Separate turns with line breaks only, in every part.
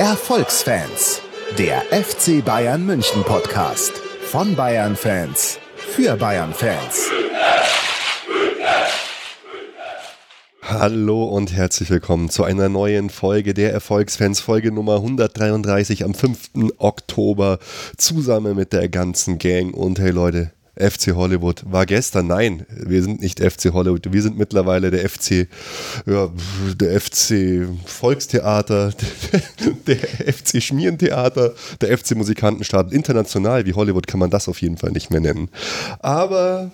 Erfolgsfans, der FC Bayern München Podcast von Bayern Fans für Bayern Fans.
Hallo und herzlich willkommen zu einer neuen Folge der Erfolgsfans, Folge Nummer 133 am 5. Oktober, zusammen mit der ganzen Gang. Und hey Leute, FC Hollywood war gestern. Nein, wir sind nicht FC Hollywood. Wir sind mittlerweile der FC, ja, der FC Volkstheater, der, der FC Schmierentheater, der FC Musikantenstaat. International wie Hollywood kann man das auf jeden Fall nicht mehr nennen. Aber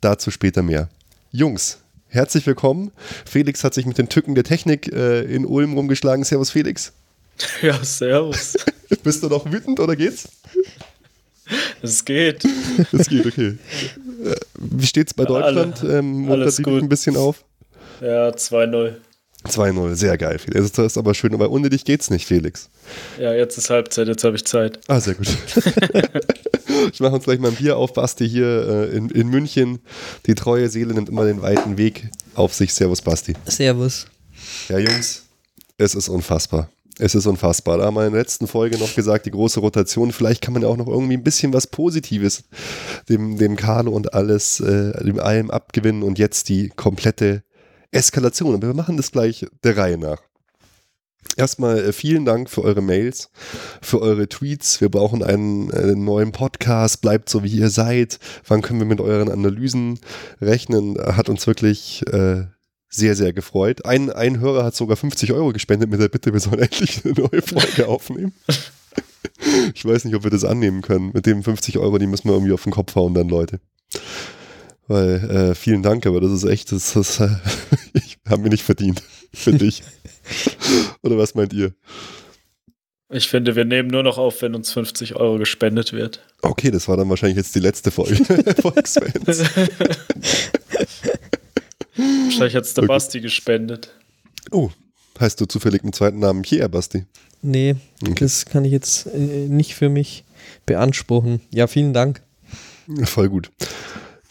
dazu später mehr. Jungs, herzlich willkommen. Felix hat sich mit den Tücken der Technik äh, in Ulm rumgeschlagen. Servus, Felix.
Ja, servus.
Bist du noch wütend oder geht's?
Es geht.
Es geht, okay. Äh, Wie steht's bei Deutschland?
Alle,
ähm,
alles gut.
ein bisschen auf?
Ja, 2-0.
2-0, sehr geil. Felix. Das ist aber schön, aber ohne dich geht's nicht, Felix.
Ja, jetzt ist Halbzeit, jetzt habe ich Zeit.
Ah, sehr gut. ich mache uns gleich mal ein Bier auf, Basti, hier äh, in, in München. Die treue Seele nimmt immer den weiten Weg auf sich. Servus, Basti.
Servus.
Ja, Jungs, es ist unfassbar. Es ist unfassbar. Da haben wir in der letzten Folge noch gesagt, die große Rotation. Vielleicht kann man ja auch noch irgendwie ein bisschen was Positives dem, dem Carlo und alles, äh, dem allem abgewinnen und jetzt die komplette Eskalation. Aber wir machen das gleich der Reihe nach. Erstmal äh, vielen Dank für eure Mails, für eure Tweets. Wir brauchen einen äh, neuen Podcast. Bleibt so, wie ihr seid. Wann können wir mit euren Analysen rechnen? Hat uns wirklich äh, sehr, sehr gefreut. Ein, ein Hörer hat sogar 50 Euro gespendet mit der Bitte, wir sollen endlich eine neue Folge aufnehmen. Ich weiß nicht, ob wir das annehmen können. Mit dem 50 Euro, die müssen wir irgendwie auf den Kopf hauen dann, Leute. Weil, äh, vielen Dank, aber das ist echt, das, das äh, ich habe mir nicht verdient. Finde ich. Oder was meint ihr?
Ich finde, wir nehmen nur noch auf, wenn uns 50 Euro gespendet wird.
Okay, das war dann wahrscheinlich jetzt die letzte Folge. Volksfans.
Wahrscheinlich hat es der
Okay.
Basti gespendet.
Oh, heißt du zufällig einen zweiten Namen Pierre, Basti?
Nee,
Okay.
das kann ich jetzt äh, nicht für mich beanspruchen. Ja, vielen Dank.
Voll gut.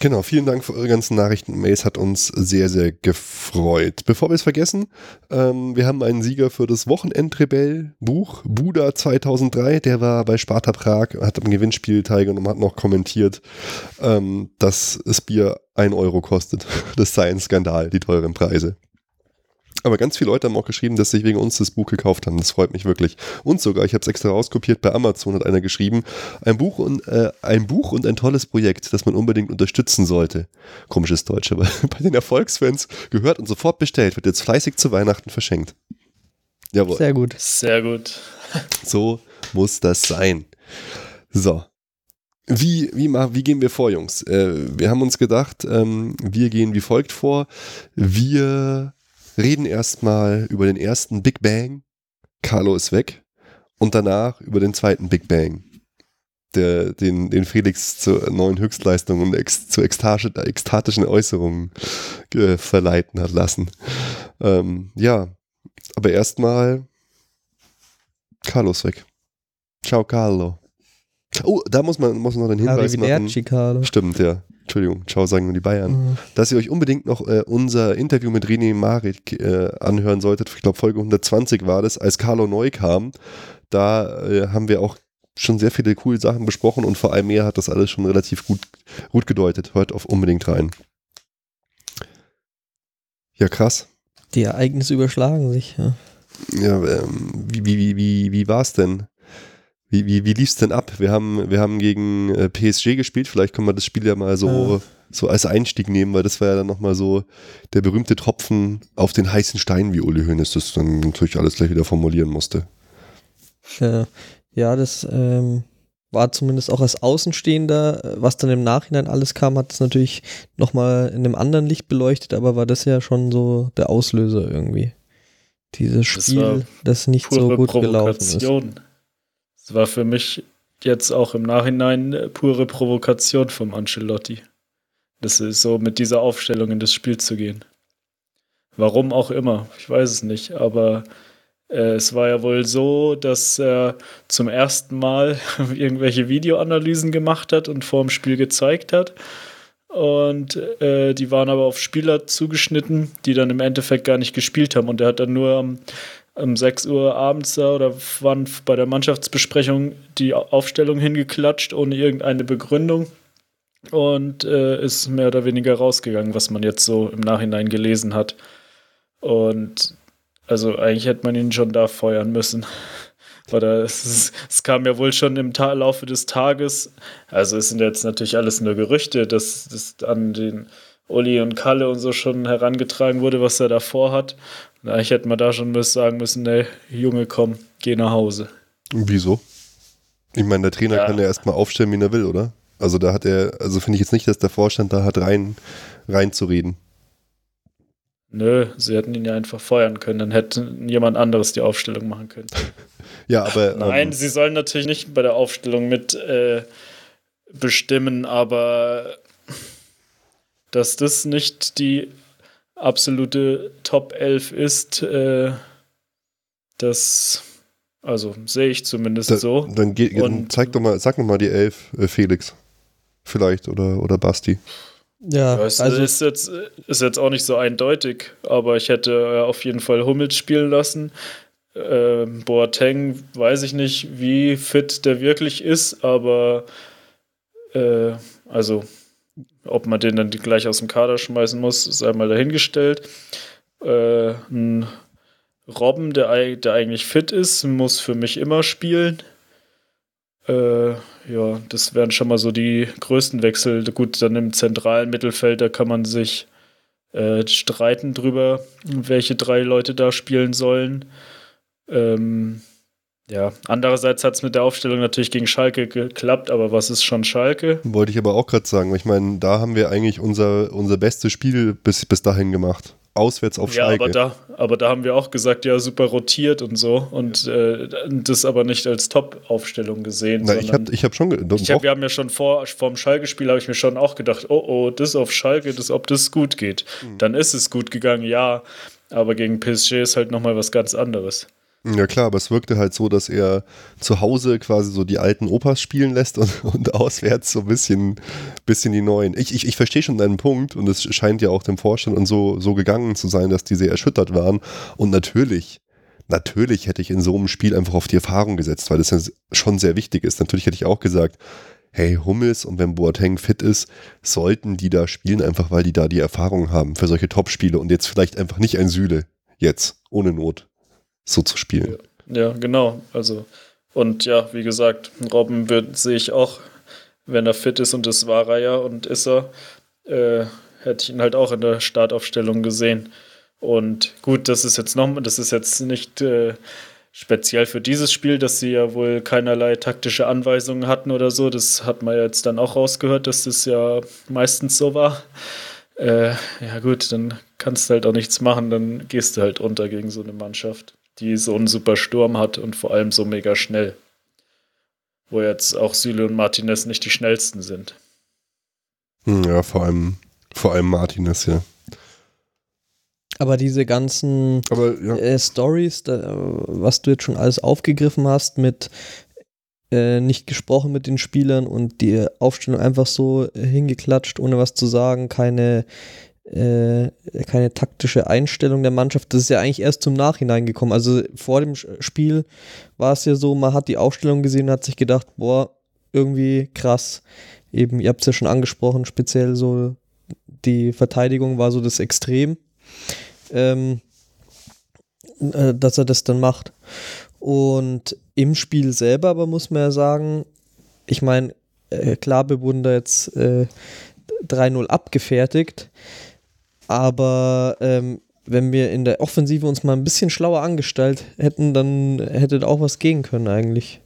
Genau, vielen Dank für eure ganzen Nachrichten Mails, hat uns sehr, sehr gefreut. Bevor wir es vergessen, ähm, wir haben einen Sieger für das Wochenendrebell-Buch, Buda 2003, der war bei Sparta Prag, hat am Gewinnspiel teilgenommen, hat noch kommentiert, ähm, dass das Bier 1 Euro kostet. Das sei ein Skandal, die teuren Preise. Aber ganz viele Leute haben auch geschrieben, dass sie sich wegen uns das Buch gekauft haben. Das freut mich wirklich. Und sogar, ich habe es extra rauskopiert, bei Amazon hat einer geschrieben, ein Buch, und, äh, ein Buch und ein tolles Projekt, das man unbedingt unterstützen sollte. Komisches Deutsch, aber bei den Erfolgsfans gehört und sofort bestellt, wird jetzt fleißig zu Weihnachten verschenkt. Jawohl.
Sehr gut.
Sehr gut.
So muss das sein. So. Wie, wie, wie gehen wir vor, Jungs? Äh, wir haben uns gedacht, ähm, wir gehen wie folgt vor. Wir reden erstmal über den ersten Big Bang. Carlo ist weg. Und danach über den zweiten Big Bang. Der, den, den Felix zur neuen Höchstleistung und ex, zu ekstatische, ekstatischen Äußerungen äh, verleiten hat lassen. Ähm, ja, aber erstmal Carlo ist weg. Ciao, Carlo. Oh, da muss man, muss man noch den Hinweis machen.
Carlo.
Stimmt, ja. Entschuldigung, ciao sagen nur die Bayern.
Mhm.
Dass ihr euch unbedingt noch äh, unser Interview mit René Marik äh, anhören solltet. Ich glaube, Folge 120 war das, als Carlo neu kam. Da äh, haben wir auch schon sehr viele coole Sachen besprochen und vor allem er hat das alles schon relativ gut, gut gedeutet. Hört auf unbedingt rein. Ja, krass.
Die Ereignisse überschlagen sich. Ja.
Ja, ähm, wie, wie, wie, wie, wie war es denn? Wie, wie, wie lief es denn ab? Wir haben, wir haben gegen äh, PSG gespielt, vielleicht können wir das Spiel ja mal so,
Ja.
so als Einstieg nehmen, weil das war ja dann nochmal so der berühmte Tropfen auf den heißen Stein, wie Uli Hoeneß das dann natürlich alles gleich wieder formulieren musste.
Ja, ja das ähm, war zumindest auch als Außenstehender, äh, was dann im Nachhinein alles kam, hat es natürlich nochmal in einem anderen Licht beleuchtet, aber war das ja schon so der Auslöser irgendwie. Dieses
Das
Spiel, das nicht so gut gelaufen ist.
War für mich jetzt auch im Nachhinein pure Provokation vom Ancelotti. Das ist so mit dieser Aufstellung in das Spiel zu gehen. Warum auch immer, ich weiß es nicht, aber äh, es war ja wohl so, dass er zum ersten Mal irgendwelche Videoanalysen gemacht hat und vor dem Spiel gezeigt hat. Und äh, die waren aber auf Spieler zugeschnitten, die dann im Endeffekt gar nicht gespielt haben. Und er hat dann nur am, um 6 Uhr abends da oder wann bei der Mannschaftsbesprechung die Aufstellung hingeklatscht ohne irgendeine Begründung und äh, ist mehr oder weniger rausgegangen, was man jetzt so im Nachhinein gelesen hat. Und also eigentlich hätte man ihn schon da feuern müssen. Oder es, es, kam ja wohl schon im Ta Laufe des Tages, also es sind jetzt natürlich alles nur Gerüchte, dass das an den Uli und Kalle und so schon herangetragen wurde, was er davor hat. Na, ich hätte mal da schon sagen müssen, ne, Junge, komm, geh nach Hause.
Wieso? Ich meine, der Trainer ja. kann ja erstmal aufstellen, wie er will, oder? Also da hat er, also finde ich jetzt nicht, dass der Vorstand da hat rein, reinzureden.
Nö, sie hätten ihn ja einfach feuern können, dann hätte jemand anderes die Aufstellung machen können.
ja, aber.
Nein, ähm, sie sollen natürlich nicht bei der Aufstellung mit äh, bestimmen, aber dass das nicht die absolute Top 11 ist, äh, das also sehe ich zumindest
da,
so.
Dann, geht, dann zeig doch mal, sag mal die 11, äh, Felix. Vielleicht oder, oder Basti.
Ja, ja es also ist jetzt, ist jetzt auch nicht so eindeutig, aber ich hätte äh, auf jeden Fall Hummels spielen lassen. Äh, Boateng weiß ich nicht, wie fit der wirklich ist, aber äh, also ob man den dann gleich aus dem Kader schmeißen muss, ist einmal dahingestellt. Äh, ein Robben, der, der eigentlich fit ist, muss für mich immer spielen. Äh, ja, das wären schon mal so die größten Wechsel. Gut, dann im zentralen Mittelfeld, da kann man sich äh, streiten drüber, welche drei Leute da spielen sollen. Ähm, ja, andererseits hat es mit der Aufstellung natürlich gegen Schalke geklappt, aber was ist schon Schalke?
Wollte ich aber auch gerade sagen. Ich meine, da haben wir eigentlich unser, unser bestes Spiel bis, bis dahin gemacht. Auswärts auf ja, Schalke.
Aber da, aber da haben wir auch gesagt, ja, super rotiert und so. Und äh, das aber nicht als Top-Aufstellung gesehen.
Na, ich habe ich hab schon.
Ich hab, wir haben ja schon vor, vor dem Schalke-Spiel, habe ich mir schon auch gedacht, oh, oh, das auf Schalke, das, ob das gut geht. Mhm. Dann ist es gut gegangen, ja. Aber gegen PSG ist halt nochmal was ganz anderes.
Ja klar, aber es wirkte halt so, dass er zu Hause quasi so die alten Opas spielen lässt und, und auswärts so ein bisschen, bisschen die neuen. Ich, ich, ich verstehe schon deinen Punkt und es scheint ja auch dem Vorstand und so, so gegangen zu sein, dass die sehr erschüttert waren. Und natürlich, natürlich hätte ich in so einem Spiel einfach auf die Erfahrung gesetzt, weil das ja schon sehr wichtig ist. Natürlich hätte ich auch gesagt, hey, Hummels und wenn Boateng fit ist, sollten die da spielen, einfach weil die da die Erfahrung haben für solche Top-Spiele und jetzt vielleicht einfach nicht ein Süle. Jetzt, ohne Not so zu spielen.
Ja, genau. Also, und ja, wie gesagt, Robben sehe ich auch, wenn er fit ist und das war er ja und ist er, äh, hätte ich ihn halt auch in der Startaufstellung gesehen. Und gut, das ist jetzt noch, das ist jetzt nicht äh, speziell für dieses Spiel, dass sie ja wohl keinerlei taktische Anweisungen hatten oder so. Das hat man jetzt dann auch rausgehört, dass das ja meistens so war. Äh, ja gut, dann kannst du halt auch nichts machen, dann gehst du halt unter gegen so eine Mannschaft die so einen super Sturm hat und vor allem so mega schnell. Wo jetzt auch Süle und Martinez nicht die schnellsten sind.
Hm, ja, vor allem, vor allem Martinez, ja.
Aber diese ganzen
Aber, ja.
äh, Stories, da, was du jetzt schon alles aufgegriffen hast, mit äh, nicht gesprochen mit den Spielern und die Aufstellung einfach so hingeklatscht, ohne was zu sagen, keine äh, keine taktische Einstellung der Mannschaft. Das ist ja eigentlich erst zum Nachhinein gekommen. Also vor dem Spiel war es ja so, man hat die Aufstellung gesehen und hat sich gedacht, boah, irgendwie krass. Eben, ihr habt es ja schon angesprochen, speziell so die Verteidigung war so das Extrem, ähm, äh, dass er das dann macht. Und im Spiel selber aber muss man ja sagen, ich meine, äh, klar, wir wurden da jetzt äh, 3-0 abgefertigt. Aber ähm, wenn wir in der Offensive uns mal ein bisschen schlauer angestellt hätten, dann hätte da auch was gehen können eigentlich.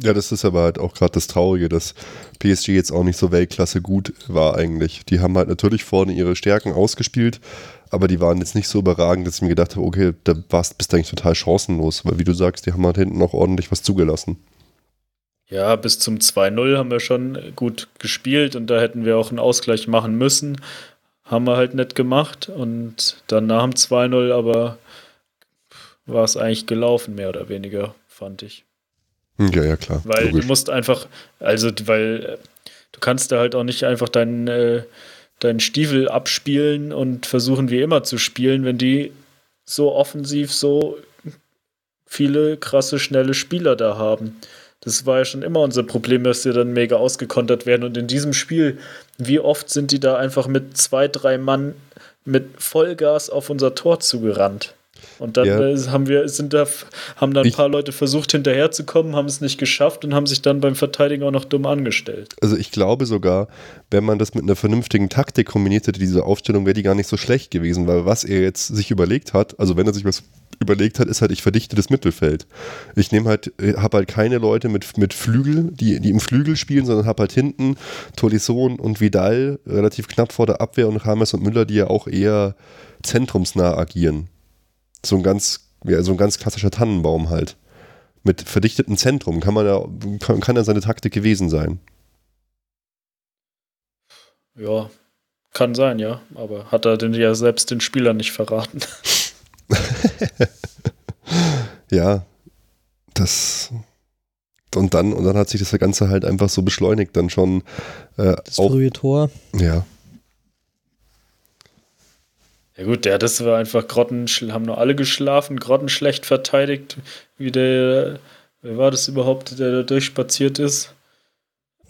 Ja, das ist aber halt auch gerade das Traurige, dass PSG jetzt auch nicht so Weltklasse gut war eigentlich. Die haben halt natürlich vorne ihre Stärken ausgespielt, aber die waren jetzt nicht so überragend, dass ich mir gedacht habe, okay, da warst, bist du eigentlich total chancenlos, weil wie du sagst, die haben halt hinten noch ordentlich was zugelassen.
Ja, bis zum 2-0 haben wir schon gut gespielt und da hätten wir auch einen Ausgleich machen müssen haben wir halt nicht gemacht und dann nach dem 2-0 aber war es eigentlich gelaufen, mehr oder weniger, fand ich.
Ja, ja, klar.
Weil Logisch. du musst einfach, also, weil äh, du kannst da halt auch nicht einfach deinen, äh, deinen Stiefel abspielen und versuchen wie immer zu spielen, wenn die so offensiv so viele krasse, schnelle Spieler da haben. Das war ja schon immer unser Problem, dass sie dann mega ausgekontert werden. Und in diesem Spiel, wie oft sind die da einfach mit zwei, drei Mann mit Vollgas auf unser Tor zugerannt? Und dann ja. äh, haben wir, sind da, haben da ein ich, paar Leute versucht hinterherzukommen, haben es nicht geschafft und haben sich dann beim Verteidigen auch noch dumm angestellt.
Also ich glaube sogar, wenn man das mit einer vernünftigen Taktik kombiniert hätte, diese Aufstellung, wäre die gar nicht so schlecht gewesen, weil was er jetzt sich überlegt hat, also wenn er sich was überlegt hat, ist halt, ich verdichte das Mittelfeld. Ich nehme halt, äh, habe halt keine Leute mit, mit Flügel, die, die im Flügel spielen, sondern habe halt hinten Tolison und Vidal relativ knapp vor der Abwehr und Rames und Müller, die ja auch eher zentrumsnah agieren so ein ganz, ja, so ein ganz klassischer Tannenbaum halt. Mit verdichtetem Zentrum kann man ja, kann, kann ja seine Taktik gewesen sein.
Ja, kann sein, ja. Aber hat er denn ja selbst den Spieler nicht verraten.
ja, das. Und dann, und dann hat sich das Ganze halt einfach so beschleunigt, dann schon.
Äh, das auch, frühe Tor.
Ja,
ja gut, ja, das war einfach Grotten, haben nur alle geschlafen, Grotten schlecht verteidigt, wie der, wer war das überhaupt, der da durchspaziert ist?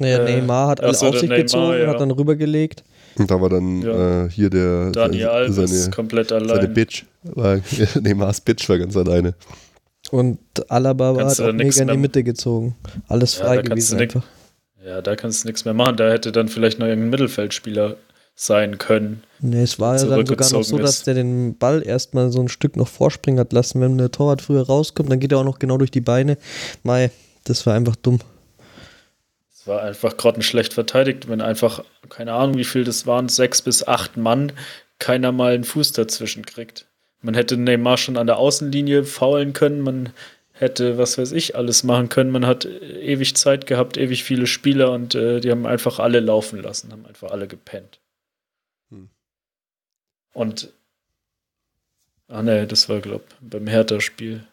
Naja, äh, Neymar hat alles auf sich Neymar, gezogen, ja. hat dann rübergelegt.
Und da war dann ja. äh, hier der
Daniel Alves seine, komplett allein.
Seine Bitch, war, Neymars Bitch war ganz alleine.
Und Alaba war halt auch mega in die Mitte gezogen. Alles frei ja, gewesen einfach.
Ja, da kannst du nichts mehr machen. Da hätte dann vielleicht noch irgendein Mittelfeldspieler sein können.
Nee, es war ja dann sogar noch so, dass der den Ball erstmal so ein Stück noch vorspringen hat lassen. Wenn der Torwart früher rauskommt, dann geht er auch noch genau durch die Beine. Mai, das war einfach dumm.
Es war einfach grottenschlecht verteidigt, wenn einfach, keine Ahnung, wie viel das waren, sechs bis acht Mann, keiner mal einen Fuß dazwischen kriegt. Man hätte Neymar schon an der Außenlinie faulen können, man hätte, was weiß ich, alles machen können. Man hat ewig Zeit gehabt, ewig viele Spieler und äh, die haben einfach alle laufen lassen, haben einfach alle gepennt. Und, ah ne, das war, glaub, beim Hertha-Spiel.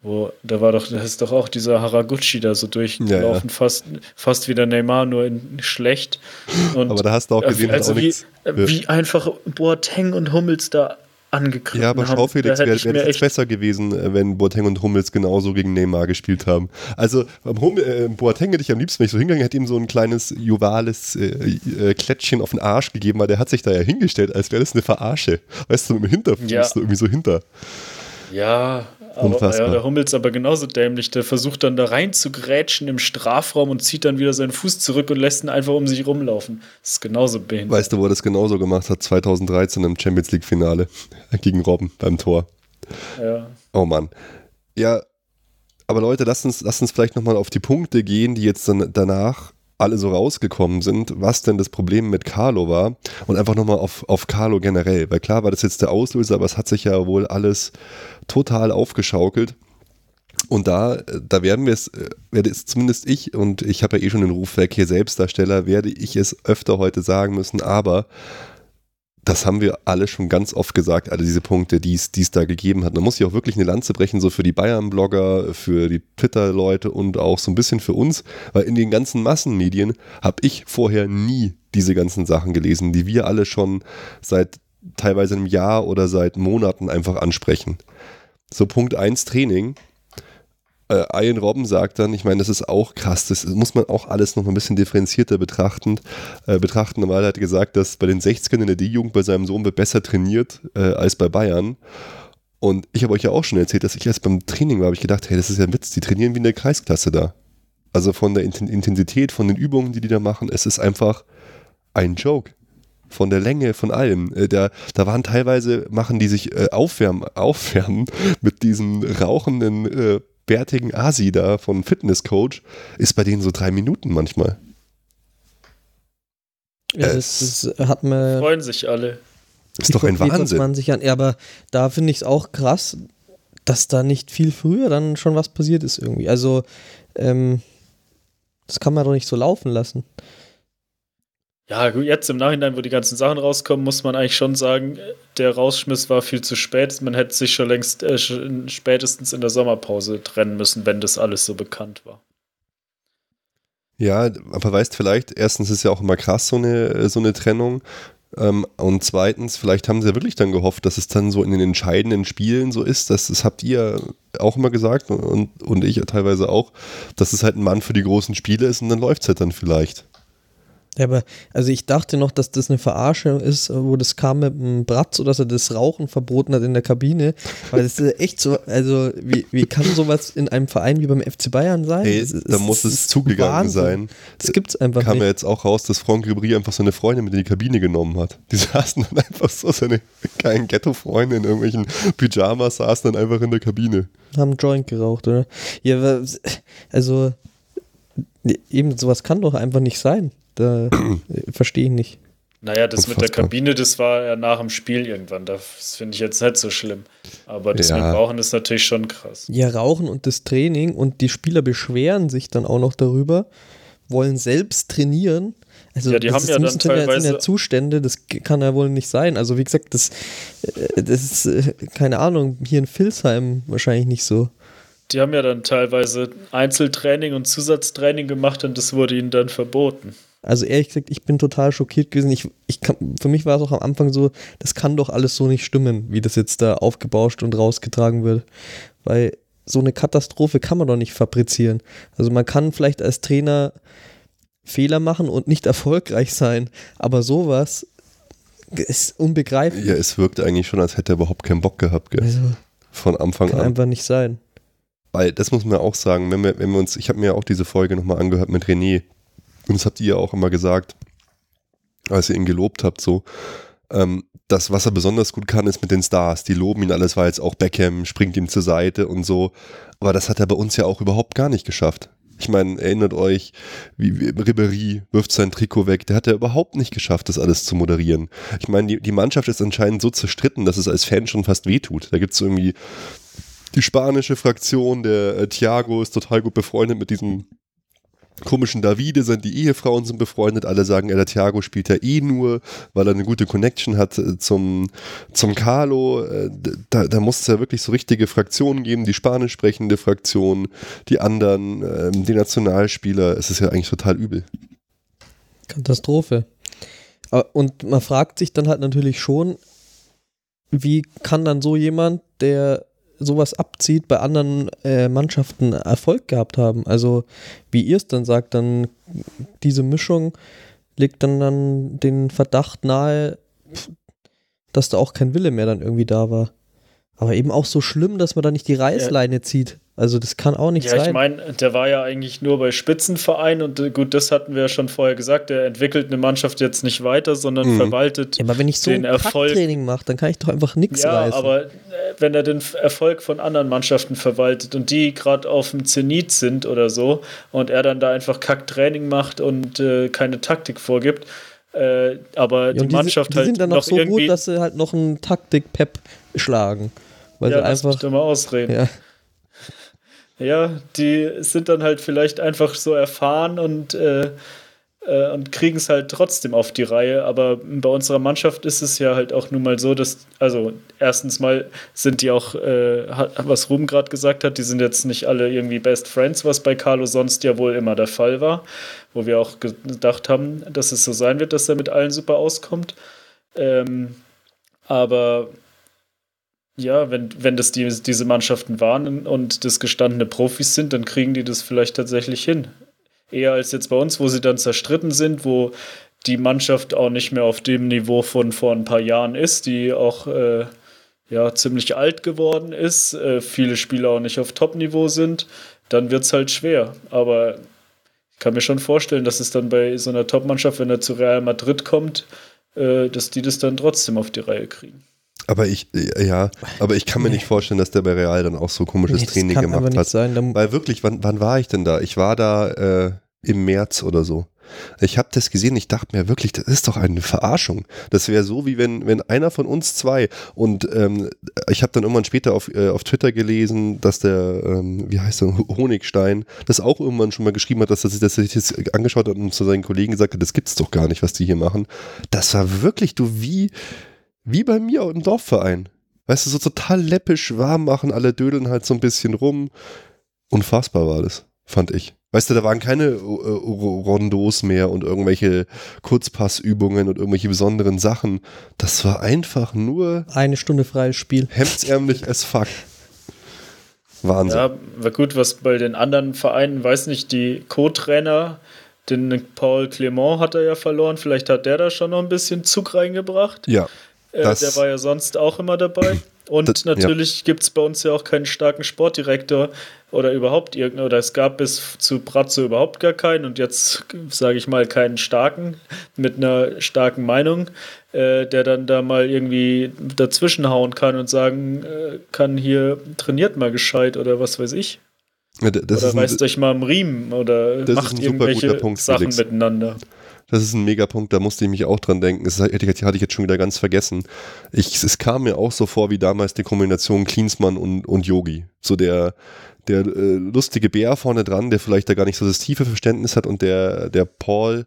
Wo, da war doch, das ist doch auch dieser Haraguchi da so durchgelaufen, ja, ja. fast, fast wie der Neymar, nur in schlecht.
Und, Aber da hast du auch gesehen,
also wie, wie einfach Boateng und Hummels da angegriffen
Ja, aber schau, Felix, wäre wär es besser gewesen, äh, wenn Boateng und Hummels genauso gegen Neymar gespielt haben. Also beim Hum äh, Boateng hätte ich am liebsten, wenn ich so hingegangen hätte ihm so ein kleines juvales äh, äh, Klättchen auf den Arsch gegeben, weil der hat sich da ja hingestellt, als wäre das eine Verarsche. Weißt du, mit dem Hinterfuß ja. irgendwie so hinter.
Ja, aber, ja, der Hummels aber genauso dämlich. Der versucht dann da rein zu grätschen im Strafraum und zieht dann wieder seinen Fuß zurück und lässt ihn einfach um sich rumlaufen. Das ist genauso behindert.
Weißt du, wo er das genauso gemacht hat? 2013 im Champions League Finale gegen Robben beim Tor.
Ja.
Oh Mann. Ja, aber Leute, lasst uns, lasst uns vielleicht nochmal auf die Punkte gehen, die jetzt dann danach alle so rausgekommen sind, was denn das Problem mit Carlo war. Und einfach nochmal auf, auf Carlo generell, weil klar war das jetzt der Auslöser, aber es hat sich ja wohl alles total aufgeschaukelt. Und da, da werden wir es, werde es zumindest ich, und ich habe ja eh schon den Ruf weg hier Selbstdarsteller, werde ich es öfter heute sagen müssen, aber das haben wir alle schon ganz oft gesagt, alle diese Punkte, die es da gegeben hat. Man muss ja auch wirklich eine Lanze brechen, so für die Bayern-Blogger, für die Twitter-Leute und auch so ein bisschen für uns, weil in den ganzen Massenmedien habe ich vorher nie diese ganzen Sachen gelesen, die wir alle schon seit teilweise einem Jahr oder seit Monaten einfach ansprechen. So Punkt 1 Training äh, Ian Robben sagt dann, ich meine, das ist auch krass, das muss man auch alles noch ein bisschen differenzierter betrachten, äh, betrachten, weil er hat gesagt, dass bei den 60ern in der D-Jugend bei seinem Sohn wird besser trainiert äh, als bei Bayern. Und ich habe euch ja auch schon erzählt, dass ich erst beim Training war, habe ich gedacht, hey, das ist ja ein Witz, die trainieren wie in der Kreisklasse da. Also von der Intensität, von den Übungen, die die da machen, es ist einfach ein Joke von der Länge, von allem. Äh, da, da waren teilweise, machen die sich äh, aufwärmen, aufwärmen mit diesen rauchenden äh, bärtigen Asi da von Fitnesscoach ist bei denen so drei Minuten manchmal.
Ja, das, das hat man.
Freuen sich alle.
Ist doch ein Wahnsinn.
20 an. Ja, aber da finde ich es auch krass, dass da nicht viel früher dann schon was passiert ist irgendwie. Also, ähm, das kann man doch nicht so laufen lassen.
Ja, jetzt im Nachhinein, wo die ganzen Sachen rauskommen, muss man eigentlich schon sagen, der Rausschmiss war viel zu spät. Man hätte sich schon längst äh, spätestens in der Sommerpause trennen müssen, wenn das alles so bekannt war.
Ja, aber weißt vielleicht, erstens ist ja auch immer krass so eine, so eine Trennung. Ähm, und zweitens, vielleicht haben sie ja wirklich dann gehofft, dass es dann so in den entscheidenden Spielen so ist, dass das habt ihr auch immer gesagt und, und ich teilweise auch, dass es halt ein Mann für die großen Spiele ist und dann läuft es halt dann vielleicht.
Ja, aber also ich dachte noch, dass das eine Verarsche ist, wo das kam mit dem Bratz oder dass er das Rauchen verboten hat in der Kabine. Weil das ist echt so, also wie, wie kann sowas in einem Verein wie beim FC Bayern sein?
Hey,
das,
da muss es zugegangen
Wahnsinn.
sein.
Das gibt's einfach
Kam
nicht.
ja jetzt auch raus, dass Franck Ribéry einfach seine Freundin mit in die Kabine genommen hat. Die saßen dann einfach so, seine kleinen Ghetto-Freunde in irgendwelchen Pyjamas saßen dann einfach in der Kabine.
Haben einen Joint geraucht, oder? Ja, aber, also eben sowas kann doch einfach nicht sein. Da äh, verstehe ich nicht.
Naja, das mit der
Unfassbar.
Kabine, das war ja nach dem Spiel irgendwann. Das finde ich jetzt nicht so schlimm. Aber das
Ja.
mit Rauchen ist natürlich schon krass.
Ja, Rauchen und das Training und die Spieler beschweren sich dann auch noch darüber, wollen selbst trainieren. Also
Ja, die
das
haben
ist-
ja dann
sind ja
teilweise-
Zustände, das kann ja wohl nicht sein. Also wie gesagt, das, äh, das ist, äh, keine Ahnung, hier in Vilsheim wahrscheinlich nicht so.
Die haben ja dann teilweise Einzeltraining und Zusatztraining gemacht und das wurde ihnen dann verboten.
Also ehrlich gesagt, ich bin total schockiert gewesen. Ich, ich kann, für mich war es auch am Anfang so, das kann doch alles so nicht stimmen, wie das jetzt da aufgebauscht und rausgetragen wird. Weil so eine Katastrophe kann man doch nicht fabrizieren. Also man kann vielleicht als Trainer Fehler machen und nicht erfolgreich sein, aber sowas ist unbegreiflich.
Ja, es wirkte eigentlich schon, als hätte er überhaupt keinen Bock gehabt, gell?
Also
Von Anfang
kann
an.
einfach nicht sein.
Weil das muss man auch sagen, wenn wir, wenn wir uns, ich habe mir ja auch diese Folge nochmal angehört mit René. Und das habt ihr ja auch immer gesagt, als ihr ihn gelobt habt, so. Ähm, das, was er besonders gut kann, ist mit den Stars. Die loben ihn alles, weil jetzt auch Beckham springt ihm zur Seite und so. Aber das hat er bei uns ja auch überhaupt gar nicht geschafft. Ich meine, erinnert euch, wie, wie Ribéry wirft sein Trikot weg. Der hat ja überhaupt nicht geschafft, das alles zu moderieren. Ich meine, die, die Mannschaft ist anscheinend so zerstritten, dass es als Fan schon fast wehtut. Da gibt es irgendwie die spanische Fraktion, der äh, Thiago ist total gut befreundet mit diesem komischen Davide, sind die Ehefrauen sind befreundet, alle sagen, der Thiago spielt ja eh nur, weil er eine gute Connection hat äh, zum, zum Carlo. Äh, Da, da muss es ja wirklich so richtige Fraktionen geben, die spanisch sprechende Fraktion, die anderen, ähm, die Nationalspieler. Es ist ja eigentlich total übel.
Katastrophe. Aber- Und man fragt sich dann halt natürlich schon, wie kann dann so jemand, der sowas abzieht, bei anderen äh, Mannschaften Erfolg gehabt haben? Also, wie ihr es dann sagt, dann diese Mischung legt dann, dann den Verdacht nahe, dass da auch kein Wille mehr dann irgendwie da war. Aber eben auch so schlimm, dass man da nicht die Reißleine zieht. Also, das kann auch nicht
ja, ich
sein.
meine, der war ja eigentlich nur bei Spitzenvereinen und äh, gut, das hatten wir ja schon vorher gesagt. Der entwickelt eine Mannschaft jetzt nicht weiter, sondern
Mhm.
verwaltet.
ja, aber wenn ich so
den
ein
Erfolg-
Kacktraining mache, dann kann ich doch einfach nichts
Ja,
reißen.
aber äh, wenn er den Erfolg von anderen Mannschaften verwaltet und die gerade auf dem Zenit sind oder so und er dann da einfach Kacktraining macht und äh, keine Taktik vorgibt, äh, aber
Ja,
die,
die,
Mannschaft
sind, die
halt
sind dann noch
noch
so gut, dass sie halt noch einen Taktik-Pep schlagen. Weil
ja,
sie
lass mich
einfach.
doch mal ausreden.
Ja,
Ja, die sind dann halt vielleicht einfach so erfahren und, äh, äh, und kriegen es halt trotzdem auf die Reihe. Aber bei unserer Mannschaft ist es ja halt auch nun mal so, dass, also erstens mal sind die auch, äh, was Ruben gerade gesagt hat, die sind jetzt nicht alle irgendwie Best Friends, was bei Carlo sonst ja wohl immer der Fall war, wo wir auch gedacht haben, dass es so sein wird, dass er mit allen super auskommt. Ähm, aber ja, wenn, wenn das die, diese Mannschaften waren und das gestandene Profis sind, dann kriegen die das vielleicht tatsächlich hin. Eher als jetzt bei uns, wo sie dann zerstritten sind, wo die Mannschaft auch nicht mehr auf dem Niveau von vor ein paar Jahren ist, die auch äh, ja, ziemlich alt geworden ist, äh, viele Spieler auch nicht auf Top-Niveau sind, dann wird es halt schwer. Aber ich kann mir schon vorstellen, dass es dann bei so einer Top-Mannschaft, wenn er zu Real Madrid kommt, äh, dass die das dann trotzdem auf die Reihe kriegen.
Aber ich, äh, ja, aber ich kann mir
Nee.
nicht vorstellen, dass der bei Real dann auch so komisches
nee,
Training gemacht hat.
sein.
Weil wirklich, wann, wann war ich denn da? Ich war da äh, im März oder so. Ich habe das gesehen, ich dachte mir wirklich, das ist doch eine Verarschung. Das wäre so, wie wenn, wenn einer von uns zwei und ähm, ich habe dann irgendwann später auf, äh, auf Twitter gelesen, dass der, ähm, wie heißt der, Honigstein, das auch irgendwann schon mal geschrieben hat, dass er sich das sich das angeschaut hat und zu seinen Kollegen gesagt hat, das gibt's doch gar nicht, was die hier machen. Das war wirklich, du, wie, wie bei mir im Dorfverein. Weißt du, so total läppisch warm machen, alle dödeln halt so ein bisschen rum. Unfassbar war das, fand ich. Weißt du, da waren keine äh, Rondos mehr und irgendwelche Kurzpassübungen und irgendwelche besonderen Sachen. Das war einfach nur
Eine Stunde freies Spiel.
hemdsärmlich as fuck. Wahnsinn.
Ja, war gut, was bei den anderen Vereinen, weiß nicht, die Co-Trainer, den Paul Clement hat er ja verloren. Vielleicht hat der da schon noch ein bisschen Zug reingebracht.
Ja,
Äh, der war ja sonst auch immer dabei. Und
Das- ja.
natürlich gibt es bei uns ja auch keinen starken Sportdirektor oder überhaupt irgendeinen, oder es gab bis zu Bratzo überhaupt gar keinen und jetzt sage ich mal keinen starken mit einer starken Meinung, äh, der dann da mal irgendwie dazwischenhauen kann und sagen äh, kann, hier trainiert mal gescheit oder was weiß ich.
Ja, das,
oder
ist ein,
reißt euch mal am Riemen oder macht irgendwelche
Punkt,
Sachen
Felix.
miteinander.
Das ist ein Megapunkt, da musste ich mich auch dran denken. Das hatte ich jetzt schon wieder ganz vergessen. Ich, es kam mir auch so vor wie damals die Kombination Klinsmann und, und Yogi. So der, der äh, lustige Bär vorne dran, der vielleicht da gar nicht so das tiefe Verständnis hat und der, der Paul,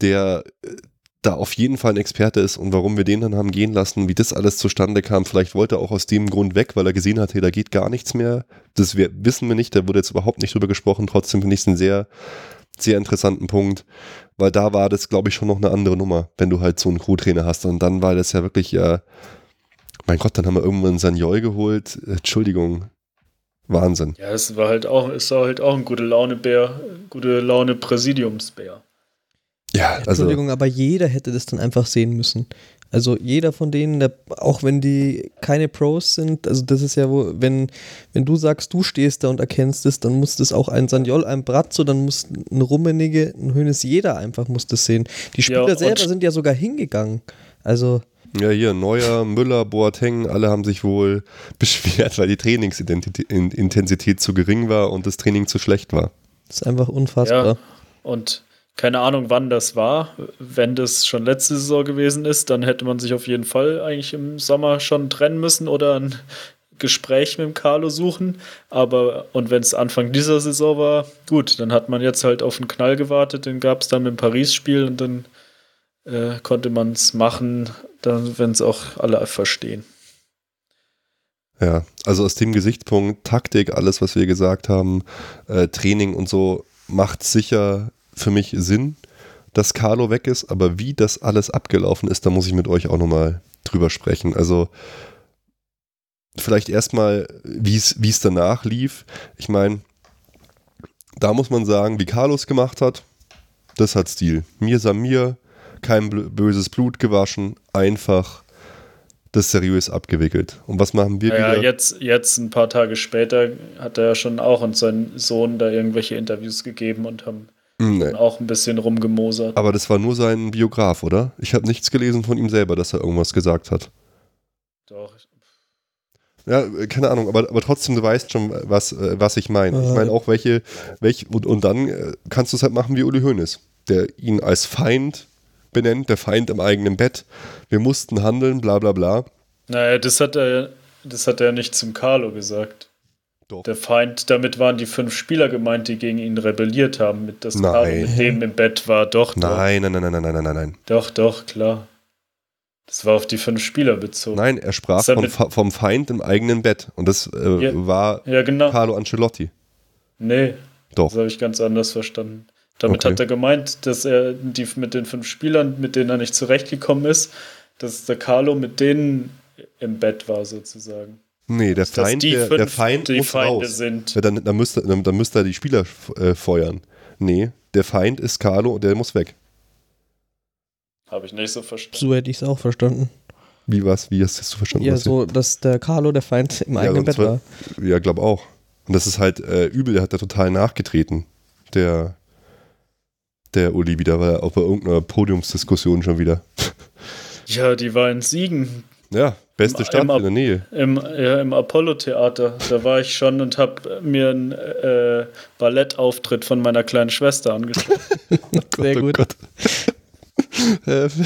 der äh, da auf jeden Fall ein Experte ist und warum wir den dann haben gehen lassen, wie das alles zustande kam. Vielleicht wollte er auch aus dem Grund weg, weil er gesehen hat, hey, da geht gar nichts mehr. Das wissen wir nicht, da wurde jetzt überhaupt nicht drüber gesprochen. Trotzdem finde ich es einen sehr, sehr interessanten Punkt, weil da war das, glaube ich, schon noch eine andere Nummer, wenn du halt so einen Co-Trainer hast. Und dann war das ja wirklich, ja, mein Gott, dann haben wir irgendwann Sanjol geholt. Entschuldigung. Wahnsinn.
Ja, es war halt auch, es war halt auch ein gute Laune-Bär, gute Laune-Präsidiumsbär.
Ja, also
Entschuldigung, aber jeder hätte das dann einfach sehen müssen. Also jeder von denen, der, auch wenn die keine Pros sind, also das ist ja wo, wenn, wenn du sagst, du stehst da und erkennst es, dann muss das auch ein Sanjol, ein Bratzo, dann muss ein Rummenigge, ein Hönes, jeder einfach muss das sehen. Die Spieler
und
selber sind ja sogar hingegangen. Also
Ja, hier, Neuer, Müller, Boateng, alle haben sich wohl beschwert, weil die Trainingsintensität zu gering war und das Training zu schlecht war.
das ist einfach unfassbar.
Ja. Und keine Ahnung, wann das war. Wenn das schon letzte Saison gewesen ist, dann hätte man sich auf jeden Fall eigentlich im Sommer schon trennen müssen oder ein Gespräch mit dem Carlo suchen. Aber, und wenn es Anfang dieser Saison war, gut, dann hat man jetzt halt auf den Knall gewartet. Den gab es dann dem Paris-Spiel und dann äh, konnte man es machen, wenn es auch alle verstehen.
Ja, also aus dem Gesichtspunkt, Taktik, alles, was wir gesagt haben, äh, Training und so, macht sicher für mich Sinn, dass Carlo weg ist, aber wie das alles abgelaufen ist, da muss ich mit euch auch nochmal drüber sprechen. Also vielleicht erstmal, wie es es danach lief. Ich meine, da muss man sagen, wie Carlos gemacht hat, das hat Stil. Mir Samir, kein böses Blut gewaschen, einfach das seriös abgewickelt. Und was machen wir
Ja,
wieder?
jetzt, jetzt ein paar Tage später hat er ja schon auch und sein Sohn da irgendwelche Interviews gegeben und haben
Nee.
auch ein bisschen rumgemosert.
Aber das war nur sein Biograf, oder? Ich habe nichts gelesen von ihm selber, dass er irgendwas gesagt hat.
Doch.
Ja, keine Ahnung, aber, aber trotzdem, du weißt schon, was, äh, was ich meine. Ich meine auch, welche, welche und, und dann äh, kannst du es halt machen wie Uli Hoeneß, der ihn als Feind benennt, der Feind im eigenen Bett. Wir mussten handeln, bla bla bla.
Naja, das hat er, das hat er nicht zum Carlo gesagt.
Doch.
Der Feind, damit waren die fünf Spieler gemeint, die gegen ihn rebelliert haben, mit das
Nein.
mit dem im Bett war. Doch,
Nein, nein, nein, nein, nein, nein, nein, nein.
doch, doch, doch, klar. Das war auf die fünf Spieler bezogen.
Nein, er sprach Fa- vom Feind im eigenen Bett. Und das äh,
Ja.
war
Ja, genau.
Carlo Ancelotti.
Nee,
Doch.
das habe ich ganz anders verstanden. Damit
Okay.
hat er gemeint, dass er die mit den fünf Spielern, mit denen er nicht zurechtgekommen ist, dass der Carlo mit denen im Bett war, sozusagen.
Nee, der Feind,
die
der, der Feind
die
muss
Feinde
raus.
sind.
Ja, dann, dann, müsste, dann, dann müsste er die Spieler äh, feuern. Nee, der Feind ist Carlo und der muss weg.
Habe ich nicht so verstanden.
So hätte ich es auch verstanden.
Wie was? Wie hast du verstanden?
Ja, so, dass der Carlo der Feind im
Ja,
eigenen Bett war.
Ja, glaub auch. Und das ist halt äh, übel, der hat da total nachgetreten. Der, der Uli wieder, weil er auch bei irgendeiner Podiumsdiskussion schon wieder.
Ja, die war in Siegen
Ja, beste Stadt
im
in der Nähe.
im, ja, im Apollo-Theater. Da war ich schon und habe mir einen äh, Ballettauftritt von meiner kleinen Schwester angeschaut.
Sehr
oh
gut.
Gott. Äh,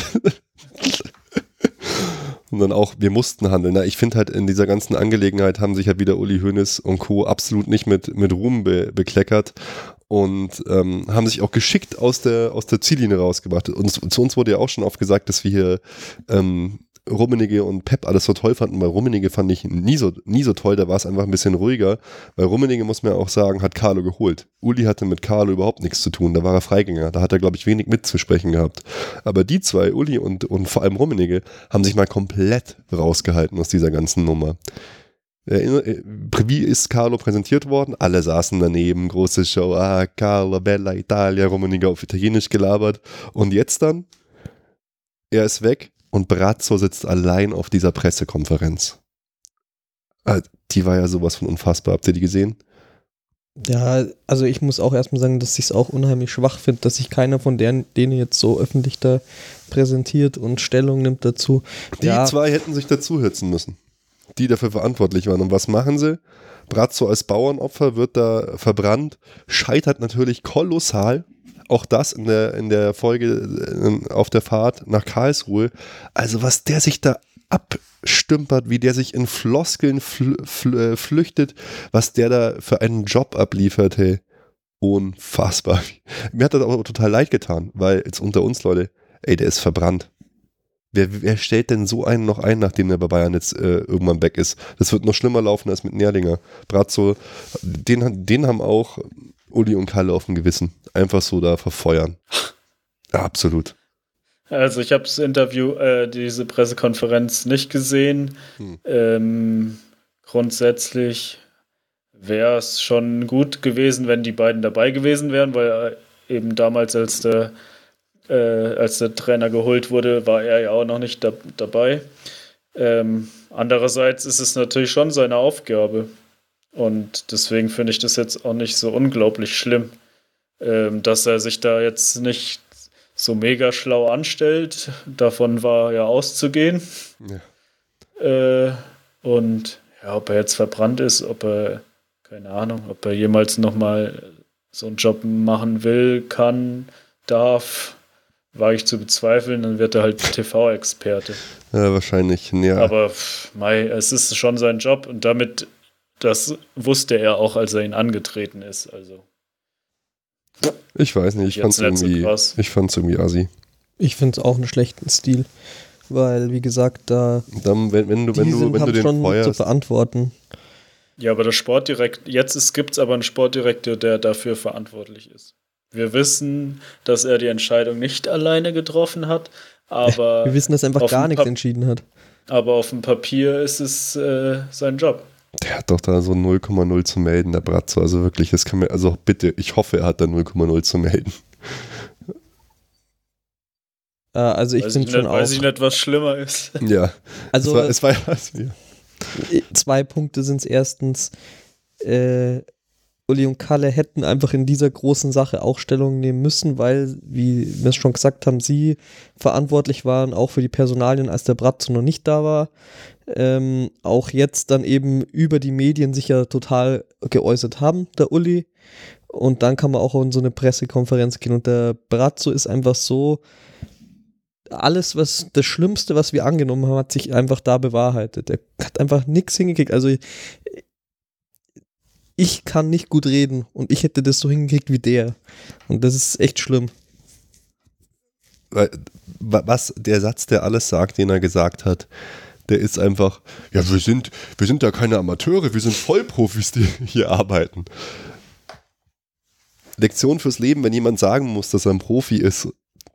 und dann auch, wir mussten handeln. Na, ich finde halt, in dieser ganzen Angelegenheit haben sich halt wieder Uli Hoeneß und Co. absolut nicht mit, mit Ruhm be, bekleckert und ähm, haben sich auch geschickt aus der, aus der Ziellinie rausgebracht. Und zu uns wurde ja auch schon oft gesagt, dass wir hier ähm, Rummenigge und Pep alles so toll fanden. Bei Rummenigge fand ich nie so, nie so toll, da war es einfach ein bisschen ruhiger. Bei Rummenigge muss man auch sagen, hat Carlo geholt. Uli hatte mit Carlo überhaupt nichts zu tun, da war er Freigänger, da hat er, glaube ich, wenig mitzusprechen gehabt. Aber die zwei, Uli und, und vor allem Rummenigge, haben sich mal komplett rausgehalten aus dieser ganzen Nummer. Äh, wie ist Carlo präsentiert worden? Alle saßen daneben, große Show, ah, Carlo, Bella Italia, Rummenigge auf Italienisch gelabert. Und jetzt dann? Er ist weg und Brazzo sitzt allein auf dieser Pressekonferenz. Ah, die war ja sowas von unfassbar. Habt ihr die gesehen?
Ja, also ich muss auch erstmal sagen, dass ich es auch unheimlich schwach finde, dass sich keiner von denen, denen jetzt so öffentlich da präsentiert und Stellung nimmt dazu.
Die ja. zwei hätten sich dazuhützen müssen, die dafür verantwortlich waren. Und was machen sie? Brazzo als Bauernopfer wird da verbrannt, scheitert natürlich kolossal auch das in der, in der Folge äh, auf der Fahrt nach Karlsruhe. Also was der sich da abstümpert, wie der sich in Floskeln fl fl äh, flüchtet, was der da für einen Job abliefert, hey. Unfassbar. Mir hat das auch total leid getan, weil jetzt unter uns, Leute, ey, der ist verbrannt. Wer, wer stellt denn so einen noch ein, nachdem der bei Bayern jetzt äh, irgendwann weg ist? Das wird noch schlimmer laufen als mit Nerlinger. Brazzo, den, den haben auch Uli und Kalle auf dem Gewissen. Einfach so da verfeuern. Ja, absolut.
Also ich habe das Interview, äh, diese Pressekonferenz nicht gesehen. Hm. Ähm, grundsätzlich wäre es schon gut gewesen, wenn die beiden dabei gewesen wären, weil äh, eben damals, als der, äh, als der Trainer geholt wurde, war er ja auch noch nicht da, dabei. Ähm, andererseits ist es natürlich schon seine Aufgabe. Und deswegen finde ich das jetzt auch nicht so unglaublich schlimm, ähm, dass er sich da jetzt nicht so mega schlau anstellt. Davon war ja auszugehen. Ja. Äh, und ja, ob er jetzt verbrannt ist, ob er, keine Ahnung, ob er jemals nochmal so einen Job machen will, kann, darf, wage ich zu bezweifeln, dann wird er halt TV-Experte.
Ja, wahrscheinlich, ja.
Aber mei, es ist schon sein Job und damit das wusste er auch, als er ihn angetreten ist. Also.
Ich weiß nicht, ich fand es irgendwie, so ich fand's irgendwie assi.
Ich finde es auch einen schlechten Stil, weil, wie gesagt, da.
Dann, wenn, wenn du, wenn du, wenn du den
schon feuerst. zu verantworten.
Ja, aber der Sportdirektor, jetzt gibt es aber einen Sportdirektor, der dafür verantwortlich ist. Wir wissen, dass er die Entscheidung nicht alleine getroffen hat, aber.
Wir wissen, dass er einfach gar nichts entschieden hat.
Aber auf dem Papier ist es äh, sein Job.
Der hat doch da so 0,0 zu melden, der Bratzo. Also wirklich, das kann mir, also bitte, ich hoffe, er hat da 0,0 zu melden.
Äh, also ich finde schon auch.
Weiß ich nicht, was schlimmer ist.
Ja.
Also
es war, es war was wir.
Zwei Punkte sind es erstens. Äh, Uli und Kalle hätten einfach in dieser großen Sache auch Stellung nehmen müssen, weil, wie wir es schon gesagt haben, sie verantwortlich waren auch für die Personalien, als der Bratzo noch nicht da war ähm, auch jetzt dann eben über die Medien sich ja total geäußert haben, der Uli. Und dann kann man auch in so eine Pressekonferenz gehen. Und der Brazzo ist einfach so, alles, was das Schlimmste, was wir angenommen haben, hat sich einfach da bewahrheitet. Er hat einfach nichts hingekriegt. Also ich, ich kann nicht gut reden und ich hätte das so hingekriegt wie der. Und das ist echt schlimm.
Was der Satz, der alles sagt, den er gesagt hat, der ist einfach, ja, wir sind, wir sind da keine Amateure, wir sind Vollprofis, die hier arbeiten. Lektion fürs Leben, wenn jemand sagen muss, dass er ein Profi ist,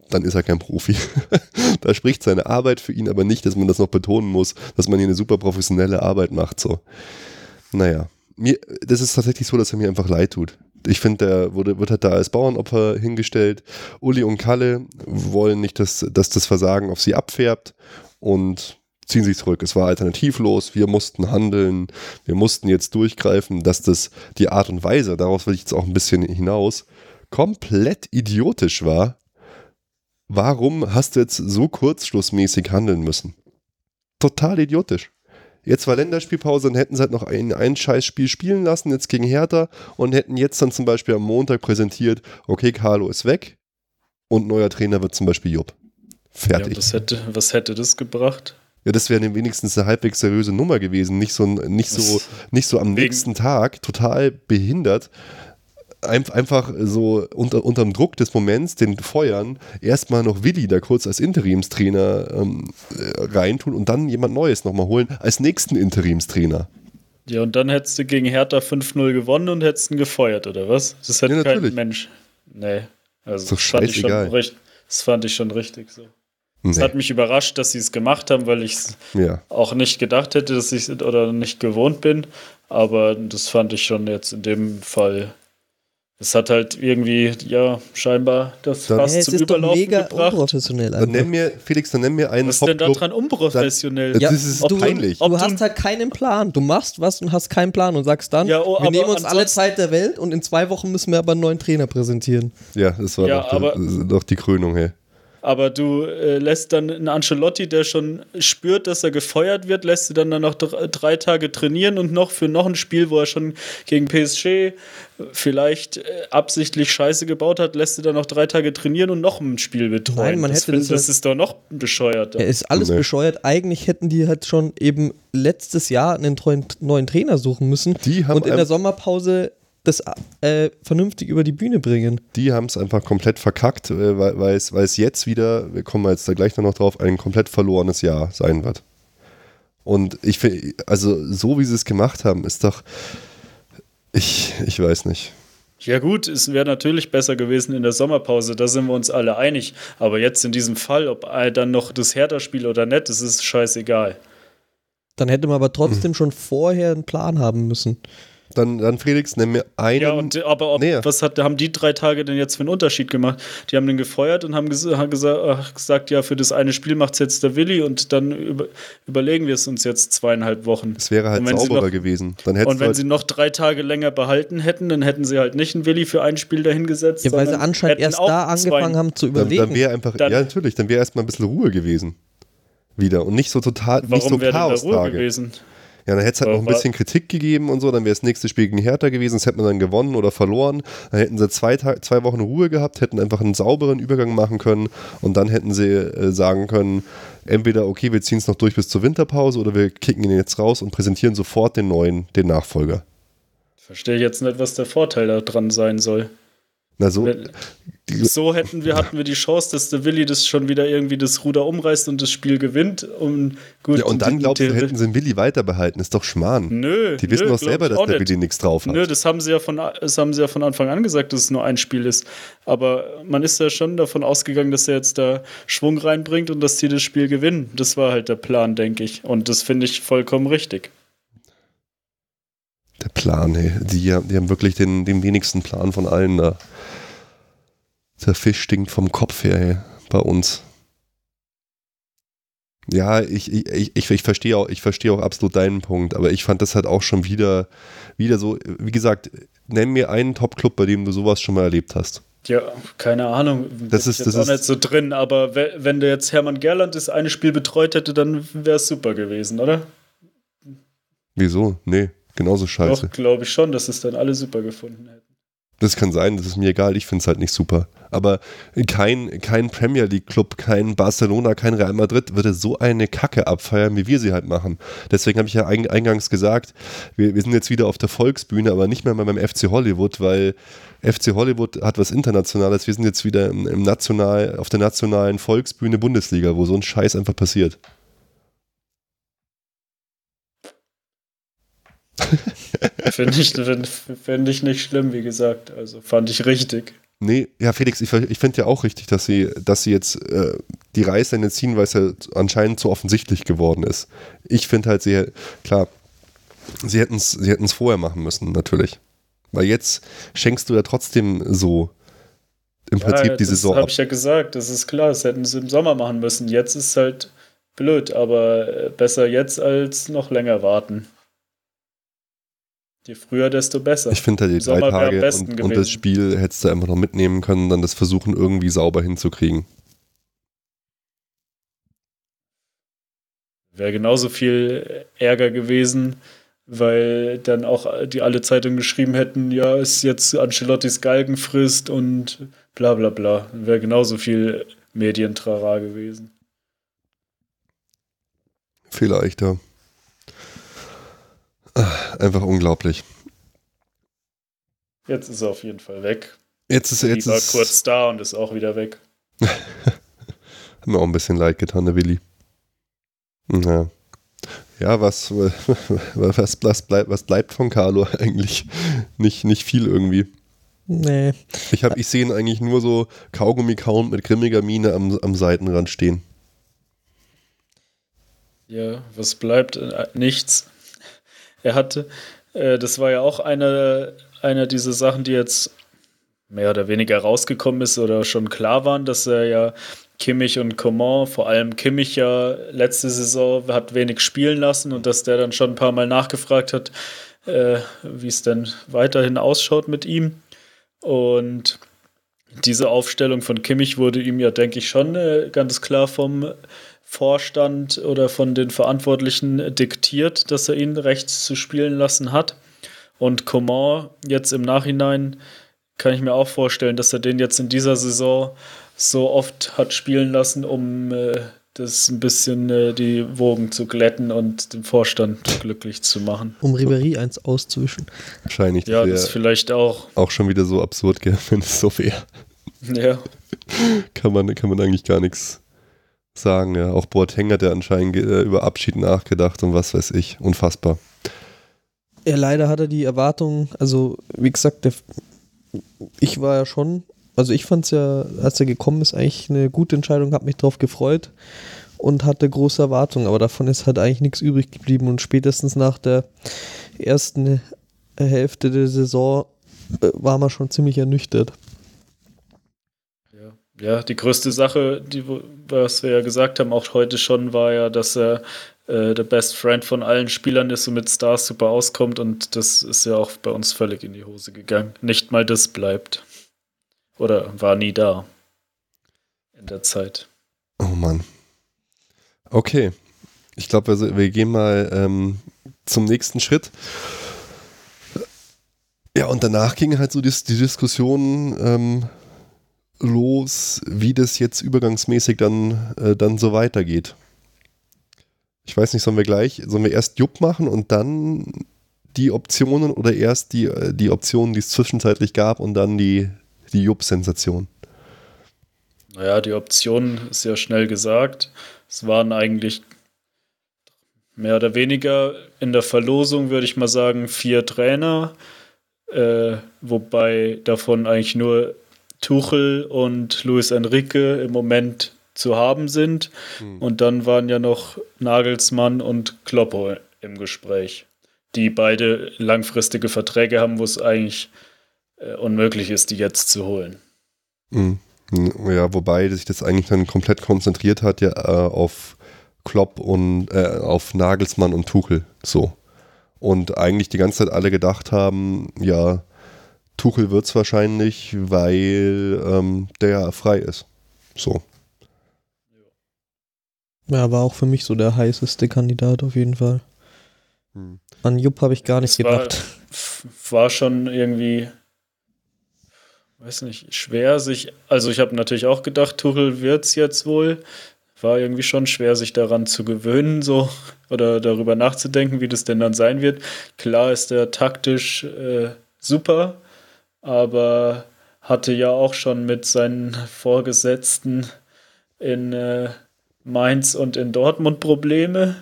dann ist er kein Profi. da spricht seine Arbeit für ihn aber nicht, dass man das noch betonen muss, dass man hier eine super professionelle Arbeit macht. So. Naja, mir, das ist tatsächlich so, dass er mir einfach leid tut. Ich finde, der wurde, wird halt da als Bauernopfer hingestellt. Uli und Kalle wollen nicht, dass, dass das Versagen auf sie abfärbt und ziehen sich zurück. Es war alternativlos, wir mussten handeln, wir mussten jetzt durchgreifen, dass das die Art und Weise, daraus will ich jetzt auch ein bisschen hinaus, komplett idiotisch war. Warum hast du jetzt so kurzschlussmäßig handeln müssen? Total idiotisch. Jetzt war Länderspielpause und hätten sie halt noch ein, ein Scheißspiel spielen lassen, jetzt gegen Hertha und hätten jetzt dann zum Beispiel am Montag präsentiert, okay, Carlo ist weg und neuer Trainer wird zum Beispiel Jupp. Fertig.
Ja, was, hätte, was hätte das gebracht?
Ja, das wäre wenigstens eine halbwegs seriöse Nummer gewesen, nicht so, nicht so, nicht so am nächsten Tag total behindert. ein, einfach so unter, unterm Druck des Moments den Feuern erstmal noch Willi da kurz als Interimstrainer ähm, äh, reintun und dann jemand Neues nochmal holen als nächsten Interimstrainer.
Ja, und dann hättest du gegen Hertha 5-0 gewonnen und hättest ihn gefeuert, oder was? Das hätte
Ja,
kein. Mensch. Nee. Also
Ist doch
das fand, ich schon,
scheißegal.
das fand ich schon richtig so. Es
Nee.
hat mich überrascht, dass sie es gemacht haben, weil ich es
Ja.
auch nicht gedacht hätte, dass ich es oder nicht gewohnt bin. Aber das fand ich schon jetzt in dem Fall. Es hat halt irgendwie, ja, scheinbar das
Dann-
Fass
Ja, es
zum
ist
Überlaufen
mega
gebracht.
unprofessionell.
Dann nenn mir, Felix, dann nenn mir einen
Was ist denn da
Top-Club.
dran unprofessionell?
Ja, das ist
ob du-
peinlich.
Du
du-
hast halt keinen Plan. Du machst was und hast keinen Plan und sagst dann,
Ja, oh,
wir nehmen uns alle Zeit der Welt und in zwei Wochen müssen wir aber einen neuen Trainer präsentieren.
Ja, das war
Ja,
doch, ist doch die Krönung, hey.
Aber du äh, lässt dann einen Ancelotti, der schon spürt, dass er gefeuert wird, lässt du dann, dann noch dr drei Tage trainieren und noch für noch ein Spiel, wo er schon gegen PSG vielleicht äh, absichtlich Scheiße gebaut hat, lässt du dann noch drei Tage trainieren und noch ein Spiel betreuen.
Nein, man
das,
hätte
find-
das
das ist doch noch bescheuert.
Er ist alles
Nee.
bescheuert. Eigentlich hätten die halt schon eben letztes Jahr einen treuen, neuen Trainer suchen müssen
Die haben
und in der Sommerpause das äh, vernünftig über die Bühne bringen.
Die haben es einfach komplett verkackt, äh, weil, es, jetzt wieder, wir kommen jetzt da gleich noch drauf, ein komplett verlorenes Jahr sein wird. Und ich finde, also so wie sie es gemacht haben, ist doch, ich, ich weiß nicht.
Ja gut, es wäre natürlich besser gewesen in der Sommerpause, da sind wir uns alle einig. Aber jetzt in diesem Fall, ob äh, dann noch das Hertha-Spiel oder nicht, das ist scheißegal.
Dann hätte man aber trotzdem schon vorher einen Plan haben müssen.
Dann, dann Felix, nenn mir einen.
Ja, und, aber ob,
Nee.
was hat, haben die drei Tage denn jetzt für einen Unterschied gemacht? Die haben den gefeuert und haben, ges haben gesa äh, gesagt, ja, für das eine Spiel macht es jetzt der Willi und dann über überlegen wir es uns jetzt zweieinhalb Wochen.
es wäre halt sauberer
noch-
gewesen. Dann
Und wenn
halt,
sie noch drei Tage länger behalten hätten, dann hätten sie halt nicht einen Willi für ein Spiel dahingesetzt.
Ja, weil sie anscheinend erst da angefangen haben zu
dann, dann
überlegen.
wäre einfach,
Dann-
ja natürlich, dann wäre erstmal ein bisschen Ruhe gewesen. Wieder. Und nicht so total, nicht so
Warum da Ruhe
Chaos-Tage.
gewesen?
Ja, dann hätte es halt noch ein bisschen Kritik gegeben und so, dann wäre das nächste Spiel gegen Hertha gewesen, das hätte man dann gewonnen oder verloren. Dann hätten sie zwei, Tag, zwei Wochen Ruhe gehabt, hätten einfach einen sauberen Übergang machen können und dann hätten sie äh, sagen können, entweder, okay, wir ziehen es noch durch bis zur Winterpause oder wir kicken ihn jetzt raus und präsentieren sofort den neuen, den Nachfolger.
Verstehe jetzt nicht, was der Vorteil daran sein soll.
Na so,
So hätten wir, hatten wir die Chance, dass der Willi das schon wieder irgendwie das Ruder umreißt und das Spiel gewinnt. Und, gut,
ja, und dann glaubst du, hätten sie den Willi weiter behalten, ist doch Schmarrn.
Nö.
Die wissen
nö,
doch selber, dass der. Willi nichts drauf hat.
Nö, das haben, sie ja von, das haben sie ja von Anfang an gesagt, dass es nur ein Spiel ist. Aber man ist ja schon davon ausgegangen, dass er jetzt da Schwung reinbringt und dass die das Spiel gewinnen. Das war halt der Plan, denke ich. Und das finde ich vollkommen richtig.
Der Plan, ey. Die, die haben wirklich den, den wenigsten Plan von allen da. Der Fisch stinkt vom Kopf her, ey, bei uns. Ja, ich, ich, ich, ich, verstehe auch, ich verstehe auch absolut deinen Punkt, aber ich fand das halt auch schon wieder, wieder so, wie gesagt, nenn mir einen Top-Club, bei dem du sowas schon mal erlebt hast.
Ja, keine Ahnung.
Das ist-
ich
das
jetzt auch
ist-
nicht so drin. Aber we- wenn der jetzt Hermann Gerland das eine Spiel betreut hätte, dann wäre es super gewesen, oder?
Wieso? Nee, genauso scheiße.
Doch, glaube ich schon, dass es dann alle super gefunden hätten.
Das kann sein, das ist mir egal, ich finde es halt nicht super. Aber kein, kein Premier League Club, kein Barcelona, kein Real Madrid würde so eine Kacke abfeiern, wie wir sie halt machen. Deswegen habe ich ja eing- eingangs gesagt, wir, wir sind jetzt wieder auf der Volksbühne, aber nicht mehr beim FC Hollywood, weil FC Hollywood hat was Internationales. Wir sind jetzt wieder im, im National, auf der nationalen Volksbühne Bundesliga, wo so ein Scheiß einfach passiert.
Finde ich, find, ich nicht schlimm, wie gesagt. Also fand ich richtig.
Nee, ja, Felix, ich, ich finde ja auch richtig, dass sie, dass sie jetzt äh, die Reißleine ziehen, weil es ja anscheinend zu offensichtlich geworden ist. Ich finde halt, sie, klar, sie hätten es sie hätten's vorher machen müssen, natürlich. Weil jetzt schenkst du ja trotzdem so im Prinzip
ja,
die
das
Saison
habe
ab.
ich ja gesagt, das ist klar, das hätten sie im Sommer machen müssen. Jetzt ist halt blöd, aber äh, besser jetzt als noch länger warten. Je früher, desto besser.
Ich finde halt die drei Tage und, und das Spiel hättest du einfach noch mitnehmen können, dann das versuchen irgendwie sauber hinzukriegen.
Wäre genauso viel Ärger gewesen, weil dann auch die alle Zeitungen geschrieben hätten, ja, ist jetzt Ancelottis Galgenfrist und bla bla bla. Wäre genauso viel Medientrara gewesen.
Vielleicht, ja. Ah, Einfach unglaublich.
Jetzt ist er auf jeden Fall weg.
Jetzt ist er jetzt
Die war
ist,
kurz da und ist auch wieder weg.
Hat mir auch ein bisschen leid getan, der Willi. Ja. Ja, was, was, was, bleibt, was bleibt von Carlo eigentlich? Nicht, nicht viel irgendwie.
Nee.
Ich, hab, ich sehe ihn eigentlich nur so Kaugummi kauen mit grimmiger Miene am, am Seitenrand stehen.
Ja, was bleibt? Äh, Nichts. Er hatte, äh, das war ja auch eine, eine dieser Sachen, die jetzt mehr oder weniger rausgekommen ist oder schon klar waren, dass er ja Kimmich und Coman, vor allem Kimmich ja letzte Saison hat wenig spielen lassen und dass der dann schon ein paar Mal nachgefragt hat, äh, wie es denn weiterhin ausschaut mit ihm. Und diese Aufstellung von Kimmich wurde ihm ja, denke ich, schon äh, ganz klar vom Vorstand oder von den Verantwortlichen diktiert, dass er ihn rechts zu spielen lassen hat. Und Coman jetzt im Nachhinein kann ich mir auch vorstellen, dass er den jetzt in dieser Saison so oft hat spielen lassen, um äh, das ein bisschen äh, die Wogen zu glätten und den Vorstand glücklich zu machen.
Um Ribery eins auszuwischen.
Wahrscheinlich.
Ja, das ist vielleicht auch.
auch schon wieder so absurd, gell, wenn es so wäre.
Ja,
Kann man, kann man eigentlich gar nichts sagen. Ja. Auch Boateng hat ja anscheinend äh, über Abschied nachgedacht und was weiß ich. Unfassbar.
Ja, leider hat er die Erwartungen, also wie gesagt, der, ich war ja schon, also ich fand es ja, als er gekommen ist, eigentlich eine gute Entscheidung, habe mich drauf gefreut und hatte große Erwartungen, aber davon ist halt eigentlich nichts übrig geblieben und spätestens nach der ersten Hälfte der Saison äh, war man schon ziemlich ernüchtert.
Ja. die größte Sache, die, was wir ja gesagt haben, auch heute schon, war ja, dass er äh, der Best Friend von allen Spielern ist und mit Stars super auskommt und das ist ja auch bei uns völlig in die Hose gegangen. Nicht mal das bleibt. Oder war nie da. In der Zeit.
Oh Mann. Okay. Ich glaube, wir, wir gehen mal ähm, zum nächsten Schritt. Ja, und danach ging halt so die, die Diskussion ähm, los, wie das jetzt übergangsmäßig dann, äh, dann so weitergeht. Ich weiß nicht, sollen wir gleich, sollen wir erst Jupp machen und dann die Optionen oder erst die, äh, die Optionen, die es zwischenzeitlich gab und dann die, die Jupp-Sensation?
Naja, die Option ist ja schnell gesagt. Es waren eigentlich mehr oder weniger in der Verlosung, würde ich mal sagen, vier Trainer, äh, wobei davon eigentlich nur Tuchel und Luis Enrique im Moment zu haben sind.
Hm.
Und dann waren ja noch Nagelsmann und Kloppo im Gespräch, die beide langfristige Verträge haben, wo es eigentlich äh, unmöglich ist, die jetzt zu holen.
Mhm. Ja, wobei sich das eigentlich dann komplett konzentriert hat ja äh, auf Klopp und äh, auf Nagelsmann und Tuchel so. Und eigentlich die ganze Zeit alle gedacht haben, ja, Tuchel wird es wahrscheinlich, weil ähm, der frei ist. So.
Ja, war auch für mich so der heißeste Kandidat auf jeden Fall.
Hm.
An Jupp habe ich gar nicht
Es war,
gedacht.
f- war schon irgendwie, weiß nicht, schwer sich, also ich habe natürlich auch gedacht, Tuchel wird es jetzt wohl. War irgendwie schon schwer, sich daran zu gewöhnen, so oder darüber nachzudenken, wie das denn dann sein wird. Klar ist er taktisch äh, super, aber hatte ja auch schon mit seinen Vorgesetzten in äh, Mainz und in Dortmund Probleme.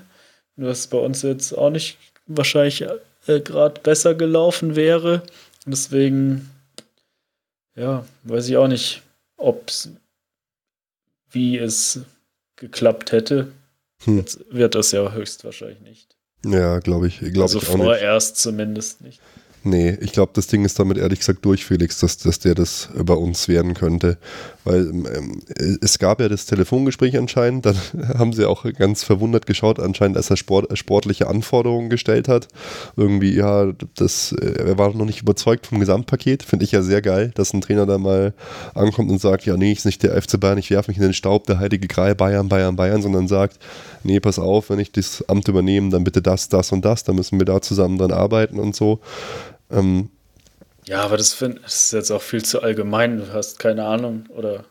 Was bei uns jetzt auch nicht wahrscheinlich äh, gerade besser gelaufen wäre. Deswegen, ja, weiß ich auch nicht, ob's, wie es geklappt hätte.
Hm.
Jetzt wird das ja höchstwahrscheinlich nicht.
Ja, glaube ich. Glaube
also
ich auch nicht.
vorerst zumindest nicht.
Nee, ich glaube, das Ding ist damit ehrlich gesagt durch, Felix, dass, dass der das bei uns werden könnte. Weil ähm, es gab ja das Telefongespräch anscheinend, dann haben sie auch ganz verwundert geschaut, anscheinend, als er Sport, sportliche Anforderungen gestellt hat. Irgendwie, ja, das, äh, er war noch nicht überzeugt vom Gesamtpaket. Finde ich ja sehr geil, dass ein Trainer da mal ankommt und sagt, ja, nee, ist nicht der FC Bayern, ich werfe mich in den Staub, der heilige Gral, Bayern, Bayern, Bayern, sondern sagt, nee, pass auf, wenn ich das Amt übernehme, dann bitte das, das und das, dann müssen wir da zusammen dran arbeiten und so. Ähm,
Ja, aber das, find, das ist jetzt auch viel zu allgemein. Du hast keine Ahnung oder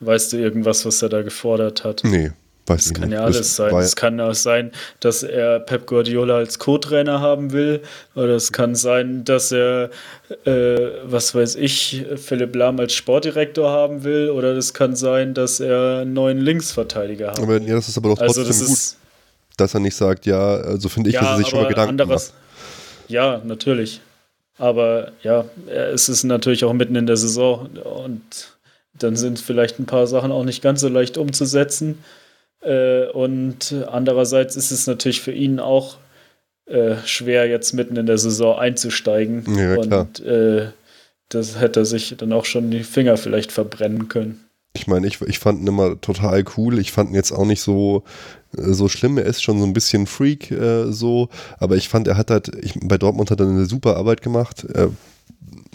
weißt du irgendwas, was er da gefordert hat?
nee, Weiß
Das
ich
kann
nicht.
ja alles
Das
sein. Es kann auch sein, dass er Pep Guardiola als Co-Trainer haben will. Oder es kann sein, dass er, äh, was weiß ich, Philipp Lahm als Sportdirektor haben will. Oder es kann sein, dass er einen neuen Linksverteidiger haben
aber,
will.
ja, das ist aber doch
Also
trotzdem
das
gut,
ist
dass er nicht sagt, ja, also finde ich, dass er sich schon mal Gedanken
anderes,
macht.
Ja, natürlich. Aber ja, es ist natürlich auch mitten in der Saison und dann sind vielleicht ein paar Sachen auch nicht ganz so leicht umzusetzen. Äh, und andererseits ist es natürlich für ihn auch äh, schwer, jetzt mitten in der Saison einzusteigen.
Ja, klar.
und äh, das hätte er sich dann auch schon die Finger vielleicht verbrennen können.
Ich meine, ich, ich fand ihn immer total cool. Ich fand ihn jetzt auch nicht so, so schlimm. Er ist schon so ein bisschen Freak äh, so. Aber ich fand, er hat halt, ich, bei Dortmund hat er eine super Arbeit gemacht. Er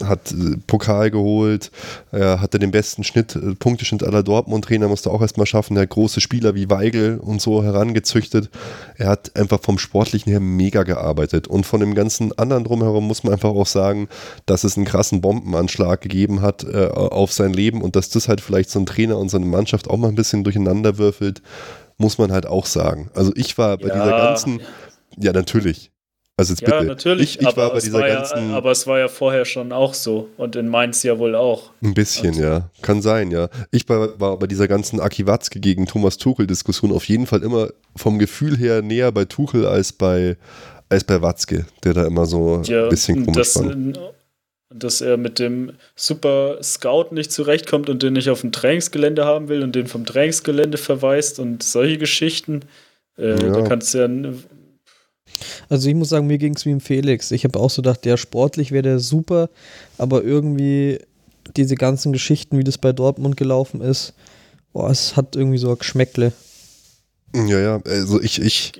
hat äh, Pokal geholt, er hatte den besten Schnitt, äh, Punkteschnitt aller Dortmund-Trainer, musste auch erstmal schaffen. Er hat große Spieler wie Weigel und so herangezüchtet. Er hat einfach vom Sportlichen her mega gearbeitet. Und von dem ganzen anderen drumherum muss man einfach auch sagen, dass es einen krassen Bombenanschlag gegeben hat äh, auf sein Leben und dass das halt vielleicht so ein Trainer und seine Mannschaft auch mal ein bisschen durcheinander würfelt, muss man halt auch sagen. Also ich war bei
Ja.
dieser ganzen, ja natürlich. Also jetzt
Ja,
bitte.
natürlich.
Ich, ich
aber,
war bei
es
dieser
war
ganzen.
ja, aber es war ja vorher schon auch so. Und in Mainz ja wohl auch.
Ein bisschen,
Also-
ja. Kann sein, ja. Ich war, war bei dieser ganzen Aki Watzke gegen Thomas Tuchel-Diskussion auf jeden Fall immer vom Gefühl her näher bei Tuchel als bei, als bei Watzke, der da immer so
Ja,
ein bisschen komisch
dass,
fand.
Dass er mit dem Super Scout nicht zurechtkommt und den nicht auf dem Trainingsgelände haben will und den vom Trainingsgelände verweist und solche Geschichten. Äh,
Ja.
Da kannst du ja.
Also ich muss sagen, mir ging es wie im Felix. Ich habe auch so gedacht, der sportlich wäre der super, aber irgendwie diese ganzen Geschichten, wie das bei Dortmund gelaufen ist, boah, es hat irgendwie so ein Geschmäckle.
Ja, ja. Also ich, ich.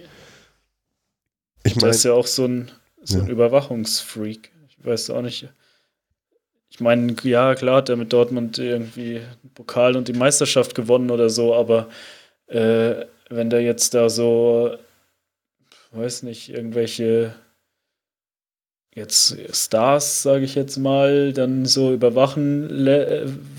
Ich
Der
meine,
ist ja auch so ein, so ein
Ja.
Überwachungsfreak. Ich weiß auch nicht. Ich meine, ja, klar hat er mit Dortmund irgendwie den Pokal und die Meisterschaft gewonnen oder so, aber äh, wenn der jetzt da so, weiß nicht, irgendwelche jetzt Stars, sage ich jetzt mal, dann so überwachen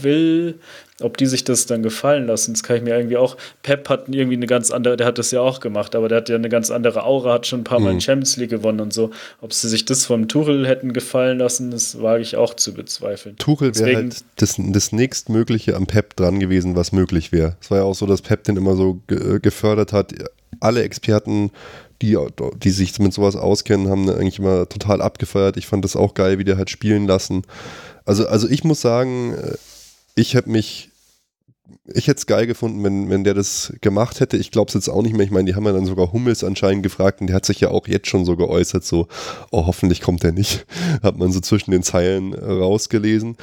will, ob die sich das dann gefallen lassen, das kann ich mir irgendwie auch. Pep hat irgendwie eine ganz andere, der hat das ja auch gemacht, aber der hat ja eine ganz andere Aura, hat schon ein paar Mal
Mhm.
Champions League gewonnen und so. Ob sie sich das vom Tuchel hätten gefallen lassen, das wage ich auch zu bezweifeln.
Tuchel wäre halt das, das nächstmögliche am Pep dran gewesen, was möglich wäre. Es war ja auch so, dass Pep den immer so ge gefördert hat. Alle Experten, die, die sich mit sowas auskennen, haben eigentlich immer total abgefeiert. Ich fand das auch geil, wie der hat spielen lassen. Also, also ich muss sagen, äh, ich hätte mich, ich hätte es geil gefunden, wenn, wenn der das gemacht hätte. Ich glaube es jetzt auch nicht mehr. Ich meine, die haben ja dann sogar Hummels anscheinend gefragt und der hat sich ja auch jetzt schon so geäußert, so, oh, hoffentlich kommt er nicht. Hat man so zwischen den Zeilen äh, rausgelesen.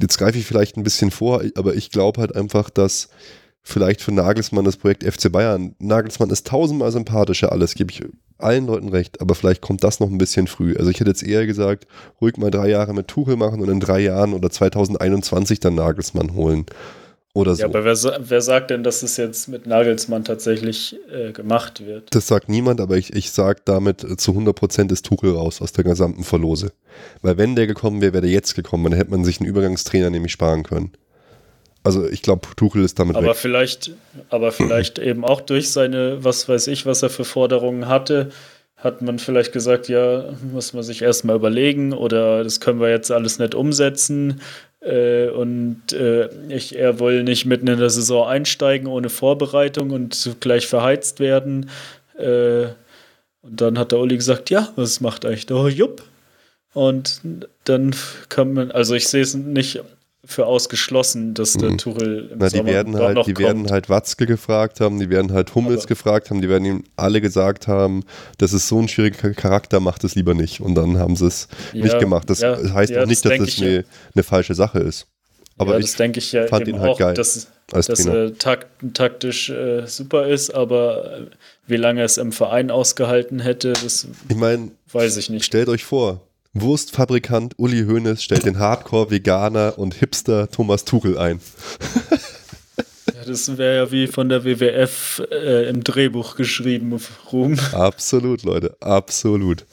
Jetzt greife ich vielleicht ein bisschen vor, aber ich glaube halt einfach, dass vielleicht für Nagelsmann das Projekt FC Bayern, Nagelsmann ist tausendmal sympathischer, alles gebe ich allen Leuten recht, aber vielleicht kommt das noch ein bisschen früh. Also ich hätte jetzt eher gesagt, ruhig mal drei Jahre mit Tuchel machen und in drei Jahren oder 2021 dann Nagelsmann holen. Oder so.
Ja, aber wer, wer sagt denn, dass es jetzt mit Nagelsmann tatsächlich äh, gemacht wird?
Das sagt niemand, aber ich, ich sage damit äh, zu 100% ist Tuchel raus aus der gesamten Verlose. Weil wenn der gekommen wäre, wäre der jetzt gekommen. Dann hätte man sich einen Übergangstrainer nämlich sparen können. Also ich glaube, Tuchel ist damit
Aber
weg.
vielleicht, aber vielleicht eben auch durch seine, was weiß ich, was er für Forderungen hatte, hat man vielleicht gesagt, ja, muss man sich erstmal überlegen oder das können wir jetzt alles nicht umsetzen. Äh, und äh, ich, er will nicht mitten in der Saison einsteigen ohne Vorbereitung und gleich verheizt werden. Äh, und dann hat der Uli gesagt, ja, was macht eigentlich der Jupp? Und dann kann man, also ich sehe es nicht für ausgeschlossen, dass der
Mhm.
Tuchel im
Na, die
Sommer
werden
doch
halt,
noch
die
kommt.
werden halt Watzke gefragt haben, die werden halt Hummels
Aber-
gefragt haben, die werden ihm alle gesagt haben, das ist so ein schwieriger Charakter, macht es lieber nicht. Und dann haben sie es
Ja,
nicht gemacht. Das
ja,
heißt
ja,
auch nicht,
das
dass
denk
das eine, eine falsche Sache ist. Aber
ja,
ich
das denke ich ja
fand ihn halt
auch,
geil
dass,
als
dass er takt, taktisch äh, super ist, aber äh, wie lange er es im Verein ausgehalten hätte, das
ich meine,
weiß ich nicht.
Stellt euch vor, Wurstfabrikant Uli Hoeneß stellt den Hardcore-Veganer und Hipster Thomas Tuchel ein.
Ja, das wäre ja wie von der WWF äh, im Drehbuch geschrieben, Ruhm.
Absolut, Leute, absolut.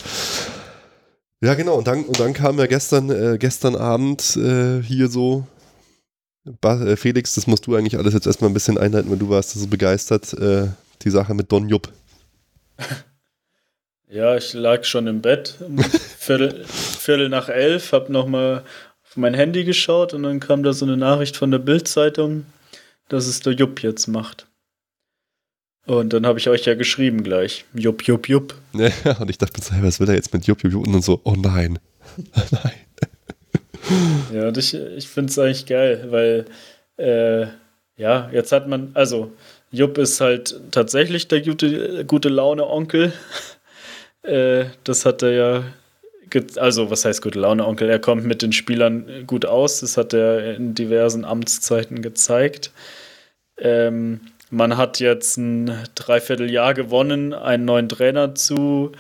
Ja, genau, und dann, und dann kam ja gestern, äh, gestern Abend äh, hier so äh, Felix, das musst du eigentlich alles jetzt erstmal ein bisschen einleiten, weil du warst so begeistert, äh, die Sache mit Don Jupp.
Ja, ich lag schon im Bett, Viertel, Viertel nach elf, hab nochmal auf mein Handy geschaut und dann kam da so eine Nachricht von der Bild-Zeitung, dass es der Jupp jetzt macht. Und dann habe ich euch ja geschrieben gleich. Jupp, Jupp, Jupp.
Ja, und ich dachte mir was will er jetzt mit Jupp, Jupp, Jupp? Und dann so, oh nein. nein.
Ja, und ich, ich finde es eigentlich geil, weil, äh, ja, jetzt hat man, also, Jupp ist halt tatsächlich der gute, gute Laune-Onkel. Äh, das hat er ja, also, was heißt gute Laune-Onkel? Er kommt mit den Spielern gut aus, das hat er in diversen Amtszeiten gezeigt. Ähm, man hat jetzt ein Dreivierteljahr gewonnen, einen neuen Trainer zu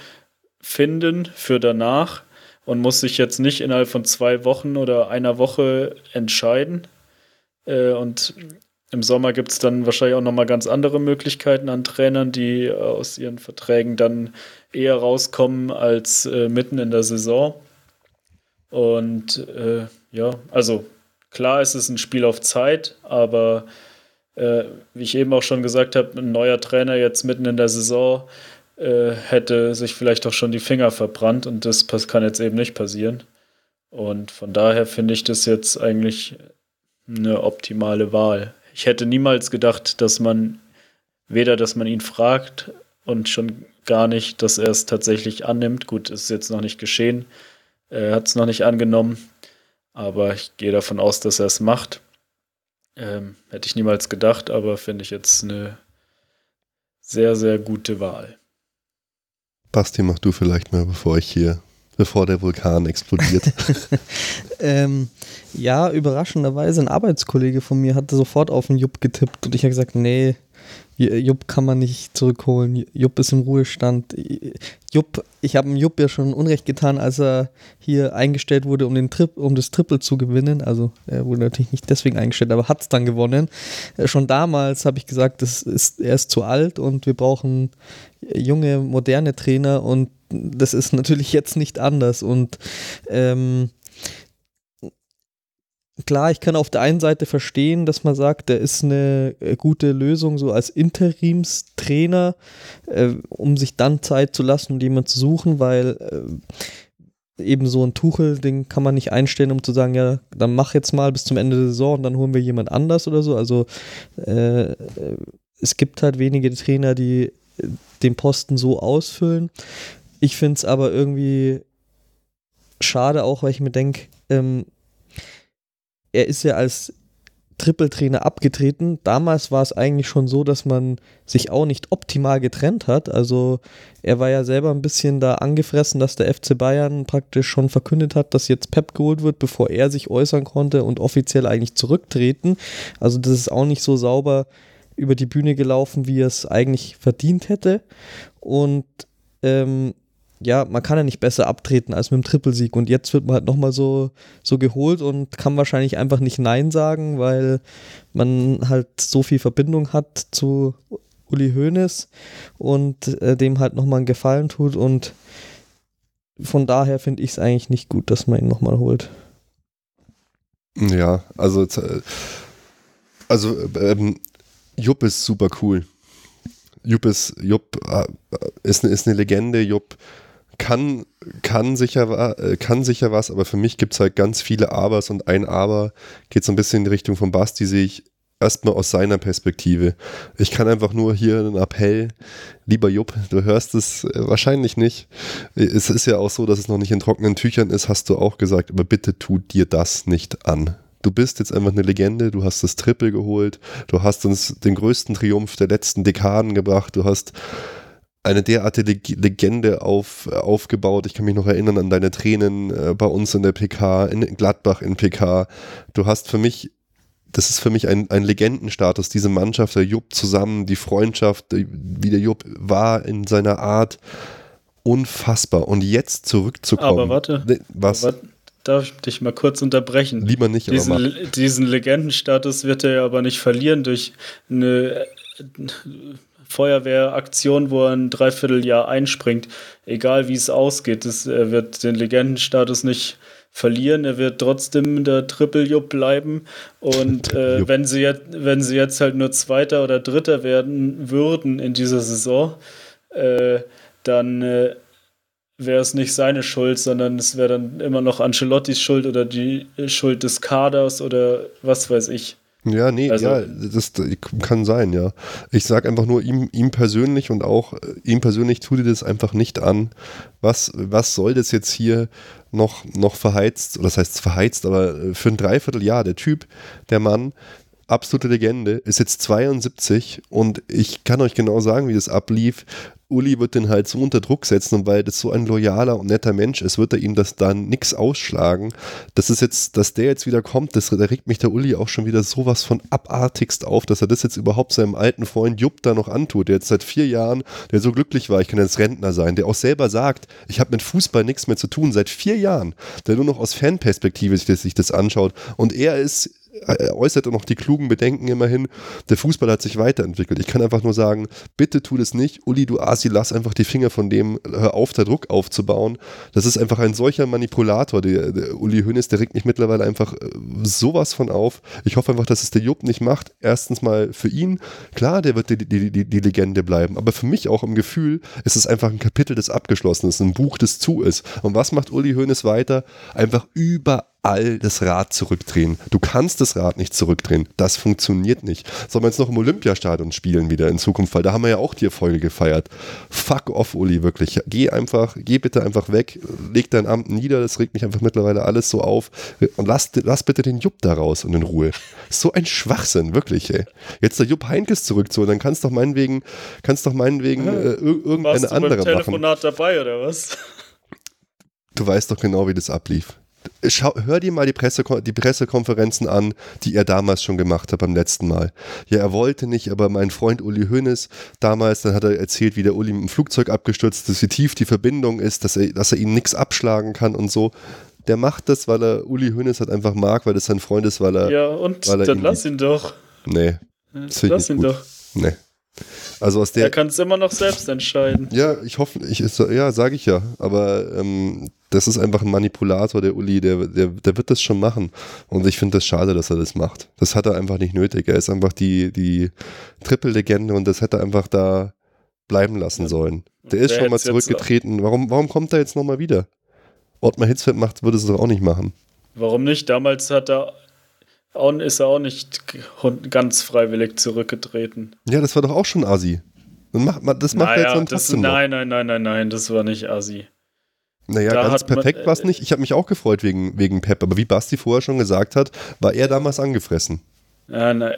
finden für danach und muss sich jetzt nicht innerhalb von zwei Wochen oder einer Woche entscheiden. Äh, und im Sommer gibt es dann wahrscheinlich auch nochmal ganz andere Möglichkeiten an Trainern, die äh, aus ihren Verträgen dann eher rauskommen als äh, mitten in der Saison. Und äh, ja, also klar ist es ein Spiel auf Zeit, aber äh, wie ich eben auch schon gesagt habe, ein neuer Trainer jetzt mitten in der Saison äh, hätte sich vielleicht auch schon die Finger verbrannt und das kann jetzt eben nicht passieren. Und von daher finde ich das jetzt eigentlich eine optimale Wahl. Ich hätte niemals gedacht, dass man weder, dass man ihn fragt und schon gar nicht, dass er es tatsächlich annimmt. Gut, ist jetzt noch nicht geschehen. Er hat es noch nicht angenommen, aber ich gehe davon aus, dass er es macht. Ähm, hätte ich niemals gedacht, aber finde ich jetzt eine sehr, sehr gute Wahl.
Basti, mach du vielleicht mal, bevor ich hier, bevor der Vulkan explodiert.
Ähm, ja, überraschenderweise ein Arbeitskollege von mir hatte sofort auf den Jupp getippt und ich habe gesagt, nee, Jupp kann man nicht zurückholen. Jupp ist im Ruhestand. Jupp, ich habe dem Jupp ja schon Unrecht getan, als er hier eingestellt wurde, um, den Trip, um das Triple zu gewinnen. Also er wurde natürlich nicht deswegen eingestellt, aber hat es dann gewonnen. Äh, Schon damals habe ich gesagt, das ist, er ist zu alt und wir brauchen junge, moderne Trainer und das ist natürlich jetzt nicht anders. Und ähm, klar, ich kann auf der einen Seite verstehen, dass man sagt, der ist eine äh, gute Lösung so als Interimstrainer, äh, um sich dann Zeit zu lassen und jemanden zu suchen, weil äh, eben so ein Tuchel, den kann man nicht einstellen, um zu sagen, ja, dann mach jetzt mal bis zum Ende der Saison und dann holen wir jemand anders oder so. Also äh, es gibt halt wenige Trainer, die äh, den Posten so ausfüllen. Ich finde es aber irgendwie schade auch, weil ich mir denke, ähm, er ist ja als Trippeltrainer abgetreten. Damals war es eigentlich schon so, dass man sich auch nicht optimal getrennt hat. Also er war ja selber ein bisschen da angefressen, dass der FC Bayern praktisch schon verkündet hat, dass jetzt Pep geholt wird, bevor er sich äußern konnte und offiziell eigentlich zurücktreten. Also das ist auch nicht so sauber über die Bühne gelaufen, wie er es eigentlich verdient hätte. Und ähm, ja, man kann ja nicht besser abtreten als mit dem Trippelsieg. Und jetzt wird man halt nochmal so, so geholt und kann wahrscheinlich einfach nicht Nein sagen, weil man halt so viel Verbindung hat zu Uli Hoeneß und äh, dem halt nochmal einen Gefallen tut. Und von daher finde ich es eigentlich nicht gut, dass man ihn nochmal holt.
ja, also, also ähm, Jupp ist super cool. Jupp ist, Jupp äh, ist, ist eine Legende. Jupp kann, kann, sicher, äh, kann sicher was, aber für mich gibt es halt ganz viele Abers und ein Aber geht so ein bisschen in die Richtung von Basti, sehe ich erstmal aus seiner Perspektive. Ich kann einfach nur hier einen Appell, lieber Jupp, du hörst es äh, wahrscheinlich nicht. Es ist ja auch so, dass es noch nicht in trockenen Tüchern ist, hast du auch gesagt, aber bitte tu dir das nicht an. Du bist jetzt einfach eine Legende, du hast das Triple geholt, du hast uns den größten Triumph der letzten Dekaden gebracht, du hast eine derartige Leg- Legende auf, aufgebaut. Ich kann mich noch erinnern an deine Tränen äh, bei uns in der PK, in Gladbach in PK. Du hast für mich, das ist für mich ein, ein Legendenstatus, diese Mannschaft, der Jupp zusammen, die Freundschaft, wie der Jupp war in seiner Art, unfassbar. Und jetzt zurückzukommen.
Aber warte.
Was?
Aber darf ich dich mal kurz unterbrechen?
Lieber nicht, aber mach.
Diesen, diesen Legendenstatus wird er ja aber nicht verlieren durch eine Feuerwehraktion, wo er ein Dreivierteljahr einspringt. Egal wie es ausgeht, das, er wird den Legendenstatus nicht verlieren. Er wird trotzdem der Triple-Jupp bleiben. Und äh, wenn, sie jetzt, wenn sie jetzt halt nur Zweiter oder Dritter werden würden in dieser Saison, äh, dann äh, wäre es nicht seine Schuld, sondern es wäre dann immer noch Ancelottis Schuld oder die Schuld des Kaders oder was weiß ich.
Ja, nee, also, ja, das, kann sein, ja. Ich sag einfach nur ihm, ihm persönlich und auch äh, ihm persönlich tut dir das einfach nicht an. Was, was soll das jetzt hier noch, noch verheizt, oder das heißt verheizt, aber äh, für ein Dreivierteljahr, der Typ, der Mann, absolute Legende, ist jetzt 72 und ich kann euch genau sagen, wie das ablief. Uli wird den halt so unter Druck setzen und weil das so ein loyaler und netter Mensch ist, wird er ihm das dann nichts ausschlagen. Das ist jetzt, dass der jetzt wieder kommt, das, da regt mich der Uli auch schon wieder sowas von abartigst auf, dass er das jetzt überhaupt seinem alten Freund Jupp da noch antut, der jetzt seit vier Jahren, der so glücklich war, ich kann jetzt Rentner sein, der auch selber sagt, ich habe mit Fußball nichts mehr zu tun, seit vier Jahren, der nur noch aus Fanperspektive sich das, sich das anschaut und er ist äußerte noch die klugen Bedenken immerhin, der Fußball hat sich weiterentwickelt. Ich kann einfach nur sagen, bitte tu das nicht. Uli, du Asi, lass einfach die Finger von dem, hör auf, da Druck aufzubauen. Das ist einfach ein solcher Manipulator. Der, der Uli Hoeneß, der regt mich mittlerweile einfach äh, sowas von auf. Ich hoffe einfach, dass es der Jupp nicht macht. Erstens mal für ihn, klar, der wird die, die, die, die Legende bleiben, aber für mich auch im Gefühl, ist es einfach ein Kapitel, das abgeschlossen ist, ein Buch, das zu ist. Und was macht Uli Hoeneß weiter? Einfach überall all das Rad zurückdrehen. Du kannst das Rad nicht zurückdrehen. Das funktioniert nicht. Sollen wir jetzt noch im Olympiastadion spielen wieder in Zukunft, weil da haben wir ja auch die Erfolge gefeiert. Fuck off, Uli, wirklich. Geh einfach, geh bitte einfach weg, leg dein Amt nieder, das regt mich einfach mittlerweile alles so auf und lass, lass bitte den Jupp da raus und in Ruhe. So ein Schwachsinn, wirklich, ey. Jetzt der Jupp Heinkes zurückzuholen, dann kannst doch meinetwegen, kannst doch meinetwegen äh, irgendeine Warst du andere beim
Telefonat machen. dabei oder was?
Du weißt doch genau, wie das ablief. Schau, hör dir mal die, Presse, die Pressekonferenzen an, die er damals schon gemacht hat beim letzten Mal. Ja, er wollte nicht, aber mein Freund Uli Hoeneß damals, dann hat er erzählt, wie der Uli mit dem Flugzeug abgestürzt ist, wie tief die Verbindung ist, dass er, dass er ihm nichts abschlagen kann und so. Der macht das, weil er Uli Hoeneß halt einfach mag, weil das sein Freund ist, weil er.
Ja, und dann lass ihn doch.
Nee.
Lass ihn gut. doch.
Nee. Also aus der.
Er kann es immer noch selbst entscheiden.
Ja, ich hoffe, ich, ja, sage ich ja. Aber ähm, das ist einfach ein Manipulator, der Uli, der, der, der wird das schon machen. Und ich finde das schade, dass er das macht. Das hat er einfach nicht nötig. Er ist einfach die, die Triple-Legende und das hätte er einfach da bleiben lassen sollen. Der ist schon mal zurückgetreten. Warum, warum kommt er jetzt nochmal wieder? Ottmar Hitzfeld macht, würde es doch auch nicht machen.
Warum nicht? Damals hat er ist er auch nicht ganz freiwillig zurückgetreten.
Ja, das war doch auch schon Asi. Das macht, das macht naja, er jetzt dann trotzdem
das, Nein, nein, nein, nein, nein, das war nicht Asi.
Naja, da ganz perfekt war es nicht. Ich habe mich auch gefreut wegen, wegen Pep, aber wie Basti vorher schon gesagt hat, war er damals angefressen.
Ja, na,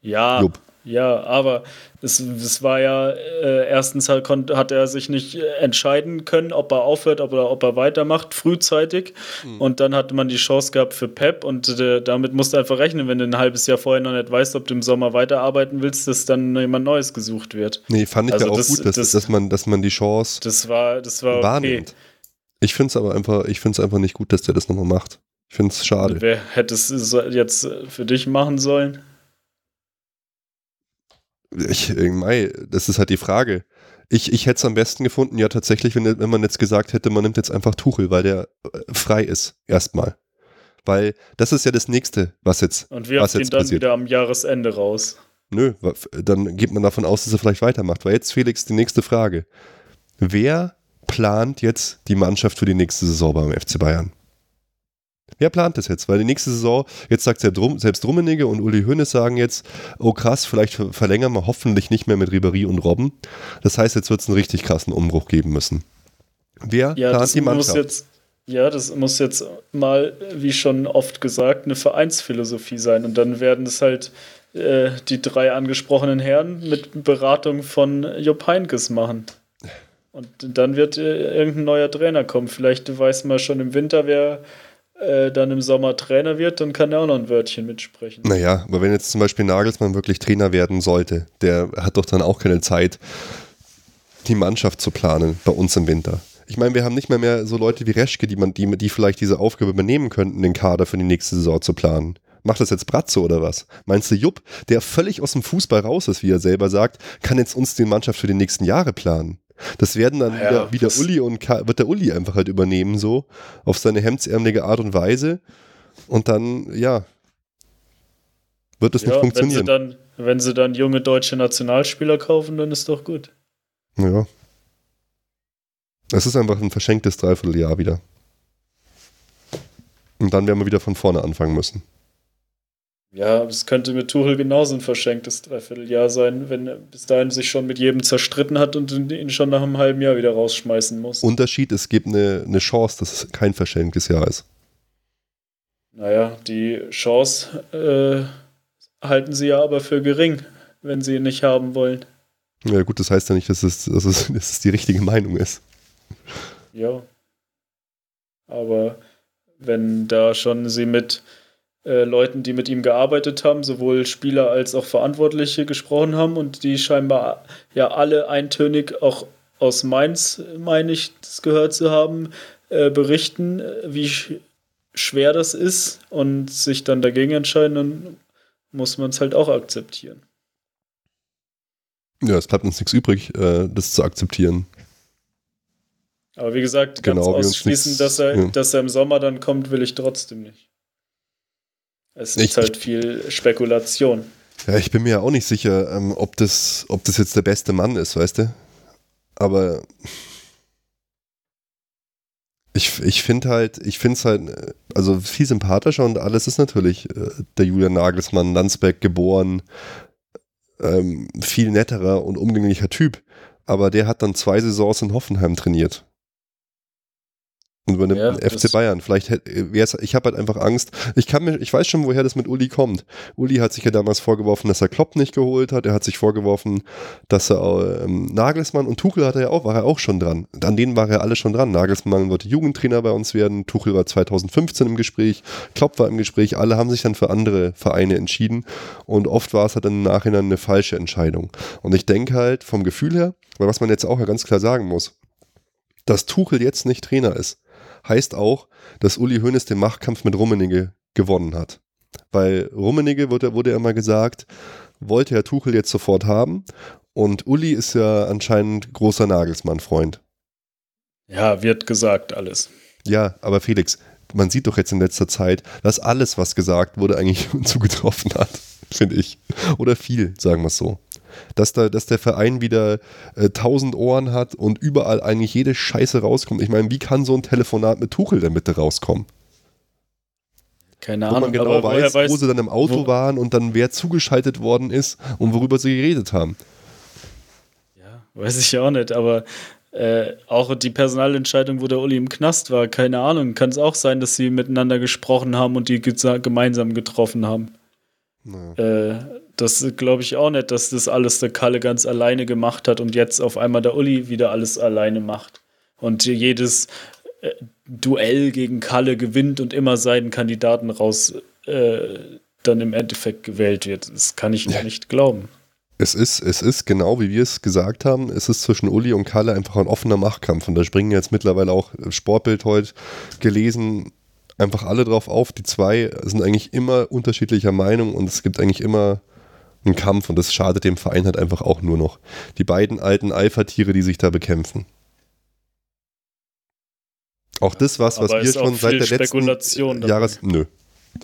ja. Jupp. Ja, aber es, es war ja, äh, erstens hat, konnte, hat er sich nicht entscheiden können, ob er aufhört oder ob er weitermacht, frühzeitig. Mhm. Und dann hatte man die Chance gehabt für Pep und äh, damit musst du einfach rechnen, wenn du ein halbes Jahr vorher noch nicht weißt, ob du im Sommer weiterarbeiten willst, dass dann jemand Neues gesucht wird.
Nee, fand ich also ja auch das, gut, dass, das, dass, man, dass man die Chance
das war, das war wahrnimmt. Okay.
Ich finde es aber einfach, ich finde es einfach nicht gut, dass der das nochmal macht. Ich finde es schade.
wer hätte es jetzt für dich machen sollen?
Ich, Mai, das ist halt die Frage. Ich, ich hätte es am besten gefunden, ja tatsächlich, wenn, wenn man jetzt gesagt hätte, man nimmt jetzt einfach Tuchel, weil der äh, frei ist, erstmal. Weil das ist ja das Nächste, was jetzt
Und wir
was
jetzt dann passiert. wieder am Jahresende raus.
Nö, dann geht man davon aus, dass er vielleicht weitermacht. Weil jetzt, Felix, die nächste Frage. Wer plant jetzt die Mannschaft für die nächste Saison beim FC Bayern? Wer plant das jetzt? Weil die nächste Saison, jetzt sagt selbst Rummenigge und Uli Hoeneß sagen jetzt, oh krass, vielleicht verlängern wir hoffentlich nicht mehr mit Ribéry und Robben. Das heißt, jetzt wird es einen richtig krassen Umbruch geben müssen. Wer
ja,
plant die Mannschaft?
Jetzt, ja, das muss jetzt mal, wie schon oft gesagt, eine Vereinsphilosophie sein. Und dann werden es halt äh, die drei angesprochenen Herren mit Beratung von Jupp Heynckes machen. Und dann wird äh, irgendein neuer Trainer kommen. Vielleicht weiß man schon im Winter, wer äh, dann im Sommer Trainer wird, dann kann er auch noch ein Wörtchen mitsprechen.
Naja, aber wenn jetzt zum Beispiel Nagelsmann wirklich Trainer werden sollte, der hat doch dann auch keine Zeit, die Mannschaft zu planen bei uns im Winter. Ich meine, wir haben nicht mehr mehr so Leute wie Reschke, die, man, die, die vielleicht diese Aufgabe übernehmen könnten, den Kader für die nächste Saison zu planen. Macht das jetzt Bratze oder was? Meinst du, Jupp, der völlig aus dem Fußball raus ist, wie er selber sagt, kann jetzt uns die Mannschaft für die nächsten Jahre planen? Das werden dann
Ah
wieder,
ja,
wieder
das-
Uli und Ka wird der Uli einfach halt übernehmen, so auf seine hemdsärmelige Art und Weise. Und dann, ja, wird es nicht
Ja, wenn sie,
funktionieren.
dann, wenn sie dann junge deutsche Nationalspieler kaufen, dann ist doch gut.
Ja. Es ist einfach ein verschenktes Dreivierteljahr wieder. Und dann werden wir wieder von vorne anfangen müssen.
Ja, es könnte mit Tuchel genauso ein verschenktes Dreivierteljahr sein, wenn er bis dahin sich schon mit jedem zerstritten hat und ihn schon nach einem halben Jahr wieder rausschmeißen muss.
Unterschied, es gibt eine, eine Chance, dass es kein verschenktes Jahr ist.
Naja, die Chance äh, halten sie ja aber für gering, wenn sie ihn nicht haben wollen.
Ja gut, das heißt ja nicht, dass es, dass es, dass es die richtige Meinung ist.
Ja. Aber wenn da schon sie mit äh, Leuten, die mit ihm gearbeitet haben, sowohl Spieler als auch Verantwortliche gesprochen haben und die scheinbar ja alle eintönig auch aus Mainz, meine ich, das gehört zu haben, äh, berichten, äh, wie sch schwer das ist und sich dann dagegen entscheiden, dann muss man es halt auch akzeptieren.
Ja, es bleibt uns nichts übrig, äh, das zu akzeptieren.
Aber wie gesagt, ganz
Genau,
ausschließen, dass er,
ja.
dass er im Sommer dann kommt, will ich trotzdem nicht. Es
Ich-
ist halt viel Spekulation.
Ja, ich bin mir ja auch nicht sicher, ähm, ob, das, ob das jetzt der beste Mann ist, weißt du? Aber ich, ich finde halt, ich finde es halt, äh, also viel sympathischer und alles ist natürlich äh, der Julian Nagelsmann, Landsberg geboren, ähm, viel netterer und umgänglicher Typ. Aber der hat dann zwei Saisons in Hoffenheim trainiert. Und übernimmt
Ja,
den FC Bayern. Vielleicht hätte, wär's, ich habe halt einfach Angst. Ich kann mir, ich weiß schon, woher das mit Uli kommt. Uli hat sich ja damals vorgeworfen, dass er Klopp nicht geholt hat. Er hat sich vorgeworfen, dass er ähm, Nagelsmann und Tuchel hat er ja auch, war er auch schon dran. An denen war er alle schon dran. Nagelsmann wollte Jugendtrainer bei uns werden. Tuchel war 2015 im Gespräch. Klopp war im Gespräch. Alle haben sich dann für andere Vereine entschieden. Und oft war es halt dann im Nachhinein eine falsche Entscheidung. Und ich denke halt vom Gefühl her, weil was man jetzt auch ja ganz klar sagen muss, dass Tuchel jetzt nicht Trainer ist, heißt auch, dass Uli Hoeneß den Machtkampf mit Rummenigge gewonnen hat. Weil Rummenigge wurde, wurde ja immer gesagt, wollte Herr Tuchel jetzt sofort haben. Und Uli ist ja anscheinend großer Nagelsmann-Freund.
Ja, wird gesagt alles.
Ja, aber Felix, man sieht doch jetzt in letzter Zeit, dass alles, was gesagt wurde, eigentlich zugetroffen hat, finde ich. Oder viel, sagen wir es so. Dass, da, dass der Verein wieder äh, tausend Ohren hat und überall eigentlich jede Scheiße rauskommt. Ich meine, wie kann so ein Telefonat mit Tuchel denn bitte rauskommen?
Keine
Wo
Ahnung,
man genau weiß,
weiß,
wo sie dann im Auto
wo-
waren und dann wer zugeschaltet worden ist und worüber sie geredet haben.
Ja, weiß ich auch nicht, aber äh, auch die Personalentscheidung, wo der Uli im Knast war, keine Ahnung, kann es auch sein, dass sie miteinander gesprochen haben und die gemeinsam getroffen haben.
Naja.
Äh, das glaube ich auch nicht, dass das alles der Kalle ganz alleine gemacht hat und jetzt auf einmal der Uli wieder alles alleine macht. Und jedes äh, Duell gegen Kalle gewinnt und immer seinen Kandidaten raus äh, dann im Endeffekt gewählt wird. Das kann ich nicht glauben.
Es ist, es ist genau wie wir es gesagt haben, es ist zwischen Uli und Kalle einfach ein offener Machtkampf. Und da springen jetzt mittlerweile auch Sportbild heute gelesen, einfach alle drauf auf. Die zwei sind eigentlich immer unterschiedlicher Meinung und es gibt eigentlich immer einen Kampf und das schadet dem Verein halt einfach auch nur noch. Die beiden alten Alpha-Tiere, die sich da bekämpfen. Auch das, was, was wir schon seit der letzten
Spekulation dabei.
Jahres. Nö.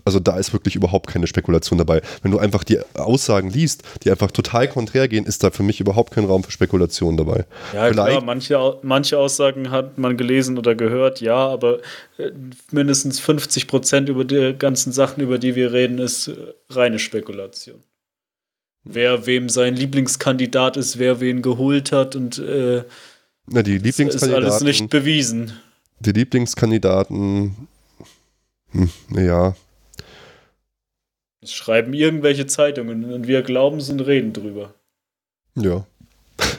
Also da ist wirklich überhaupt keine Spekulation dabei. Wenn du einfach die Aussagen liest, die einfach total konträr gehen, ist da für mich überhaupt kein Raum für Spekulation dabei.
Ja,
Vielleicht-
klar, manche, manche Aussagen hat man gelesen oder gehört, ja, aber äh, mindestens 50 Prozent über die ganzen Sachen, über die wir reden, ist äh, reine Spekulation. Wer wem sein Lieblingskandidat ist, wer wen geholt hat und äh,
Na, die
das ist alles
Lieblingskandidaten,
nicht bewiesen.
die Lieblingskandidaten, hm, ja,
Das schreiben irgendwelche Zeitungen und wir glauben es und reden drüber.
ja.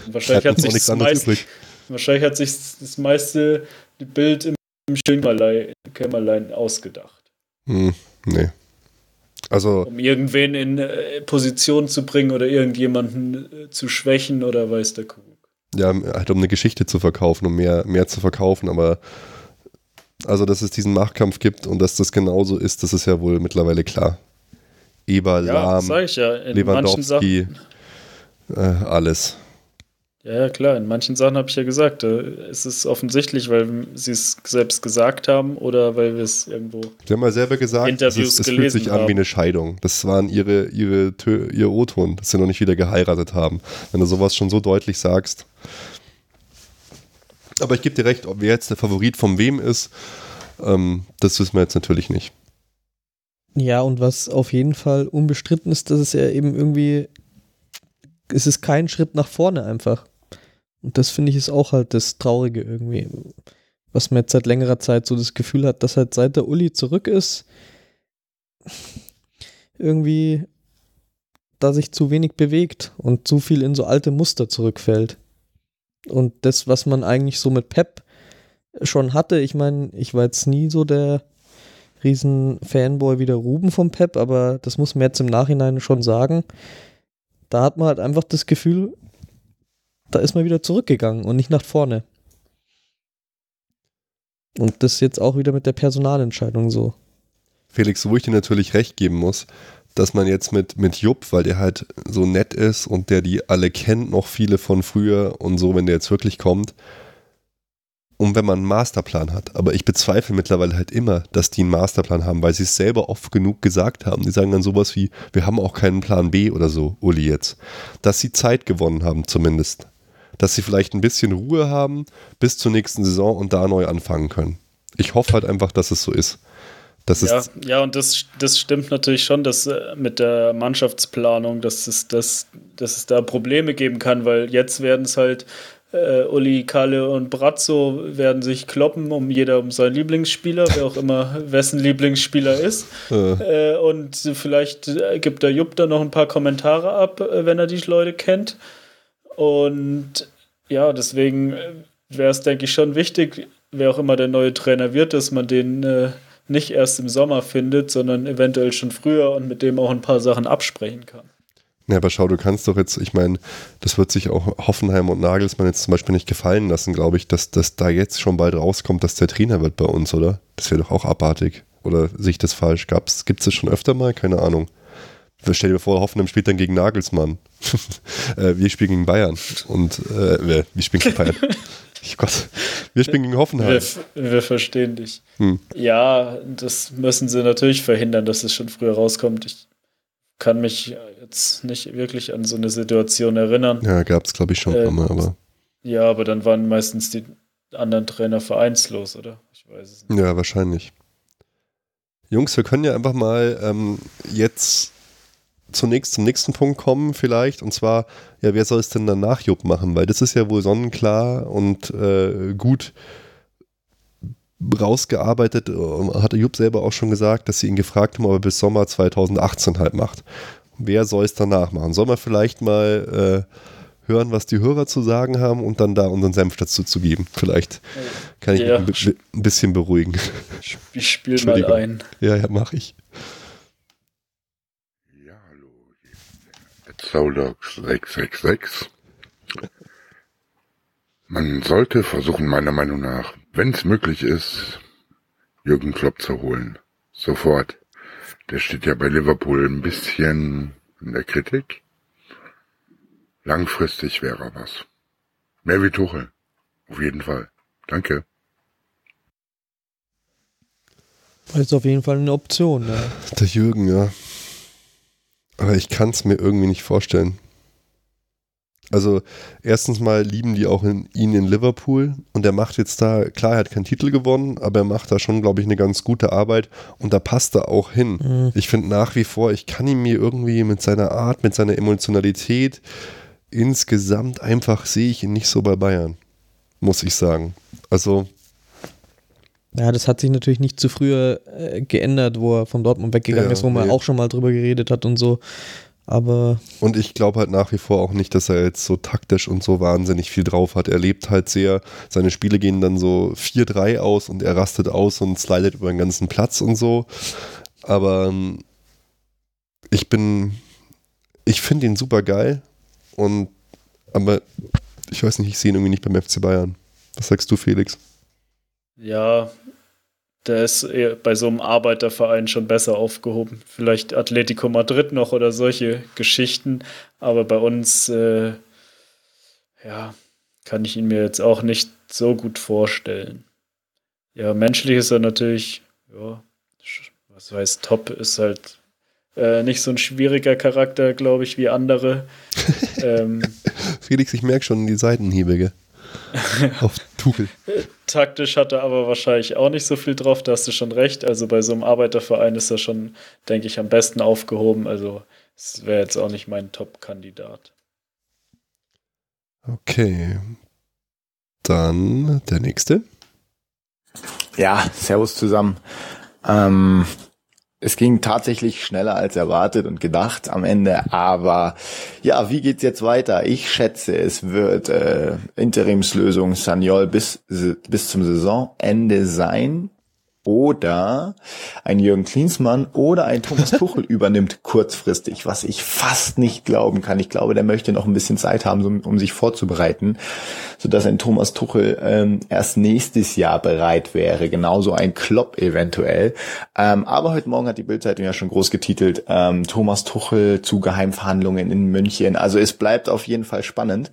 Und wahrscheinlich, hat sich das meiste, wahrscheinlich hat sich das meiste Bild im Kämmerlein, Kämmerlein ausgedacht.
Hm, nee. Also,
um irgendwen in äh, Position zu bringen oder irgendjemanden äh, zu schwächen oder weiß der Kuckuck.
ja, halt um eine Geschichte zu verkaufen, um mehr, mehr zu verkaufen, aber also, dass es diesen Machtkampf gibt und dass das genauso ist, das ist ja wohl mittlerweile klar. Eber,
Ja,
Lahm,
ja. In manchen Sachen,
Lewandowski, äh, alles.
Ja, klar, in manchen Sachen habe ich ja gesagt, äh, es ist offensichtlich, weil sie es selbst gesagt haben oder weil wir es irgendwo.
Sie haben mal selber gesagt,
Interviews
es, es fühlt sich an wie eine Scheidung. Das waren ihre, ihre, ihr O-Ton, dass sie noch nicht wieder geheiratet haben. Wenn du sowas schon so deutlich sagst. Aber ich gebe dir recht, ob wer jetzt der Favorit von wem ist, ähm, das wissen wir jetzt natürlich nicht.
Ja, und was auf jeden Fall unbestritten ist, dass es ja eben irgendwie, es ist kein Schritt nach vorne einfach. Und das finde ich ist auch halt das Traurige irgendwie. Was man jetzt seit längerer Zeit so das Gefühl hat, dass halt seit der Uli zurück ist, irgendwie da sich zu wenig bewegt und zu viel in so alte Muster zurückfällt. Und das, was man eigentlich so mit Pep schon hatte, ich meine, ich war jetzt nie so der riesen Fanboy wie der Ruben vom Pep, aber das muss man jetzt im Nachhinein schon sagen. Da hat man halt einfach das Gefühl, da ist man wieder zurückgegangen und nicht nach vorne. Und das jetzt auch wieder mit der Personalentscheidung so.
Felix, wo ich dir natürlich recht geben muss, dass man jetzt mit, mit Jupp, weil der halt so nett ist und der die alle kennt, noch viele von früher und so, wenn der jetzt wirklich kommt, und wenn man einen Masterplan hat. Aber ich bezweifle mittlerweile halt immer, dass die einen Masterplan haben, weil sie es selber oft genug gesagt haben. Die sagen dann sowas wie, wir haben auch keinen Plan B oder so, Uli jetzt. Dass sie Zeit gewonnen haben zumindest dass sie vielleicht ein bisschen Ruhe haben bis zur nächsten Saison und da neu anfangen können. Ich hoffe halt einfach, dass es so ist. Das
ja,
ist
ja, und das, das stimmt natürlich schon, dass äh, mit der Mannschaftsplanung, dass es, dass, dass es da Probleme geben kann, weil jetzt werden es halt äh, Uli, Kalle und Brazzo werden sich kloppen, um jeder um seinen Lieblingsspieler, wer auch immer wessen Lieblingsspieler ist. Äh. Äh, und vielleicht äh, gibt der Jupp da noch ein paar Kommentare ab, äh, wenn er die Leute kennt. Und ja, deswegen wäre es, denke ich, schon wichtig, wer auch immer der neue Trainer wird, dass man den äh, nicht erst im Sommer findet, sondern eventuell schon früher und mit dem auch ein paar Sachen absprechen kann.
Ja, aber schau, du kannst doch jetzt, ich meine, das wird sich auch Hoffenheim und Nagelsmann jetzt zum Beispiel nicht gefallen lassen, glaube ich, dass, dass da jetzt schon bald rauskommt, dass der Trainer wird bei uns, oder? Das wäre doch auch abartig. Oder sehe ich das falsch? Gibt es das schon öfter mal? Keine Ahnung. Stell dir vor, Hoffenheim spielt dann gegen Nagelsmann. äh, wir spielen gegen Bayern. Und äh, wir, spielen gegen Bayern. Ich Gott, wir spielen gegen Hoffenheim.
Wir, wir verstehen dich. Hm. Ja, das müssen sie natürlich verhindern, dass es schon früher rauskommt. Ich kann mich jetzt nicht wirklich an so eine Situation erinnern.
Ja, gab es, glaube ich, schon äh, mal, aber.
Ja, aber dann waren meistens die anderen Trainer vereinslos, oder? Ich weiß es
nicht. Ja, wahrscheinlich. Jungs, wir können ja einfach mal ähm, jetzt zunächst zum nächsten Punkt kommen vielleicht und zwar, ja, wer soll es denn dann nach Jupp machen? Weil das ist ja wohl sonnenklar und äh, gut rausgearbeitet. Hatte Jupp selber auch schon gesagt, dass sie ihn gefragt haben, ob er bis Sommer 2018 halt macht. Wer soll es danach machen? Soll man vielleicht mal äh, hören, was die Hörer zu sagen haben und dann da unseren Senf dazu zu geben? Vielleicht kann ich ja. mich ein bisschen beruhigen.
Ich spiele mal ein.
Ja, ja, mache ich.
Zaudox 666. Man sollte versuchen, meiner Meinung nach, wenn es möglich ist, Jürgen Klopp zu holen. Sofort. Der steht ja bei Liverpool ein bisschen in der Kritik. Langfristig wäre er was. Mehr wie Tuchel. Auf jeden Fall. Danke.
Das ist auf jeden Fall eine Option. Ne?
Der Jürgen, ja. Aber ich kann es mir irgendwie nicht vorstellen. Also erstens mal lieben die auch in, ihn in Liverpool und er macht jetzt da, klar, er hat keinen Titel gewonnen, aber er macht da schon, glaube ich, eine ganz gute Arbeit und da passt er auch hin. Mhm. Ich finde nach wie vor, ich kann ihn mir irgendwie mit seiner Art, mit seiner Emotionalität insgesamt einfach sehe ich ihn nicht so bei Bayern, muss ich sagen. Also
ja, das hat sich natürlich nicht zu früher äh, geändert, wo er von Dortmund weggegangen ja, ist, wo man nee. auch schon mal drüber geredet hat und so. Aber.
Und ich glaube halt nach wie vor auch nicht, dass er jetzt so taktisch und so wahnsinnig viel drauf hat. Er lebt halt sehr, seine Spiele gehen dann so 4-3 aus und er rastet aus und slidet über den ganzen Platz und so. Aber ähm, ich bin, ich finde ihn super geil und, aber ich weiß nicht, ich sehe ihn irgendwie nicht beim FC Bayern. Was sagst du, Felix?
Ja, der ist bei so einem Arbeiterverein schon besser aufgehoben. Vielleicht Atletico Madrid noch oder solche Geschichten. Aber bei uns, äh, ja, kann ich ihn mir jetzt auch nicht so gut vorstellen. Ja, menschlich ist er natürlich, ja, was weiß, top ist halt äh, nicht so ein schwieriger Charakter, glaube ich, wie andere. ähm,
Felix, ich merke schon die Seitenhiebe, gell? Auf Tuchel.
Taktisch hat er aber wahrscheinlich auch nicht so viel drauf, da hast du schon recht. Also bei so einem Arbeiterverein ist er schon, denke ich, am besten aufgehoben. Also es wäre jetzt auch nicht mein Top-Kandidat.
Okay. Dann der nächste.
Ja, Servus zusammen. Ähm, es ging tatsächlich schneller als erwartet und gedacht am Ende, aber ja, wie geht's jetzt weiter? Ich schätze, es wird äh, Interimslösung Sanyol bis bis zum Saisonende sein oder ein Jürgen Klinsmann oder ein Thomas Tuchel übernimmt kurzfristig, was ich fast nicht glauben kann. Ich glaube, der möchte noch ein bisschen Zeit haben, um, um sich vorzubereiten, sodass ein Thomas Tuchel ähm, erst nächstes Jahr bereit wäre. Genauso ein Klopp eventuell. Ähm, aber heute Morgen hat die Bildzeitung ja schon groß getitelt, ähm, Thomas Tuchel zu Geheimverhandlungen in München. Also es bleibt auf jeden Fall spannend.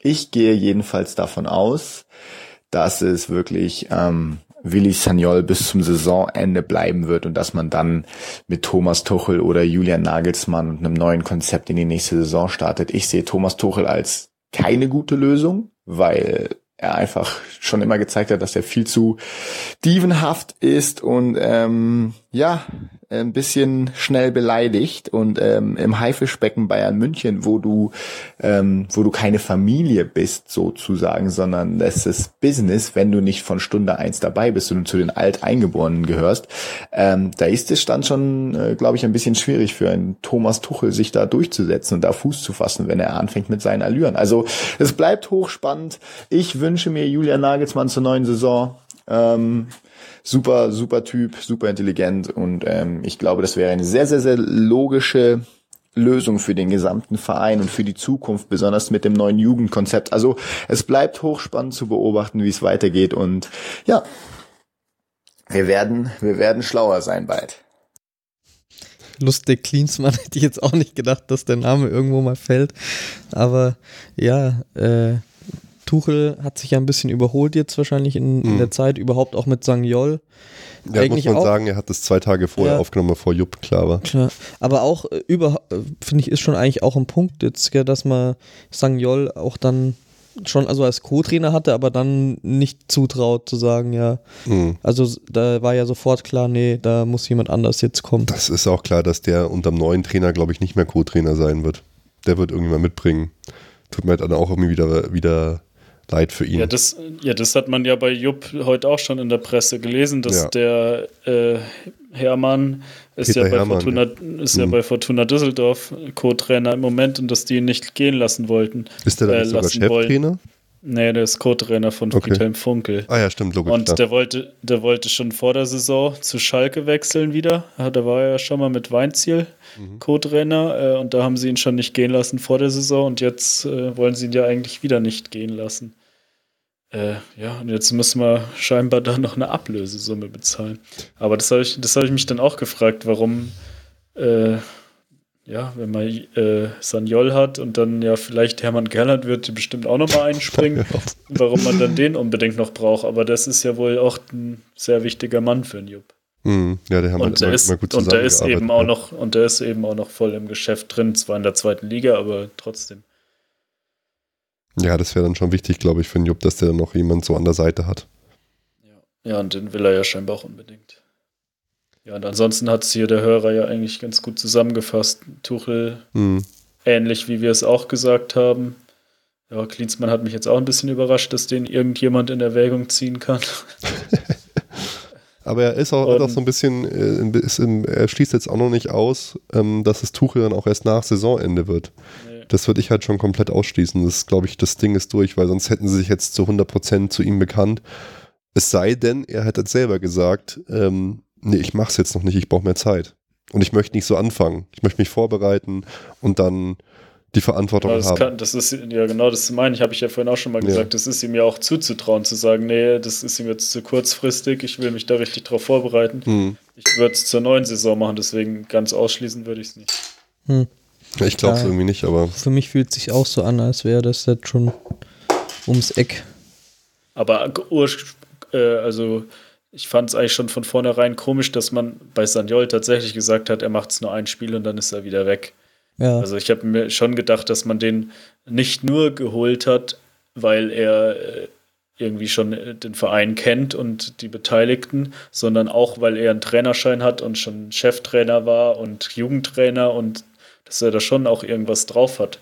Ich gehe jedenfalls davon aus, dass es wirklich ähm, Willi Sagnol bis zum Saisonende bleiben wird und dass man dann mit Thomas Tuchel oder Julian Nagelsmann und einem neuen Konzept in die nächste Saison startet. Ich sehe Thomas Tuchel als keine gute Lösung, weil er einfach schon immer gezeigt hat, dass er viel zu dievenhaft ist und ähm, ja, ein bisschen schnell beleidigt und ähm, im Haifischbecken Bayern München, wo du, ähm, wo du keine Familie bist sozusagen, sondern das ist Business, wenn du nicht von Stunde eins dabei bist und zu den Alteingeborenen gehörst, ähm, da ist es dann schon, äh, glaube ich, ein bisschen schwierig für einen Thomas Tuchel, sich da durchzusetzen und da Fuß zu fassen, wenn er anfängt mit seinen Allüren. Also es bleibt hochspannend. Ich wünsche mir Julian Nagelsmann zur neuen Saison. Ähm, super, super Typ, super intelligent und ähm, ich glaube, das wäre eine sehr, sehr, sehr logische Lösung für den gesamten Verein und für die Zukunft, besonders mit dem neuen Jugendkonzept. Also es bleibt hochspannend zu beobachten, wie es weitergeht und ja, wir werden, wir werden schlauer sein bald.
Lustig, Klinsmann hätte ich jetzt auch nicht gedacht, dass der Name irgendwo mal fällt. Aber ja, äh, Tuchel hat sich ja ein bisschen überholt jetzt wahrscheinlich in, in der Zeit, überhaupt auch mit Sangjol.
Ja, Eigentlich muss man auch, sagen, er hat das zwei Tage vorher ja, aufgenommen, bevor Jupp klar war.
Klar. Aber auch äh, über, äh, finde ich, ist schon eigentlich auch ein Punkt jetzt, gell, dass man Sangjol auch dann schon also als Co-Trainer hatte, aber dann nicht zutraut zu sagen, ja. Mhm. Also da war ja sofort klar, nee, da muss jemand anders jetzt kommen.
Das ist auch klar, dass der unter dem neuen Trainer, glaube ich, nicht mehr Co-Trainer sein wird. Der wird irgendjemand mitbringen. Tut mir halt dann auch irgendwie wieder, wieder leid für ihn.
Ja das, ja, das hat man ja bei Jupp heute auch schon in der Presse gelesen, dass ja. der äh, Hermann ist, ja bei, Hermann, Fortuna, ja. ist ja mhm. bei Fortuna Düsseldorf Co-Trainer im Moment und dass die ihn nicht gehen lassen wollten.
Ist der dann äh, sogar Cheftrainer?
Wollen. Nee, der ist Co-Trainer von okay. Friedhelm Funkel.
Ah ja, stimmt, logisch.
Und der wollte, der wollte schon vor der Saison zu Schalke wechseln wieder. Da war er ja schon mal mit Weinziel mhm. Co-Trainer äh, und da haben sie ihn schon nicht gehen lassen vor der Saison und jetzt äh, wollen sie ihn ja eigentlich wieder nicht gehen lassen. Äh, ja, und jetzt müssen wir scheinbar da noch eine Ablösesumme bezahlen. Aber das habe ich, hab ich mich dann auch gefragt, warum äh, ja, wenn man äh, Sanjol hat und dann ja vielleicht Hermann Gerland wird bestimmt auch nochmal einspringen, warum man dann den unbedingt noch braucht. Aber das ist ja wohl auch ein sehr wichtiger Mann für einen Jupp.
Mm, ja, der
und der ist, gut und der ist eben auch noch und der ist eben auch noch voll im Geschäft drin, zwar in der zweiten Liga, aber trotzdem.
Ja, das wäre dann schon wichtig, glaube ich, für einen Jupp, dass der noch jemand so an der Seite hat.
Ja, ja und den will er ja scheinbar auch unbedingt. Ja, und ansonsten hat es hier der Hörer ja eigentlich ganz gut zusammengefasst. Tuchel, mhm. ähnlich wie wir es auch gesagt haben. Ja, Klinsmann hat mich jetzt auch ein bisschen überrascht, dass den irgendjemand in Erwägung ziehen kann.
Aber er ist auch, auch so ein bisschen, äh, im, er schließt jetzt auch noch nicht aus, ähm, dass das Tuchel dann auch erst nach Saisonende wird. Nee. Das würde ich halt schon komplett ausschließen. Das glaube ich, das Ding ist durch, weil sonst hätten sie sich jetzt zu 100% zu ihm bekannt. Es sei denn, er hätte selber gesagt, ähm, nee, ich mache es jetzt noch nicht, ich brauche mehr Zeit. Und ich möchte nicht so anfangen. Ich möchte mich vorbereiten und dann die Verantwortung
ja, das
haben.
Kann, das ist, ja genau, das meine ich, habe ich ja vorhin auch schon mal gesagt. Ja. Das ist ihm ja auch zuzutrauen, zu sagen, nee, das ist ihm jetzt zu kurzfristig, ich will mich da richtig drauf vorbereiten. Hm. Ich würde es zur neuen Saison machen, deswegen ganz ausschließen würde ich es nicht.
Hm.
Ja, ich glaube es irgendwie nicht, aber
Für mich fühlt sich auch so an, als wäre das jetzt schon ums Eck.
Aber äh, also ich fand es eigentlich schon von vornherein komisch, dass man bei Sanjol tatsächlich gesagt hat, er macht es nur ein Spiel und dann ist er wieder weg.
Ja,
Also ich habe mir schon gedacht, dass man den nicht nur geholt hat, weil er äh, irgendwie schon äh, den Verein kennt und die Beteiligten, sondern auch, weil er einen Trainerschein hat und schon Cheftrainer war und Jugendtrainer und dass er da schon auch irgendwas drauf hat.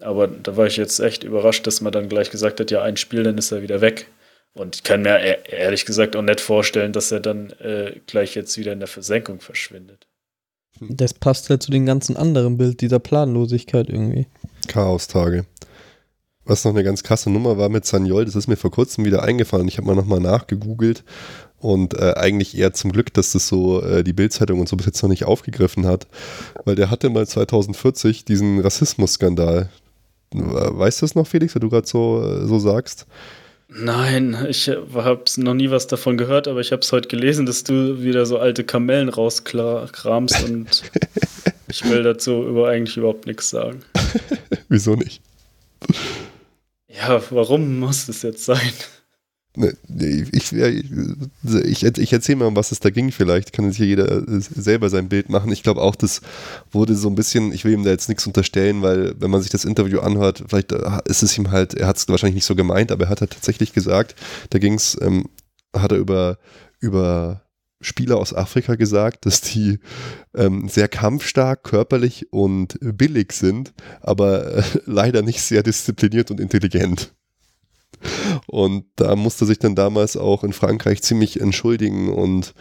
Aber da war ich jetzt echt überrascht, dass man dann gleich gesagt hat, ja, ein Spiel, dann ist er wieder weg. Und ich kann mir e- ehrlich gesagt auch nicht vorstellen, dass er dann äh, gleich jetzt wieder in der Versenkung verschwindet.
das passt halt zu dem ganzen anderen Bild dieser Planlosigkeit irgendwie.
Chaos-Tage. Was noch eine ganz krasse Nummer war mit Sanyol, das ist mir vor kurzem wieder eingefallen. Ich habe mal nochmal nachgegoogelt und äh, eigentlich eher zum Glück, dass das so äh, die Bildzeitung und so bis jetzt noch nicht aufgegriffen hat, weil der hatte mal 2040 diesen Rassismusskandal. Weißt du das noch, Felix, wenn du gerade so, äh, so sagst?
Nein, ich habe noch nie was davon gehört, aber ich habe es heute gelesen, dass du wieder so alte Kamellen rauskramst und ich will dazu über eigentlich überhaupt nichts sagen.
Wieso nicht?
Ja, warum muss es jetzt sein?
Ne, ich, ja, ich, ich, erzähle mal, um was es da ging vielleicht. Kann sich hier jeder äh, selber sein Bild machen. Ich glaube auch, das wurde so ein bisschen, ich will ihm da jetzt nichts unterstellen, weil wenn man sich das Interview anhört, vielleicht äh, ist es ihm halt, er hat es wahrscheinlich nicht so gemeint, aber er hat halt tatsächlich gesagt, da ging es, ähm, hat er über, über Spieler aus Afrika gesagt, dass die ähm, sehr kampfstark, körperlich und billig sind, aber äh, leider nicht sehr diszipliniert und intelligent. Und da musste sich dann damals auch in Frankreich ziemlich entschuldigen und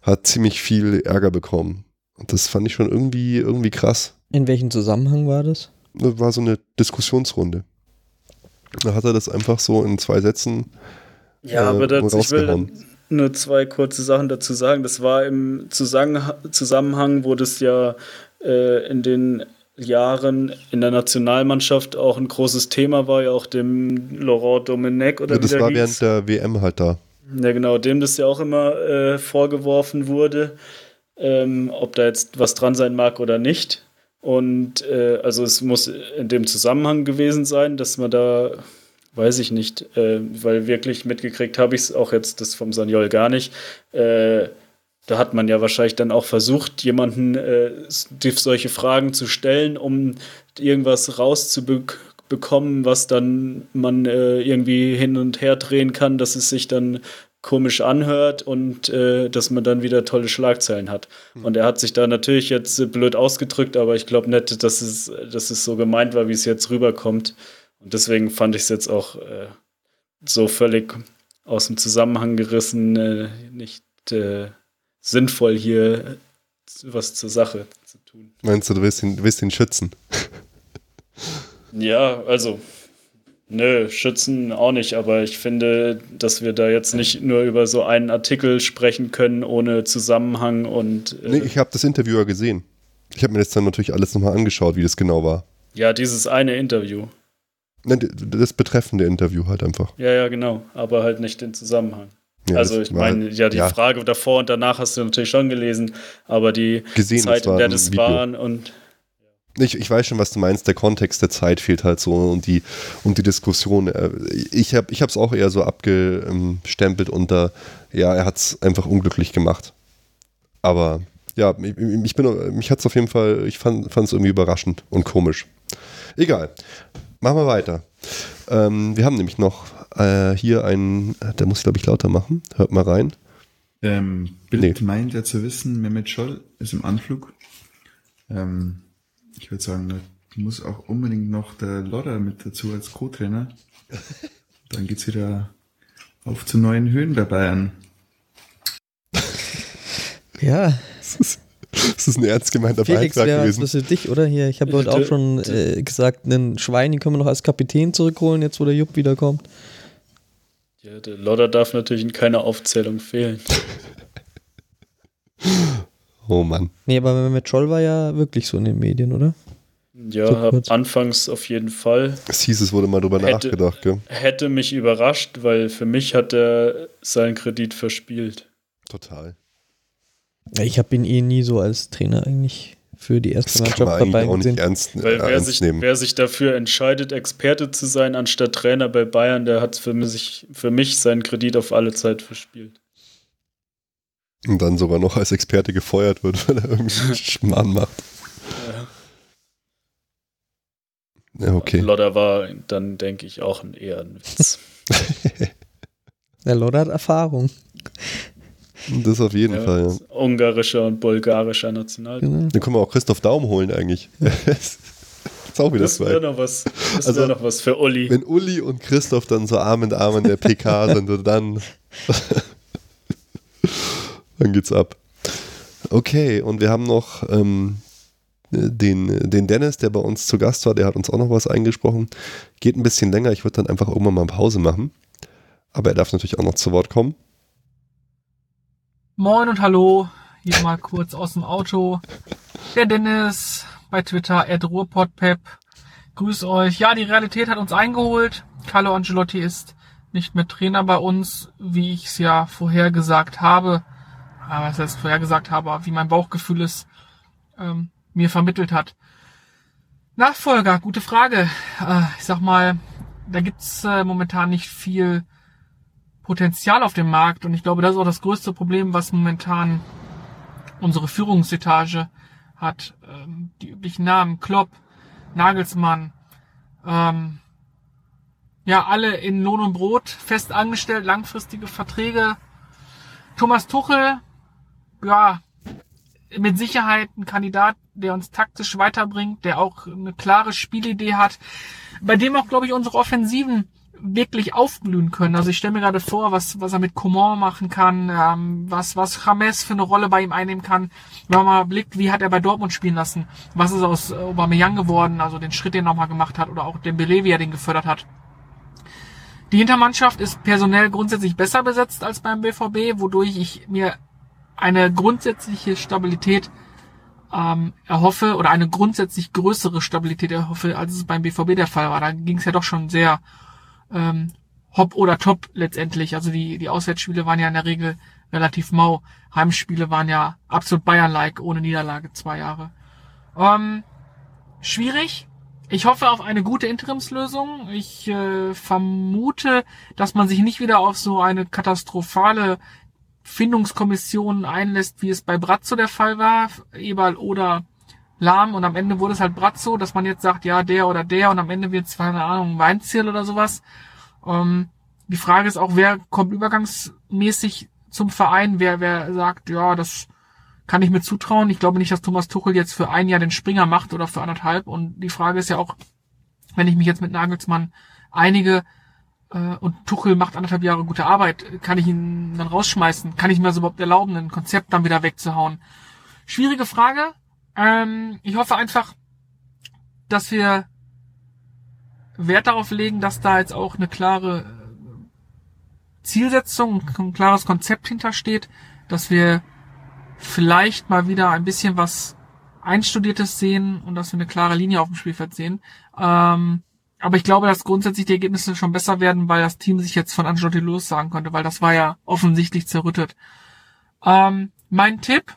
hat ziemlich viel Ärger bekommen. Und das fand ich schon irgendwie, irgendwie krass.
In welchem Zusammenhang war das?
Das war so eine Diskussionsrunde. Da hat er das einfach so in zwei Sätzen
Ja,
äh,
aber das, ich will nur zwei kurze Sachen dazu sagen. Das war im Zusammenha- Zusammenhang, wo das ja äh, in den Jahren in der Nationalmannschaft auch ein großes Thema war, ja auch dem Laurent Domenech oder
Ja, das war
hieß.
während der WM halt da.
Ja, genau, dem das ja auch immer äh, vorgeworfen wurde, ähm, ob da jetzt was dran sein mag oder nicht. Und äh, also es muss in dem Zusammenhang gewesen sein, dass man da, weiß ich nicht, äh, weil wirklich mitgekriegt habe ich es auch jetzt das vom Saniol gar nicht. Äh, da hat man ja wahrscheinlich dann auch versucht, jemanden äh, solche Fragen zu stellen, um irgendwas rauszubekommen, was dann man äh, irgendwie hin und her drehen kann, dass es sich dann komisch anhört und äh, dass man dann wieder tolle Schlagzeilen hat. Und er hat sich da natürlich jetzt äh, blöd ausgedrückt, aber ich glaube nicht, dass es, dass es so gemeint war, wie es jetzt rüberkommt. Und deswegen fand ich es jetzt auch äh, so völlig aus dem Zusammenhang gerissen, äh, nicht äh, sinnvoll hier was zur Sache zu tun.
Meinst du, du willst ihn, du willst ihn schützen?
Ja, also, nö, schützen auch nicht, aber ich finde, dass wir da jetzt nicht nur über so einen Artikel sprechen können, ohne Zusammenhang und äh,
Nee, ich habe das Interview ja gesehen. Ich habe mir das dann natürlich alles nochmal angeschaut, wie das genau war.
ja, dieses eine Interview.
Das betreffende Interview halt einfach.
Ja, ja, genau, aber halt nicht den Zusammenhang.
Ja,
also ich meine, ja, die Frage davor und danach hast du natürlich schon gelesen, aber die
Gesehen,
Zeit, in der das waren und
Ich, ich weiß schon, was du meinst. Der Kontext der Zeit fehlt halt so und die, und die Diskussion. äh, Ich habe es auch eher so abgestempelt unter, ja, er hat es einfach unglücklich gemacht. Aber ja, ich, ich bin, mich hat es auf jeden Fall, ich fand es irgendwie überraschend und komisch. Egal. Machen wir weiter. Ähm, wir haben nämlich noch äh, hier einen, der muss ich glaube ich lauter machen. Hört mal rein.
Ähm, Bild
Nee.
meint ja zu wissen, Mehmet Scholl ist im Anflug. Ähm, ich würde sagen, da muss auch unbedingt noch der Lodder mit dazu als Co-Trainer. Dann geht's wieder auf zu neuen Höhen bei Bayern.
Ja,
Das ist ein ernst gemeinter
Felix
Beitrag gewesen.
das für dich, oder? Hier, ich habe heute auch schon äh, gesagt, einen Schwein, den können wir noch als Kapitän zurückholen, jetzt wo der Jupp wiederkommt.
Ja, der Lodder darf natürlich in keiner Aufzählung fehlen.
Oh Mann.
Nee, aber Mehmet Scholl war ja wirklich so in den Medien, oder?
Ja,
So
anfangs auf jeden Fall.
Es hieß, es wurde mal drüber
Hätte-
nachgedacht, gell?
Hätte mich überrascht, weil für mich hat er seinen Kredit verspielt.
Total.
Ich habe ihn eh nie so als Trainer eigentlich für die erste
Das kann man
Mannschaft dabei
auch nicht ernst,
Weil
äh,
wer
ernst
sich,
nehmen.
wer sich dafür entscheidet, Experte zu sein anstatt Trainer bei Bayern, der hat für mich, für mich seinen Kredit auf alle Zeit verspielt.
Und dann sogar noch als Experte gefeuert wird, weil er irgendwie Schmarrn macht. Ja, okay.
Lodder war dann, denke ich, auch ein eher ein Witz.
Der Lodder hat Erfahrung.
Das auf jeden
Ja,
Fall, ja.
Ungarischer und bulgarischer Nationalteam.
Genau.
Dann können wir auch Christoph Daum holen eigentlich. das ist auch wieder
Das wäre noch was. Das
Also,
noch was für Uli.
Wenn Uli und Christoph dann so Arm in Arm in der PK sind, und dann, dann geht's ab. Okay, und wir haben noch ähm, den, den Dennis, der bei uns zu Gast war, der hat uns auch noch was eingesprochen. Geht ein bisschen länger, ich würde dann einfach irgendwann mal Pause machen. Aber er darf natürlich auch noch zu Wort kommen.
Moin und hallo, hier mal kurz aus dem Auto. Der Dennis bei Twitter, @ruhrpodpep. Grüß euch. Ja, die Realität hat uns eingeholt. Carlo Ancelotti ist nicht mehr Trainer bei uns, wie ich es ja vorher gesagt habe. Aber was heißt vorher gesagt habe, wie mein Bauchgefühl es ähm, mir vermittelt hat. Nachfolger, gute Frage. Äh, ich sag mal, da gibt's äh, momentan nicht viel Potenzial auf dem Markt und ich glaube, das ist auch das größte Problem, was momentan unsere Führungsetage hat. Ähm, die üblichen Namen, Klopp, Nagelsmann, ähm, ja, alle in Lohn und Brot, fest angestellt, langfristige Verträge. Thomas Tuchel, ja, mit Sicherheit ein Kandidat, der uns taktisch weiterbringt, der auch eine klare Spielidee hat, bei dem auch, glaube ich, unsere Offensiven wirklich aufblühen können. Also ich stelle mir gerade vor, was, was er mit Coman machen kann, ähm, was, was James für eine Rolle bei ihm einnehmen kann. Wenn man mal blickt, wie hat er bei Dortmund spielen lassen, was ist aus Aubameyang geworden, also den Schritt, den er nochmal gemacht hat, oder auch Dembele, wie er den gefördert hat. Die Hintermannschaft ist personell grundsätzlich besser besetzt als beim BVB, wodurch ich mir eine grundsätzliche Stabilität ähm, erhoffe oder eine grundsätzlich größere Stabilität erhoffe, als es beim BVB der Fall war. Da ging es ja doch schon sehr ähm, hopp oder top letztendlich. Also die, die Auswärtsspiele waren ja in der Regel relativ mau. Heimspiele waren ja absolut Bayern-like, ohne Niederlage zwei Jahre. Ähm, schwierig. Ich hoffe auf eine gute Interimslösung. Ich äh, vermute, dass man sich nicht wieder auf so eine katastrophale Findungskommission einlässt, wie es bei Brazzo der Fall war, Eberl oder Lahm und am Ende wurde es halt Brazzo, dass man jetzt sagt, ja, der oder der und am Ende wird es, keine Ahnung, Weinziel oder sowas. Ähm, die Frage ist auch, wer kommt übergangsmäßig zum Verein, wer, wer sagt, ja, das kann ich mir zutrauen. Ich glaube nicht, dass Thomas Tuchel jetzt für ein Jahr den Springer macht oder für anderthalb. Und die Frage ist ja auch, wenn ich mich jetzt mit Nagelsmann einige äh, und Tuchel macht anderthalb Jahre gute Arbeit, kann ich ihn dann rausschmeißen? Kann ich mir das überhaupt erlauben, ein Konzept dann wieder wegzuhauen? Schwierige Frage. Ähm, ich hoffe einfach, dass wir Wert darauf legen, dass da jetzt auch eine klare äh, Zielsetzung, ein klares Konzept hintersteht, dass wir vielleicht mal wieder ein bisschen was Einstudiertes sehen und dass wir eine klare Linie auf dem Spielfeld sehen. Ähm, aber ich glaube, dass grundsätzlich die Ergebnisse schon besser werden, weil das Team sich jetzt von Ancelotti lossagen konnte, weil das war ja offensichtlich zerrüttet. Ähm, mein Tipp,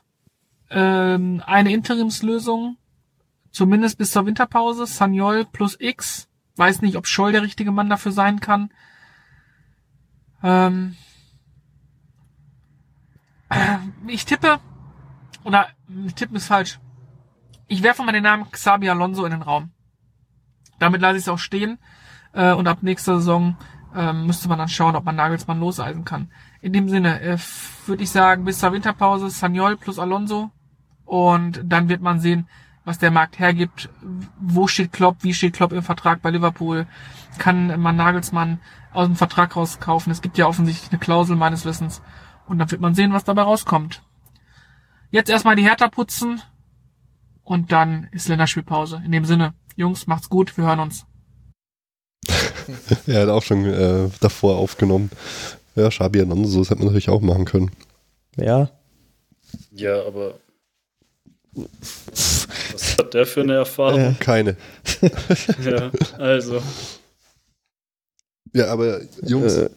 ähm, eine Interimslösung, zumindest bis zur Winterpause, Sanyol plus X. Weiß nicht, ob Scholl der richtige Mann dafür sein kann. Ähm, äh, ich tippe, oder tippen ist falsch. Ich werfe mal den Namen Xabi Alonso in den Raum. Damit lasse ich es auch stehen. Äh, und ab nächster Saison äh, müsste man dann schauen, ob man Nagelsmann loseisen kann. In dem Sinne äh, würde ich sagen, bis zur Winterpause Sanyol plus Alonso. Und dann wird man sehen, was der Markt hergibt. Wo steht Klopp? Wie steht Klopp im Vertrag bei Liverpool? Kann man Nagelsmann aus dem Vertrag rauskaufen? Es gibt ja offensichtlich eine Klausel meines Wissens. Und dann wird man sehen, was dabei rauskommt. Jetzt erstmal die Hertha putzen. Und dann ist Länderspielpause. In dem Sinne, Jungs, macht's gut. Wir hören uns.
er hat auch schon äh, davor aufgenommen. Ja, Schabi Alonso, das hätte man natürlich auch machen können.
Ja.
Ja, aber was hat der für eine Erfahrung?
Äh,
Keine.
Ja, also.
Ja, aber Jungs,
Äh,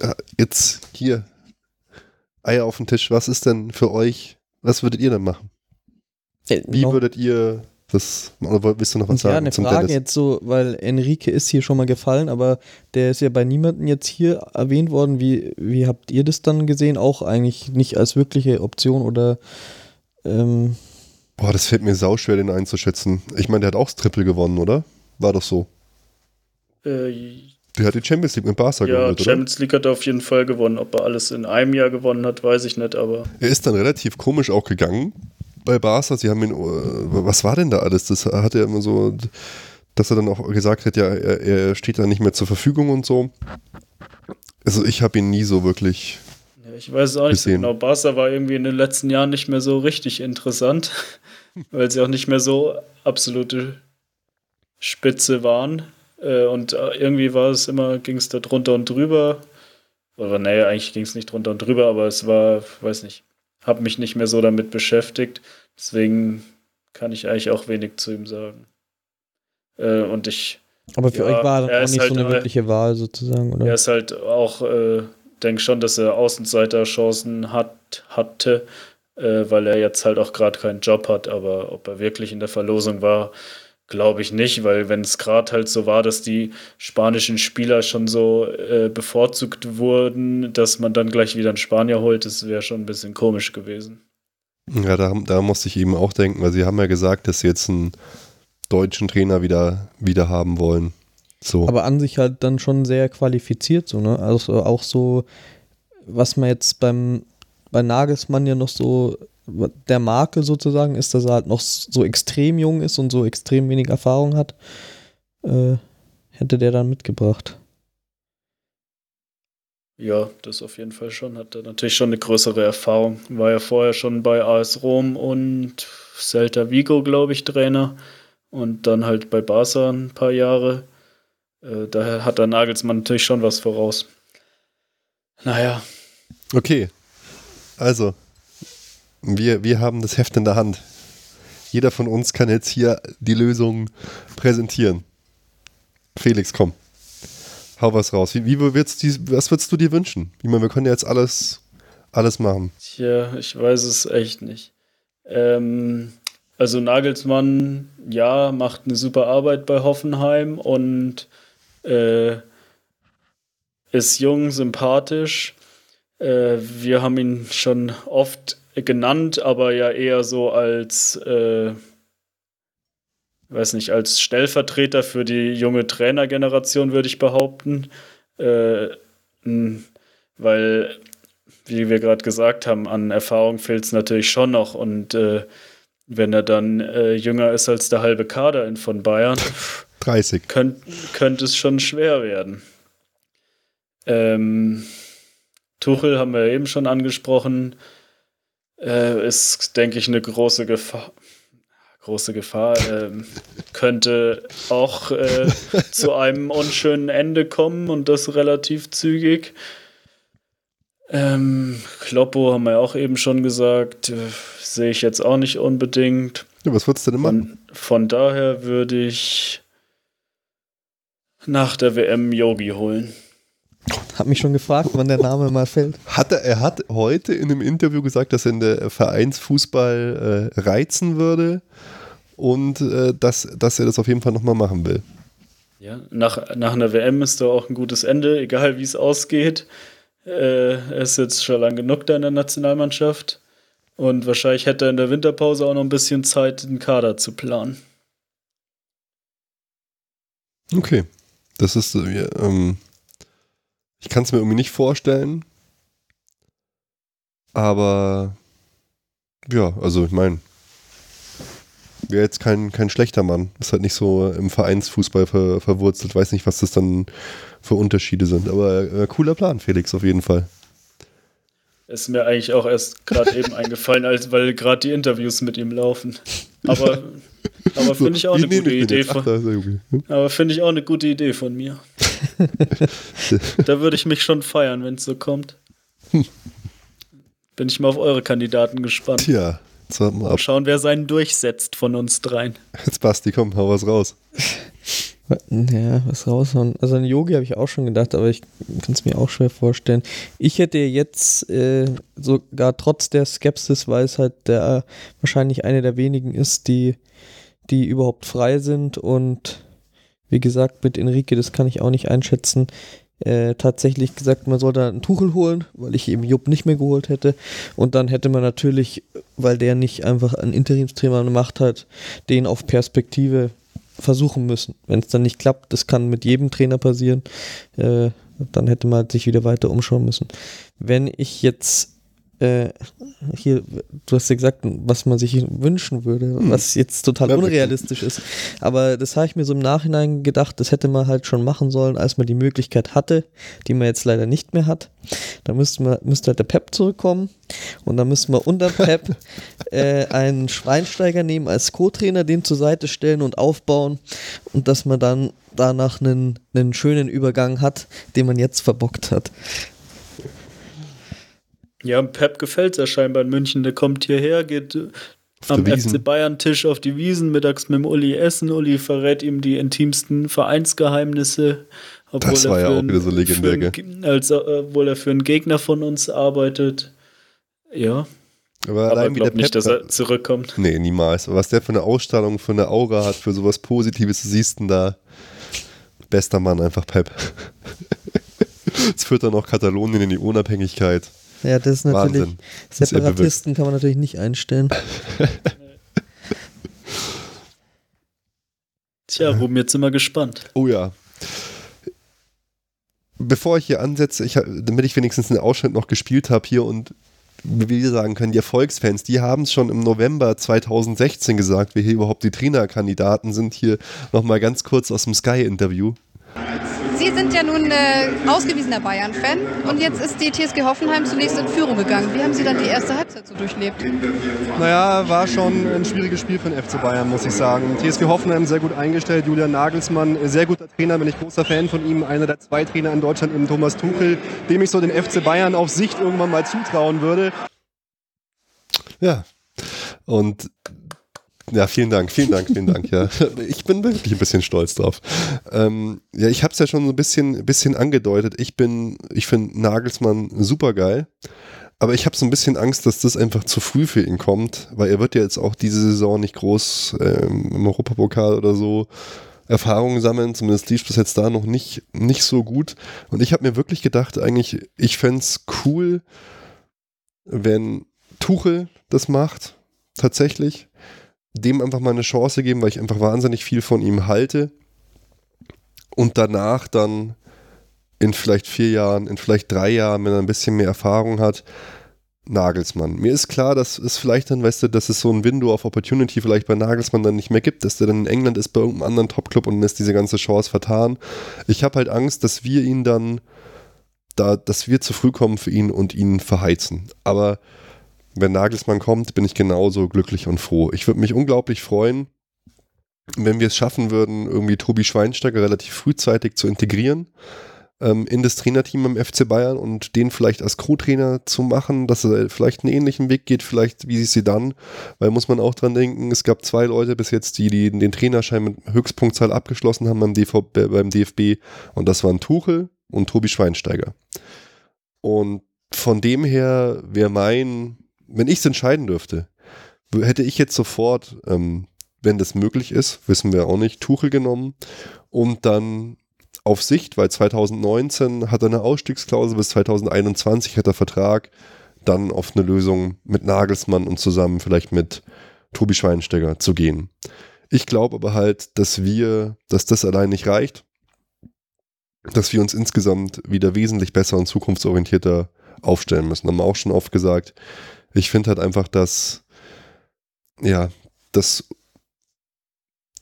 ja, jetzt hier. Eier auf den Tisch. Was ist denn für euch, was würdet ihr denn machen?
Äh,
Wie
noch-
würdet ihr das, oder willst du noch was
ja,
sagen
eine
zum
Frage
Dennis?
jetzt so, weil Enrique ist hier schon mal gefallen, aber der ist ja bei niemandem jetzt hier erwähnt worden. Wie, wie habt ihr das dann gesehen? Auch eigentlich nicht als wirkliche Option oder ähm,
Boah, das fällt mir sauschwer, den einzuschätzen. Ich meine, der hat auch das Triple gewonnen, oder? War doch so.
Äh,
Der hat die Champions League mit Barca
ja,
geholt, oder?
Champions League hat er auf jeden Fall gewonnen. Ob er alles in einem Jahr gewonnen hat, weiß ich nicht, aber
Er ist dann relativ komisch auch gegangen bei Barca. Sie haben ihn, äh, was war denn da alles? Das hat er immer so, dass er dann auch gesagt hat, ja, er, er steht da nicht mehr zur Verfügung und so. Also ich habe ihn nie so wirklich.
Ja, ich weiß es auch nicht so genau. Barca war irgendwie in den letzten Jahren nicht mehr so richtig interessant, weil sie auch nicht mehr so absolute Spitze waren. Äh, und äh, irgendwie war es immer, ging es da drunter und drüber. Oder naja, eigentlich ging es nicht drunter und drüber, aber es war, weiß nicht, habe mich nicht mehr so damit beschäftigt. Deswegen kann ich eigentlich auch wenig zu ihm sagen. Äh, und ich
aber für
Ja,
euch war dann
er
auch nicht
halt
so eine wirkliche Wahl sozusagen, oder?
Er ist halt auch, äh, denke schon, dass er Außenseiterchancen hat, hatte, äh, weil er jetzt halt auch gerade keinen Job hat. Aber ob er wirklich in der Verlosung war, glaube ich nicht, weil wenn es gerade halt so war, dass die spanischen Spieler schon so äh, bevorzugt wurden, dass man dann gleich wieder einen Spanier holt, das wäre schon ein bisschen komisch gewesen.
Ja, da, da musste ich eben auch denken, weil sie haben ja gesagt, dass sie jetzt einen deutschen Trainer wieder, wieder haben wollen. So.
Aber an sich halt dann schon sehr qualifiziert, so, ne? Also auch so, was man jetzt beim bei Nagelsmann ja noch so der Marke sozusagen ist, dass er halt noch so extrem jung ist und so extrem wenig Erfahrung hat, äh, hätte der dann mitgebracht.
Ja, das auf jeden Fall schon. Hat er natürlich schon eine größere Erfahrung. War ja vorher schon bei AS Rom und Celta Vigo, glaube ich, Trainer. Und dann halt bei Barca ein paar Jahre. Äh, daher hat der Nagelsmann natürlich schon was voraus. Naja,
Okay. Also, wir, wir haben das Heft in der Hand. Jeder von uns kann jetzt hier die Lösung präsentieren. Felix, komm. Hau was raus. Wie, wie würdest du, was würdest du dir wünschen? Ich meine, wir können ja jetzt alles, alles machen.
tja, ich weiß es echt nicht. Ähm, also Nagelsmann, ja, macht eine super Arbeit bei Hoffenheim und äh, ist jung, sympathisch. Äh, wir haben ihn schon oft genannt, aber ja eher so als, äh, weiß nicht, als Stellvertreter für die junge Trainergeneration, würde ich behaupten. Äh, weil, wie wir gerade gesagt haben, an Erfahrung fehlt es natürlich schon noch. Und äh, wenn er dann äh, jünger ist als der halbe Kader in, von Bayern,
30.
könnt, könnte es schon schwer werden. Ähm, Tuchel haben wir eben schon angesprochen. Äh, ist, denke ich, eine große Gefahr. Große Gefahr. Ähm, könnte auch äh, zu einem unschönen Ende kommen und das relativ zügig. Ähm, Kloppo haben wir ja auch eben schon gesagt. Äh, Sehe ich jetzt auch nicht unbedingt.
Ja, was würdest du denn machen?
Von, von daher würde ich nach der WM Yogi holen.
Hab mich schon gefragt, wann der Name mal fällt.
Hat er, er hat heute in einem Interview gesagt, dass er in der Vereinsfußball äh, reizen würde und äh, dass, dass er das auf jeden Fall nochmal machen will.
Ja, nach, nach einer WM ist da auch ein gutes Ende, egal wie es ausgeht. Äh, er ist jetzt schon lang genug da in der Nationalmannschaft. Und wahrscheinlich hätte er in der Winterpause auch noch ein bisschen Zeit, den Kader zu planen.
Okay. Das ist, äh, ähm, ich kann es mir irgendwie nicht vorstellen. Aber ja, also ich meine, wäre jetzt kein, kein schlechter Mann. Ist halt nicht so im Vereinsfußball ver, verwurzelt. Weiß nicht, was das dann für Unterschiede sind. Aber äh, cooler Plan, Felix, auf jeden Fall.
Ist mir eigentlich auch erst gerade eben eingefallen, als, weil gerade die Interviews mit ihm laufen. Aber, aber finde ich auch eine gute Idee?
Ach,
von,
irgendwie. Hm?
aber finde ich auch eine gute Idee von mir. da würde ich mich schon feiern, wenn es so kommt. Bin ich mal auf eure Kandidaten gespannt.
Tja, jetzt warten wir
Mal
ab.
schauen, wer seinen durchsetzt von uns dreien.
Jetzt Basti, komm, hau was raus.
Ja, was raushauen. Also an Yogi habe ich auch schon gedacht, aber ich kann es mir auch schwer vorstellen. Ich hätte jetzt äh, sogar trotz der Skepsis, weil es halt der wahrscheinlich eine der wenigen ist, die, die überhaupt frei sind und wie gesagt, mit Enrique, das kann ich auch nicht einschätzen. Äh, tatsächlich gesagt, man sollte einen Tuchel holen, weil ich eben Jupp nicht mehr geholt hätte. Und dann hätte man natürlich, weil der nicht einfach ein Interimstrainer Macht hat, den auf Perspektive versuchen müssen. Wenn es dann nicht klappt, das kann mit jedem Trainer passieren, äh, dann hätte man sich wieder weiter umschauen müssen. Wenn ich jetzt äh, hier, du hast ja gesagt, was man sich wünschen würde, hm. was jetzt total ja, unrealistisch ist. Aber das habe ich mir so im Nachhinein gedacht, das hätte man halt schon machen sollen, als man die Möglichkeit hatte, die man jetzt leider nicht mehr hat. Da müsste, man, müsste halt der Pep zurückkommen und dann müsste man unter Pep äh, einen Schweinsteiger nehmen als Co-Trainer, den zur Seite stellen und aufbauen und dass man dann danach einen, einen schönen Übergang hat, den man jetzt verbockt hat.
Ja, Pep gefällt es ja scheinbar in München. Der kommt hierher, geht am FC Bayern Tisch auf die Wiesen, mittags mit dem Uli essen. Uli verrät ihm die intimsten Vereinsgeheimnisse.
das war ja auch wieder so legendär,
ein, als, äh, obwohl er für einen Gegner von uns arbeitet. Ja.
Aber, Aber ich
glaube nicht, dass er zurückkommt.
Nee, niemals. Was der für eine Ausstrahlung, für eine Aura hat, für sowas Positives, du siehst ihn da. Bester Mann, einfach Pep. Jetzt führt er noch Katalonien in die Unabhängigkeit.
Ja, das ist natürlich. Wahnsinn. Separatisten kann man natürlich nicht einstellen.
Tja, Ruben, jetzt sind wir gespannt.
Oh ja. Bevor ich hier ansetze, ich, damit ich wenigstens einen Ausschnitt noch gespielt habe hier und wie wir sagen können, die Erfolgsfans, die haben es schon im November 2016 gesagt, wer hier überhaupt die Trainerkandidaten sind. Hier nochmal ganz kurz aus dem Sky-Interview.
Sie sind ja nun äh, ausgewiesener Bayern-Fan und jetzt ist die TSG Hoffenheim zunächst in Führung gegangen. Wie haben Sie dann die erste Halbzeit so durchlebt?
Naja, war schon ein schwieriges Spiel für den FC Bayern, muss ich sagen. TSG Hoffenheim sehr gut eingestellt, Julian Nagelsmann, sehr guter Trainer, bin ich großer Fan von ihm, einer der zwei Trainer in Deutschland, eben Thomas Tuchel, dem ich so den FC Bayern auf Sicht irgendwann mal zutrauen würde.
Ja, und ja, vielen Dank, vielen Dank, vielen Dank. Ja, ich bin wirklich ein bisschen stolz drauf. Ähm, ja, ich habe es ja schon so ein bisschen, bisschen angedeutet. Ich bin, ich finde Nagelsmann super geil. Aber ich habe so ein bisschen Angst, dass das einfach zu früh für ihn kommt, weil er wird ja jetzt auch diese Saison nicht groß ähm, im Europapokal oder so Erfahrungen sammeln. Zumindest lief bis jetzt da noch nicht, nicht so gut. Und ich habe mir wirklich gedacht, eigentlich, ich fände es cool, wenn Tuchel das macht, tatsächlich dem einfach mal eine Chance geben, weil ich einfach wahnsinnig viel von ihm halte. Und danach dann in vielleicht vier Jahren, in vielleicht drei Jahren, wenn er ein bisschen mehr Erfahrung hat, Nagelsmann. Mir ist klar, dass es vielleicht dann, weißt du, dass es so ein Window of Opportunity vielleicht bei Nagelsmann dann nicht mehr gibt, dass der dann in England ist bei irgendeinem anderen Topclub und dann ist diese ganze Chance vertan. Ich habe halt Angst, dass wir ihn dann, da, dass wir zu früh kommen für ihn und ihn verheizen. Aber wenn Nagelsmann kommt, bin ich genauso glücklich und froh. Ich würde mich unglaublich freuen, wenn wir es schaffen würden, irgendwie Tobi Schweinsteiger relativ frühzeitig zu integrieren ähm, in das Trainerteam im FC Bayern und den vielleicht als Co-Trainer zu machen, dass er vielleicht einen ähnlichen Weg geht, vielleicht wie sie dann, weil muss man auch dran denken, es gab zwei Leute bis jetzt, die, die den Trainerschein mit Höchstpunktzahl abgeschlossen haben beim, DV, beim DFB und das waren Tuchel und Tobi Schweinsteiger. Und von dem her wäre mein wenn ich es entscheiden dürfte, hätte ich jetzt sofort, ähm, wenn das möglich ist, wissen wir auch nicht, Tuchel genommen und dann auf Sicht, weil 2019 hat er eine Ausstiegsklausel, bis 2021 hat er Vertrag, dann auf eine Lösung mit Nagelsmann und zusammen vielleicht mit Tobi Schweinsteiger zu gehen. Ich glaube aber halt, dass wir, dass das allein nicht reicht, dass wir uns insgesamt wieder wesentlich besser und zukunftsorientierter aufstellen müssen. Haben wir auch schon oft gesagt, ich finde halt einfach, dass, ja, das,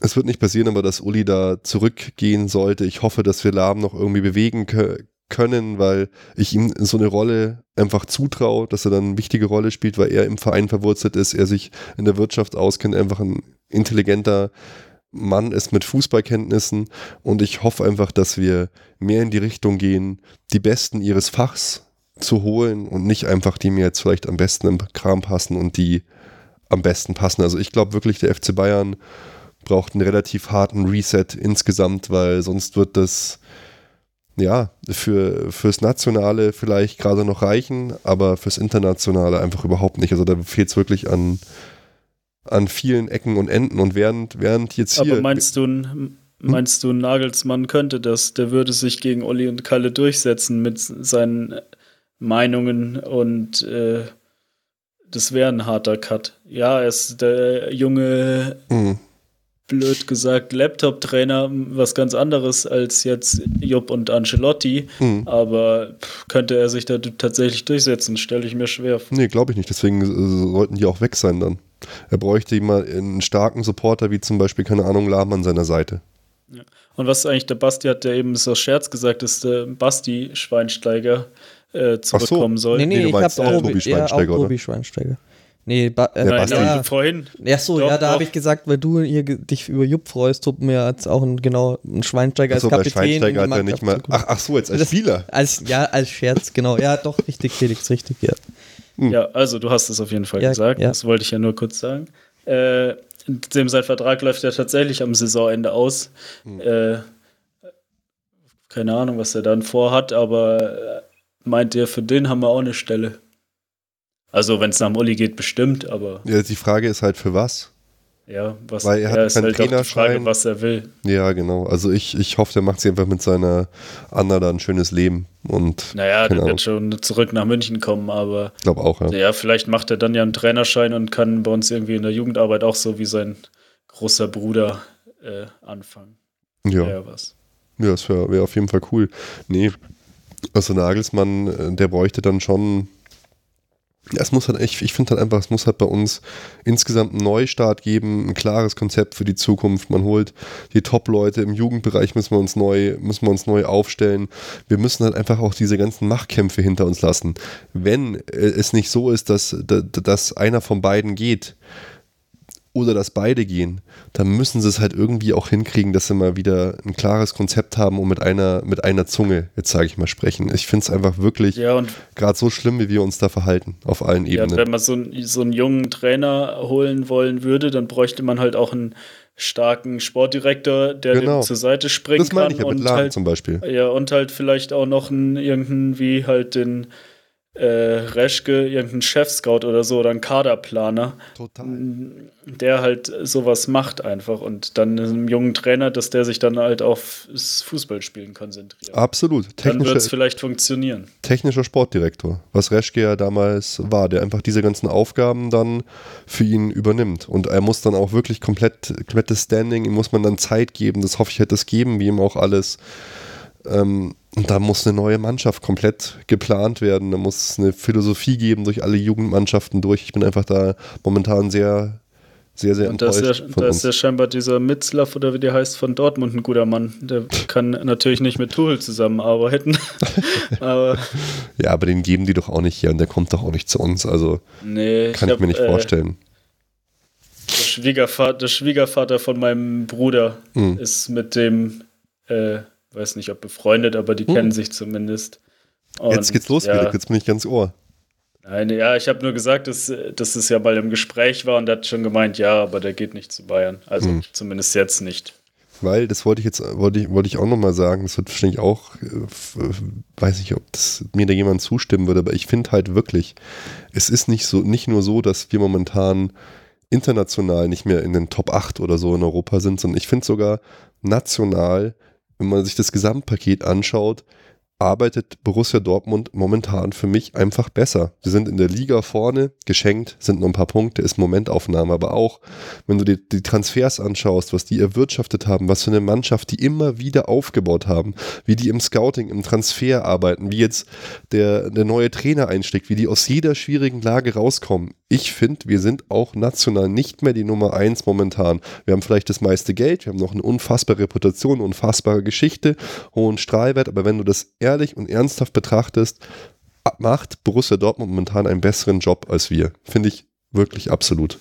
es wird nicht passieren, aber dass Uli da zurückgehen sollte. Ich hoffe, dass wir Lahm noch irgendwie bewegen können, weil ich ihm so eine Rolle einfach zutraue, dass er dann eine wichtige Rolle spielt, weil er im Verein verwurzelt ist, er sich in der Wirtschaft auskennt, einfach ein intelligenter Mann ist mit Fußballkenntnissen und ich hoffe einfach, dass wir mehr in die Richtung gehen, die Besten ihres Fachs zu holen und nicht einfach die mir jetzt vielleicht am besten im Kram passen und die am besten passen. Also ich glaube wirklich, der FC Bayern braucht einen relativ harten Reset insgesamt, weil sonst wird das ja für fürs Nationale vielleicht gerade noch reichen, aber fürs Internationale einfach überhaupt nicht. Also da fehlt es wirklich an an vielen Ecken und Enden und während während jetzt hier
Aber meinst du, ein- meinst du, ein Nagelsmann könnte das? Der würde sich gegen Olli und Kalle durchsetzen mit seinen Meinungen und äh, das wäre ein harter Cut. Ja, er ist der junge,
Hm.
blöd gesagt, Laptop-Trainer, was ganz anderes als jetzt Jupp und Ancelotti.
Hm.
Aber pff, könnte er sich da tatsächlich durchsetzen? Stelle ich mir schwer vor.
Nee, glaube ich nicht. Deswegen äh, sollten die auch weg sein dann. Er bräuchte immer einen starken Supporter, wie zum Beispiel, keine Ahnung, Lahm an seiner Seite.
Und was eigentlich der Basti hat, der eben so Scherz gesagt, dass der Basti Schweinsteiger äh, zurückkommen soll.
Nee, nee,
Nee, du
ich
meinst
habe
auch
Tobi,
Tobi
ja, auch
Schweinsteiger, oder?
Tobi Schweinsteiger. Nee, ba äh,
Nein,
ja.
vorhin.
Ja, so,
Doch,
ja, da habe ich gesagt, weil du hier dich über Jupp freust, tut mir jetzt auch ein, genau ein Schweinsteiger
Achso,
als Kapitän. in
Schweinsteiger hat er nicht mal. Ach, ach so, jetzt als
Das-
Spieler.
Als, ja, als Scherz, genau. Ja, doch, richtig, Felix, richtig, ja.
Ja, also du hast es auf jeden Fall
Ja,
gesagt.
ja.
Das wollte ich ja nur kurz sagen. Äh, dem sein Vertrag läuft ja tatsächlich am Saisonende aus. Äh, keine Ahnung, was er dann vorhat, aber äh, meint er, für den haben wir auch eine Stelle. Also, wenn es nach dem Uli geht, bestimmt, aber
Ja, die Frage ist halt für was.
ja, was
Weil er hat
ja, ist
keinen
halt
Trainerschein.
Frage, was er will.
Ja, genau. Also ich, ich hoffe, der macht sich einfach mit seiner Anna da ein schönes Leben. Und
Naja, der
Ahnung.
wird schon zurück nach München kommen, aber
ich glaube auch, ja.
ja, vielleicht macht er dann ja einen Trainerschein und kann bei uns irgendwie in der Jugendarbeit auch so wie sein großer Bruder äh, anfangen.
Ja,
Ja, was.
ja das wäre wär auf jeden Fall cool. Nee, also Nagelsmann, äh, der bräuchte dann schon. Ja, es muss halt, ich, ich finde halt einfach, es muss halt bei uns insgesamt einen Neustart geben, ein klares Konzept für die Zukunft. Man holt die Top-Leute im Jugendbereich, müssen wir uns neu, müssen wir uns neu aufstellen. Wir müssen halt einfach auch diese ganzen Machtkämpfe hinter uns lassen. Wenn äh, es nicht so ist, dass, dass, dass einer von beiden geht, oder dass beide gehen, dann müssen sie es halt irgendwie auch hinkriegen, dass sie mal wieder ein klares Konzept haben und mit einer, mit einer Zunge, jetzt sage ich mal, sprechen. Ich finde es einfach wirklich
Ja,
gerade so schlimm, wie wir uns da verhalten, auf allen
ja,
Ebenen.
wenn man so, einen- so einen jungen Trainer holen wollen würde, dann bräuchte man halt auch einen starken Sportdirektor, der
Genau.
dem zur Seite springen
das meine
kann
ich ja mit
und
Lahm
halt
zum Beispiel.
Ja, und halt vielleicht auch noch einen, irgendeinen, wie halt den äh, Reschke, irgendeinen Chef-Scout oder so oder einen Kaderplaner,
Total.
der halt sowas macht einfach und dann einem jungen Trainer, dass der sich dann halt auf Fußballspielen konzentriert.
Absolut.
dann wird es
Technischer,
vielleicht funktionieren.
technischer Sportdirektor, was Reschke ja damals war, der einfach diese ganzen Aufgaben dann für ihn übernimmt. Und er muss dann auch wirklich komplett, komplettes Standing, ihm muss man dann Zeit geben, das hoffe ich, hätte es geben, wie ihm auch alles. Ähm, und da muss eine neue Mannschaft komplett geplant werden. Da muss es eine Philosophie geben durch alle Jugendmannschaften durch. Ich bin einfach da momentan sehr, sehr, sehr
Und da ist,
enttäuscht
ja, da ist ja scheinbar dieser Mitzlaff oder wie der heißt von Dortmund ein guter Mann. Der kann natürlich nicht mit Tuchel zusammenarbeiten. Aber
ja, aber den geben die doch auch nicht hier und der kommt doch auch nicht zu uns. Also
nee,
kann ich,
hab,
mir nicht
äh,
vorstellen.
Der Schwiegervater, der Schwiegervater von meinem Bruder
Mhm.
ist mit dem, äh, weiß nicht ob befreundet, aber die
Mhm.
kennen sich zumindest. Und,
Jetzt geht's los,
ja,
Felix. Jetzt bin ich ganz ohr.
Nein, ja, ich habe nur gesagt, dass, dass es ja mal im Gespräch war und der hat schon gemeint, ja, aber der geht nicht zu Bayern. Also
Mhm.
zumindest jetzt nicht.
Weil, das wollte ich jetzt, wollte ich, wollte ich auch nochmal sagen, das wird wahrscheinlich auch, äh, weiß nicht, ob das, mir da jemand zustimmen würde, aber ich finde halt wirklich, es ist nicht so, nicht nur so, dass wir momentan international nicht mehr in den Top 8 oder so in Europa sind, sondern ich finde sogar national, wenn man sich das Gesamtpaket anschaut, arbeitet Borussia Dortmund momentan für mich einfach besser. Sie sind in der Liga vorne, geschenkt, sind nur ein paar Punkte, ist Momentaufnahme, aber auch, wenn du dir die Transfers anschaust, was die erwirtschaftet haben, was für eine Mannschaft die immer wieder aufgebaut haben, wie die im Scouting, im Transfer arbeiten, wie jetzt der, der neue Trainer einschlägt, wie die aus jeder schwierigen Lage rauskommen. Ich finde, wir sind auch national nicht mehr die Nummer eins momentan. Wir haben vielleicht das meiste Geld, wir haben noch eine unfassbare Reputation, unfassbare Geschichte, hohen Strahlwert, aber wenn du das ehrlich und ernsthaft betrachtest, macht Borussia Dortmund momentan einen besseren Job als wir. Finde ich wirklich absolut.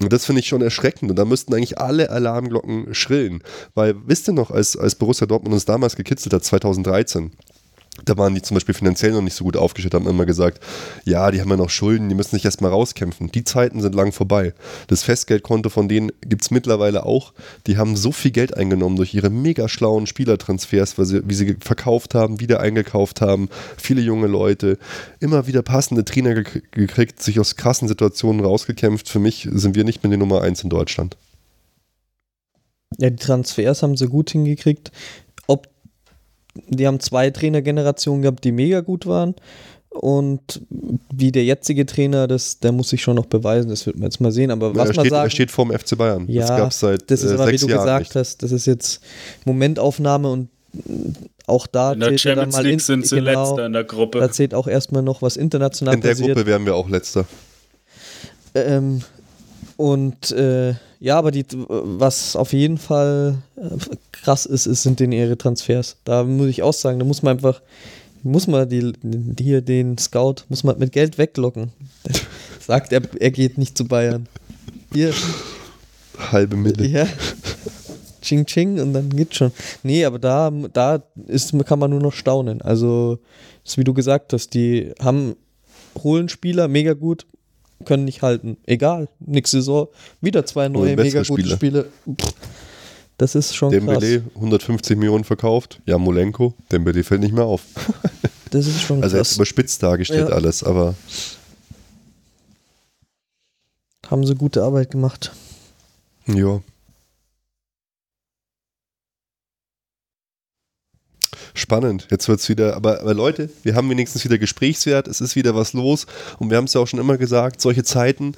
Und das finde ich schon erschreckend. Und da müssten eigentlich alle Alarmglocken schrillen. Weil, wisst ihr noch, als, als Borussia Dortmund uns damals gekitzelt hat, 2013, da waren die zum Beispiel finanziell noch nicht so gut aufgestellt, haben immer gesagt, ja, die haben ja noch Schulden, die müssen sich erstmal rauskämpfen. Die Zeiten sind lang vorbei. Das Festgeldkonto von denen gibt es mittlerweile auch. Die haben so viel Geld eingenommen durch ihre mega schlauen Spielertransfers, weil sie, wie sie verkauft haben, wieder eingekauft haben, viele junge Leute, immer wieder passende Trainer gek gekriegt, sich aus krassen Situationen rausgekämpft. Für mich sind wir nicht mehr die Nummer eins in Deutschland.
Ja, die Transfers haben sie gut hingekriegt. Die haben zwei Trainergenerationen gehabt, die mega gut waren. Und wie der jetzige Trainer, das, der muss sich schon noch beweisen, das wird man jetzt mal sehen. Aber was
er,
man
steht,
sagen,
er steht vorm FC Bayern.
Ja,
das gab es seit
das ist
äh,
aber, wie
sechs
du
Jahren
gesagt
nicht.
hast, das ist jetzt Momentaufnahme und auch da
In der Champions
mal
League
in,
sind sie
genau,
letzter in der Gruppe.
Da zählt auch erstmal noch was international
In der
passiert.
Gruppe wären wir auch letzter.
Ähm, und äh, ja, aber die, was auf jeden Fall äh, krass ist, ist, sind den ihre Transfers. Da muss ich auch sagen, da muss man einfach, muss man die, die hier den Scout, muss man mit Geld weglocken. Sagt er, er geht nicht zu Bayern. Hier,
Halbe Mille.
ja. Ching Ching und dann geht's schon. Nee, aber da, da ist, kann man nur noch staunen. Also, ist wie du gesagt hast, die haben, holen Spieler mega gut, können nicht halten. Egal, nächste Saison wieder zwei neue mega gute Spiele. Das ist schon
Dembele
krass.
150 Millionen verkauft. Ja, Molenko. Dembele fällt nicht mehr auf.
Das ist schon
Also jetzt
krass.
überspitzt dargestellt
Ja.
alles, aber
Haben sie gute Arbeit gemacht.
ja. Spannend. Jetzt wird's wieder, aber, aber Leute, wir haben wenigstens wieder Gesprächswert, es ist wieder was los und wir haben es ja auch schon immer gesagt, solche Zeiten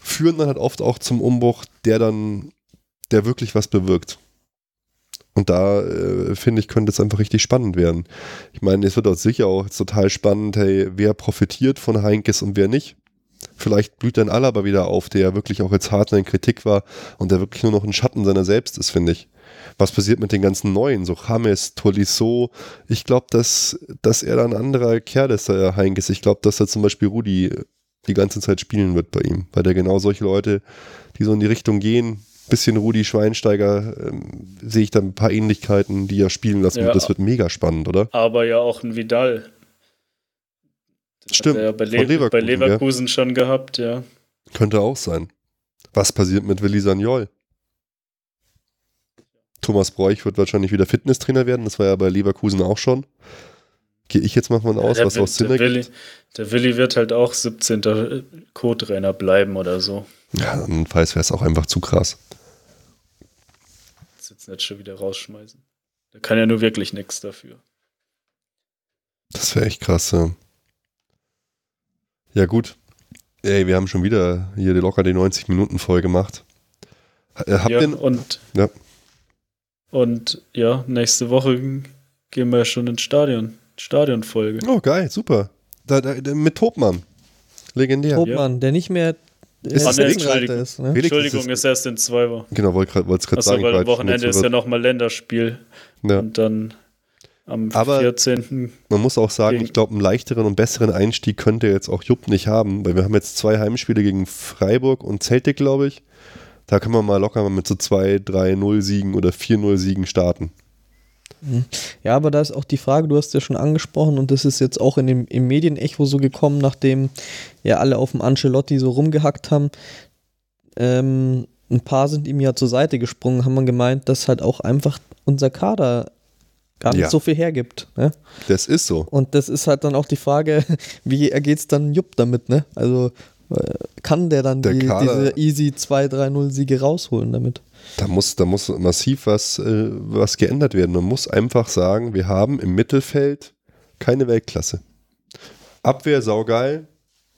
führen dann halt oft auch zum Umbruch, der dann, der wirklich was bewirkt. Und da äh, finde ich, könnte es einfach richtig spannend werden. Ich meine, es wird auch sicher auch total spannend, hey, wer profitiert von Heinkes und wer nicht. Vielleicht blüht dann Alaba wieder auf, der wirklich auch jetzt hart in Kritik war und der wirklich nur noch ein Schatten seiner selbst ist, finde ich. Was passiert mit den ganzen Neuen, so James, Tolisso? Ich glaube, dass, dass er da ein anderer Kerl ist, der Heinkes. Ich glaube, dass er zum Beispiel Rudi die ganze Zeit spielen wird bei ihm, weil der genau solche Leute, die so in die Richtung gehen, bisschen Rudi Schweinsteiger, ähm, sehe ich da ein paar Ähnlichkeiten, die er spielen lassen.
Ja.
wird. Das wird mega spannend, oder?
Aber ja auch ein Vidal. Das
Stimmt,
ja bei,
von
Le
Leverkusen,
bei Leverkusen schon gehabt, ja.
Könnte auch sein. Was passiert mit Willi Sagnol? Thomas Bräuch wird wahrscheinlich wieder Fitnesstrainer werden. Das war ja bei Leverkusen auch schon. Gehe ich jetzt mal von aus,
der,
was auch Sinn
der, Willi,
ergibt.
der Willi wird halt auch 17. Co-Trainer bleiben oder so.
Ja, andernfalls wäre es auch einfach zu krass.
Das jetzt nicht schon wieder rausschmeißen. Der kann ja nur wirklich nichts dafür.
Das wäre echt krass. Ja. ja, gut. Ey, wir haben schon wieder hier locker die 90 Minuten voll gemacht. Äh, habt
Ja,
ihr,
und,
ja,
und ja, nächste Woche gehen wir schon ins Stadion. Stadionfolge.
oh, geil, super. Da, da, mit Topmann. Legendär.
Topmann, der nicht mehr
Ist
Ah, nee, Entschuldigung.
ist. Ne?
Entschuldigung,
ist
ist erst in zwei Wochen.
Genau, wollte es gerade sagen.
weil
ich
am Wochenende ist ja nochmal Länderspiel.
Ja.
Und dann am
Aber-
14.
Man muss auch sagen, ich glaube, einen leichteren und besseren Einstieg könnte jetzt auch Jupp nicht haben, weil wir haben jetzt zwei Heimspiele gegen Freiburg und Celtic, glaube ich. Da können wir mal locker mal mit so 2, 3-0 Siegen oder 4-0 Siegen starten.
Ja, aber da ist auch die Frage, du hast ja schon angesprochen und das ist jetzt auch in dem, im Medienecho so gekommen, nachdem ja alle auf dem Ancelotti so rumgehackt haben. Ähm, ein paar sind ihm ja zur Seite gesprungen, haben man gemeint, dass halt auch einfach unser Kader gar nicht
Ja.
so viel hergibt. Ne?
Das ist so.
Und das ist halt dann auch die Frage, wie ergeht es dann Jupp damit? Ne? Also kann der dann
Der
die,
Kader-
diese easy 2-3-0 Siege rausholen damit?
Da muss, da muss massiv was, äh, was geändert werden. Man muss einfach sagen, wir haben im Mittelfeld keine Weltklasse. Abwehr saugeil,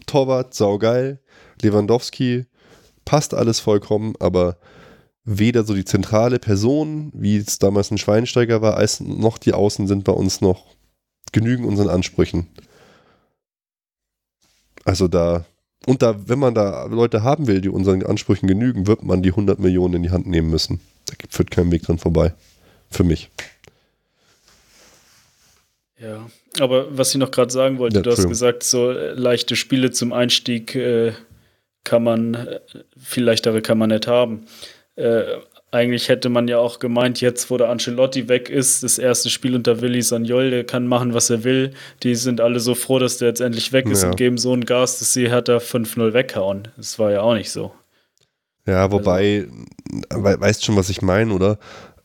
Torwart saugeil, Lewandowski passt alles vollkommen, aber weder so die zentrale Person, wie es damals ein Schweinsteiger war, als noch die Außen sind bei uns noch genügen unseren Ansprüchen. Also da, und da, wenn man da Leute haben will, die unseren Ansprüchen genügen, wird man die 100 Millionen in die Hand nehmen müssen. Da führt kein Weg dran vorbei. Für mich.
Ja, aber was ich noch gerade sagen wollte,
Ja,
du hast gesagt, so äh, leichte Spiele zum Einstieg äh, kann man, äh, viel leichtere kann man nicht haben. Äh, eigentlich hätte man ja auch gemeint, jetzt wo der Ancelotti weg ist, das erste Spiel unter Willi Sagnol, der kann machen, was er will. Die sind alle so froh, dass der jetzt endlich weg ist
Ja.
und geben so einen Gas, dass sie Hertha 5-0 weghauen. Das war ja auch nicht so.
Ja, wobei, we weißt schon, was ich meine, oder?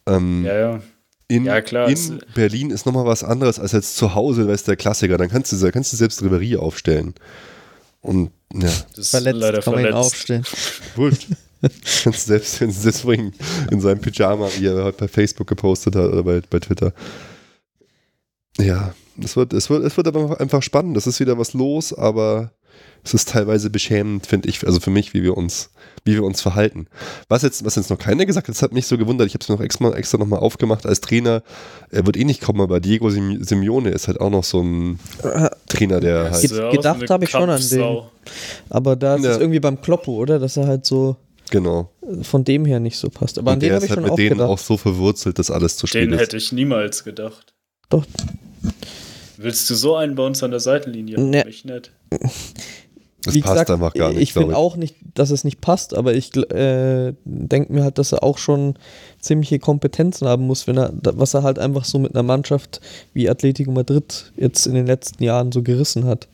Ähm,
Ja, ja.
in,
Ja, klar,
in Berlin ist nochmal was anderes als jetzt zu Hause, weißt du, der Klassiker. Dann kannst du, kannst du selbst Ribery aufstellen. Und ja,
Das ist
Verletzt
leider
kann man aufstellen.
wurscht. kannst du selbst, selbst bringen. In seinem Pyjama, wie er heute bei Facebook gepostet hat oder bei, bei Twitter. Ja, es wird, es wird, es wird aber einfach spannend. Es ist wieder was los, aber es ist teilweise beschämend, finde ich, also für mich, wie wir uns, wie wir uns verhalten. Was jetzt, was jetzt noch keiner gesagt hat, das hat mich so gewundert. Ich habe es mir noch extra, extra nochmal aufgemacht als Trainer. Er wird eh nicht kommen, aber Diego Sim- Simeone ist halt auch noch so ein Trainer, der halt.
Wie
gedacht habe ich schon an den. Aber da ist
Ja.
es irgendwie beim Kloppo, oder? Dass er halt so
Genau.
von dem her nicht so passt. Aber an
Und
den
der
habe ich
halt
schon
mit
auch
denen
gedacht.
auch so verwurzelt, dass alles zu spät
Den
ist.
hätte ich niemals gedacht.
Doch.
Willst du so einen bei uns an der Seitenlinie?
Nee.
Mich nicht.
Das
Wie
passt
gesagt,
einfach gar nicht.
Ich finde auch nicht, dass es nicht passt, aber ich äh, denke mir halt, dass er auch schon ziemliche Kompetenzen haben muss, wenn er, was er halt einfach so mit einer Mannschaft wie Atletico Madrid jetzt in den letzten Jahren so gerissen hat.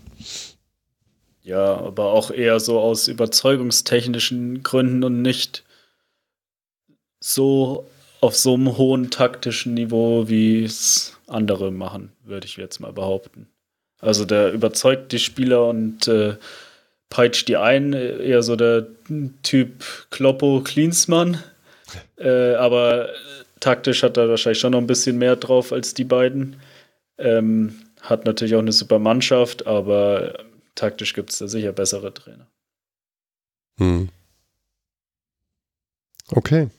Ja, aber auch eher so aus überzeugungstechnischen Gründen und nicht so auf so einem hohen taktischen Niveau, wie es andere machen, würde ich jetzt mal behaupten. Also der überzeugt die Spieler und äh, peitscht die ein, eher so der Typ Kloppo Klinsmann. Äh, aber taktisch hat er wahrscheinlich schon noch ein bisschen mehr drauf als die beiden. Ähm, hat natürlich auch eine super Mannschaft, aber taktisch gibt es da sicher bessere Trainer.
Hm. Okay.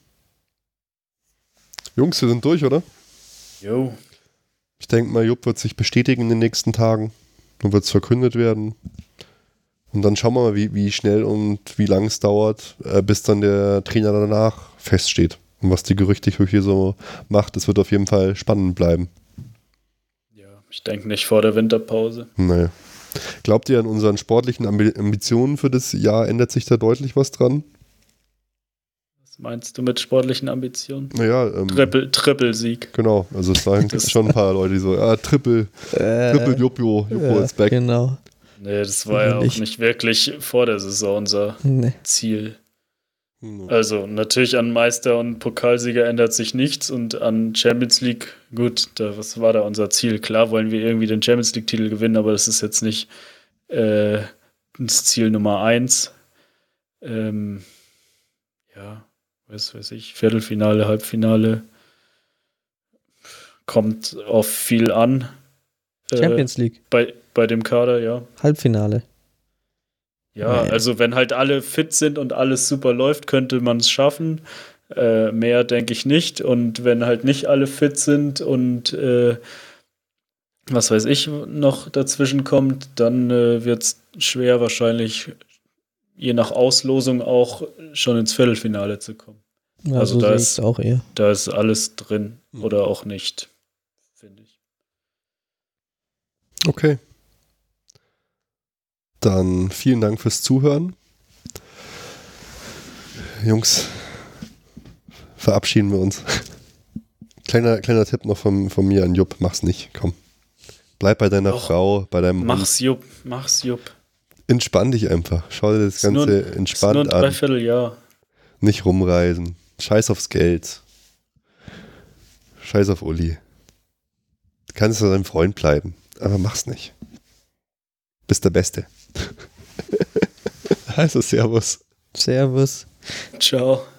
Jungs, wir sind durch, oder?
Jo.
Ich denke mal, Jupp wird sich bestätigen in den nächsten Tagen. Dann wird es verkündet werden. Und dann schauen wir mal, wie, wie schnell und wie lang es dauert, äh, bis dann der Trainer danach feststeht. Und was die Gerüchteküche so macht, es wird auf jeden Fall spannend bleiben.
Ja, ich denke nicht vor der Winterpause.
Naja. Glaubt ihr an unseren sportlichen Ambi Ambitionen für das Jahr? Ändert sich da deutlich was dran?
Was meinst du mit sportlichen Ambitionen?
Naja, ähm,
Triple, Triple-Sieg.
genau. Also es sagen
Das-
schon ein paar Leute, die so, ja, Triple, Triple Juppo, Juppo
ja,
ist back.
Genau.
Nee, das war ja auch
Nicht.
nicht wirklich vor der Saison unser
Nee.
Ziel.
Hm.
Also natürlich an Meister und Pokalsieger ändert sich nichts und an Champions League, gut, da, was war da unser Ziel? Klar wollen wir irgendwie den Champions League-Titel gewinnen, aber das ist jetzt nicht äh, das Ziel Nummer eins. Ähm, ja, was weiß ich, Viertelfinale, Halbfinale kommt auf viel an. Äh,
Champions League,
bei, bei dem Kader, ja.
Halbfinale.
Ja,
Nee.
also wenn halt alle fit sind und alles super läuft, könnte man es schaffen. Äh, mehr denke ich nicht. Und wenn halt nicht alle fit sind und äh, was weiß ich noch dazwischen kommt, dann äh, wird es schwer wahrscheinlich je nach Auslosung auch schon ins Viertelfinale zu kommen.
Ja,
Also
so
da ist-
auch eher.
Da ist alles drin
Mhm.
oder auch nicht, finde ich.
Okay. Dann vielen Dank fürs Zuhören. Jungs, verabschieden wir uns. Kleiner, kleiner Tipp noch von, von mir an Jupp, mach's nicht, komm. Bleib bei deiner
Doch.
Frau, bei deinem.
Mach's Jupp, mach's Jupp.
Entspann dich einfach. Schau dir das
Ist nur-
Ganze
Ist nur ein
entspannt an.
Dreivierteljahr.
Nicht rumreisen. Scheiß aufs Geld. Scheiß auf Uli. Du kannst ja dein Freund bleiben, aber mach's nicht. Bist der Beste. also, Servus.
Servus.
Ciao.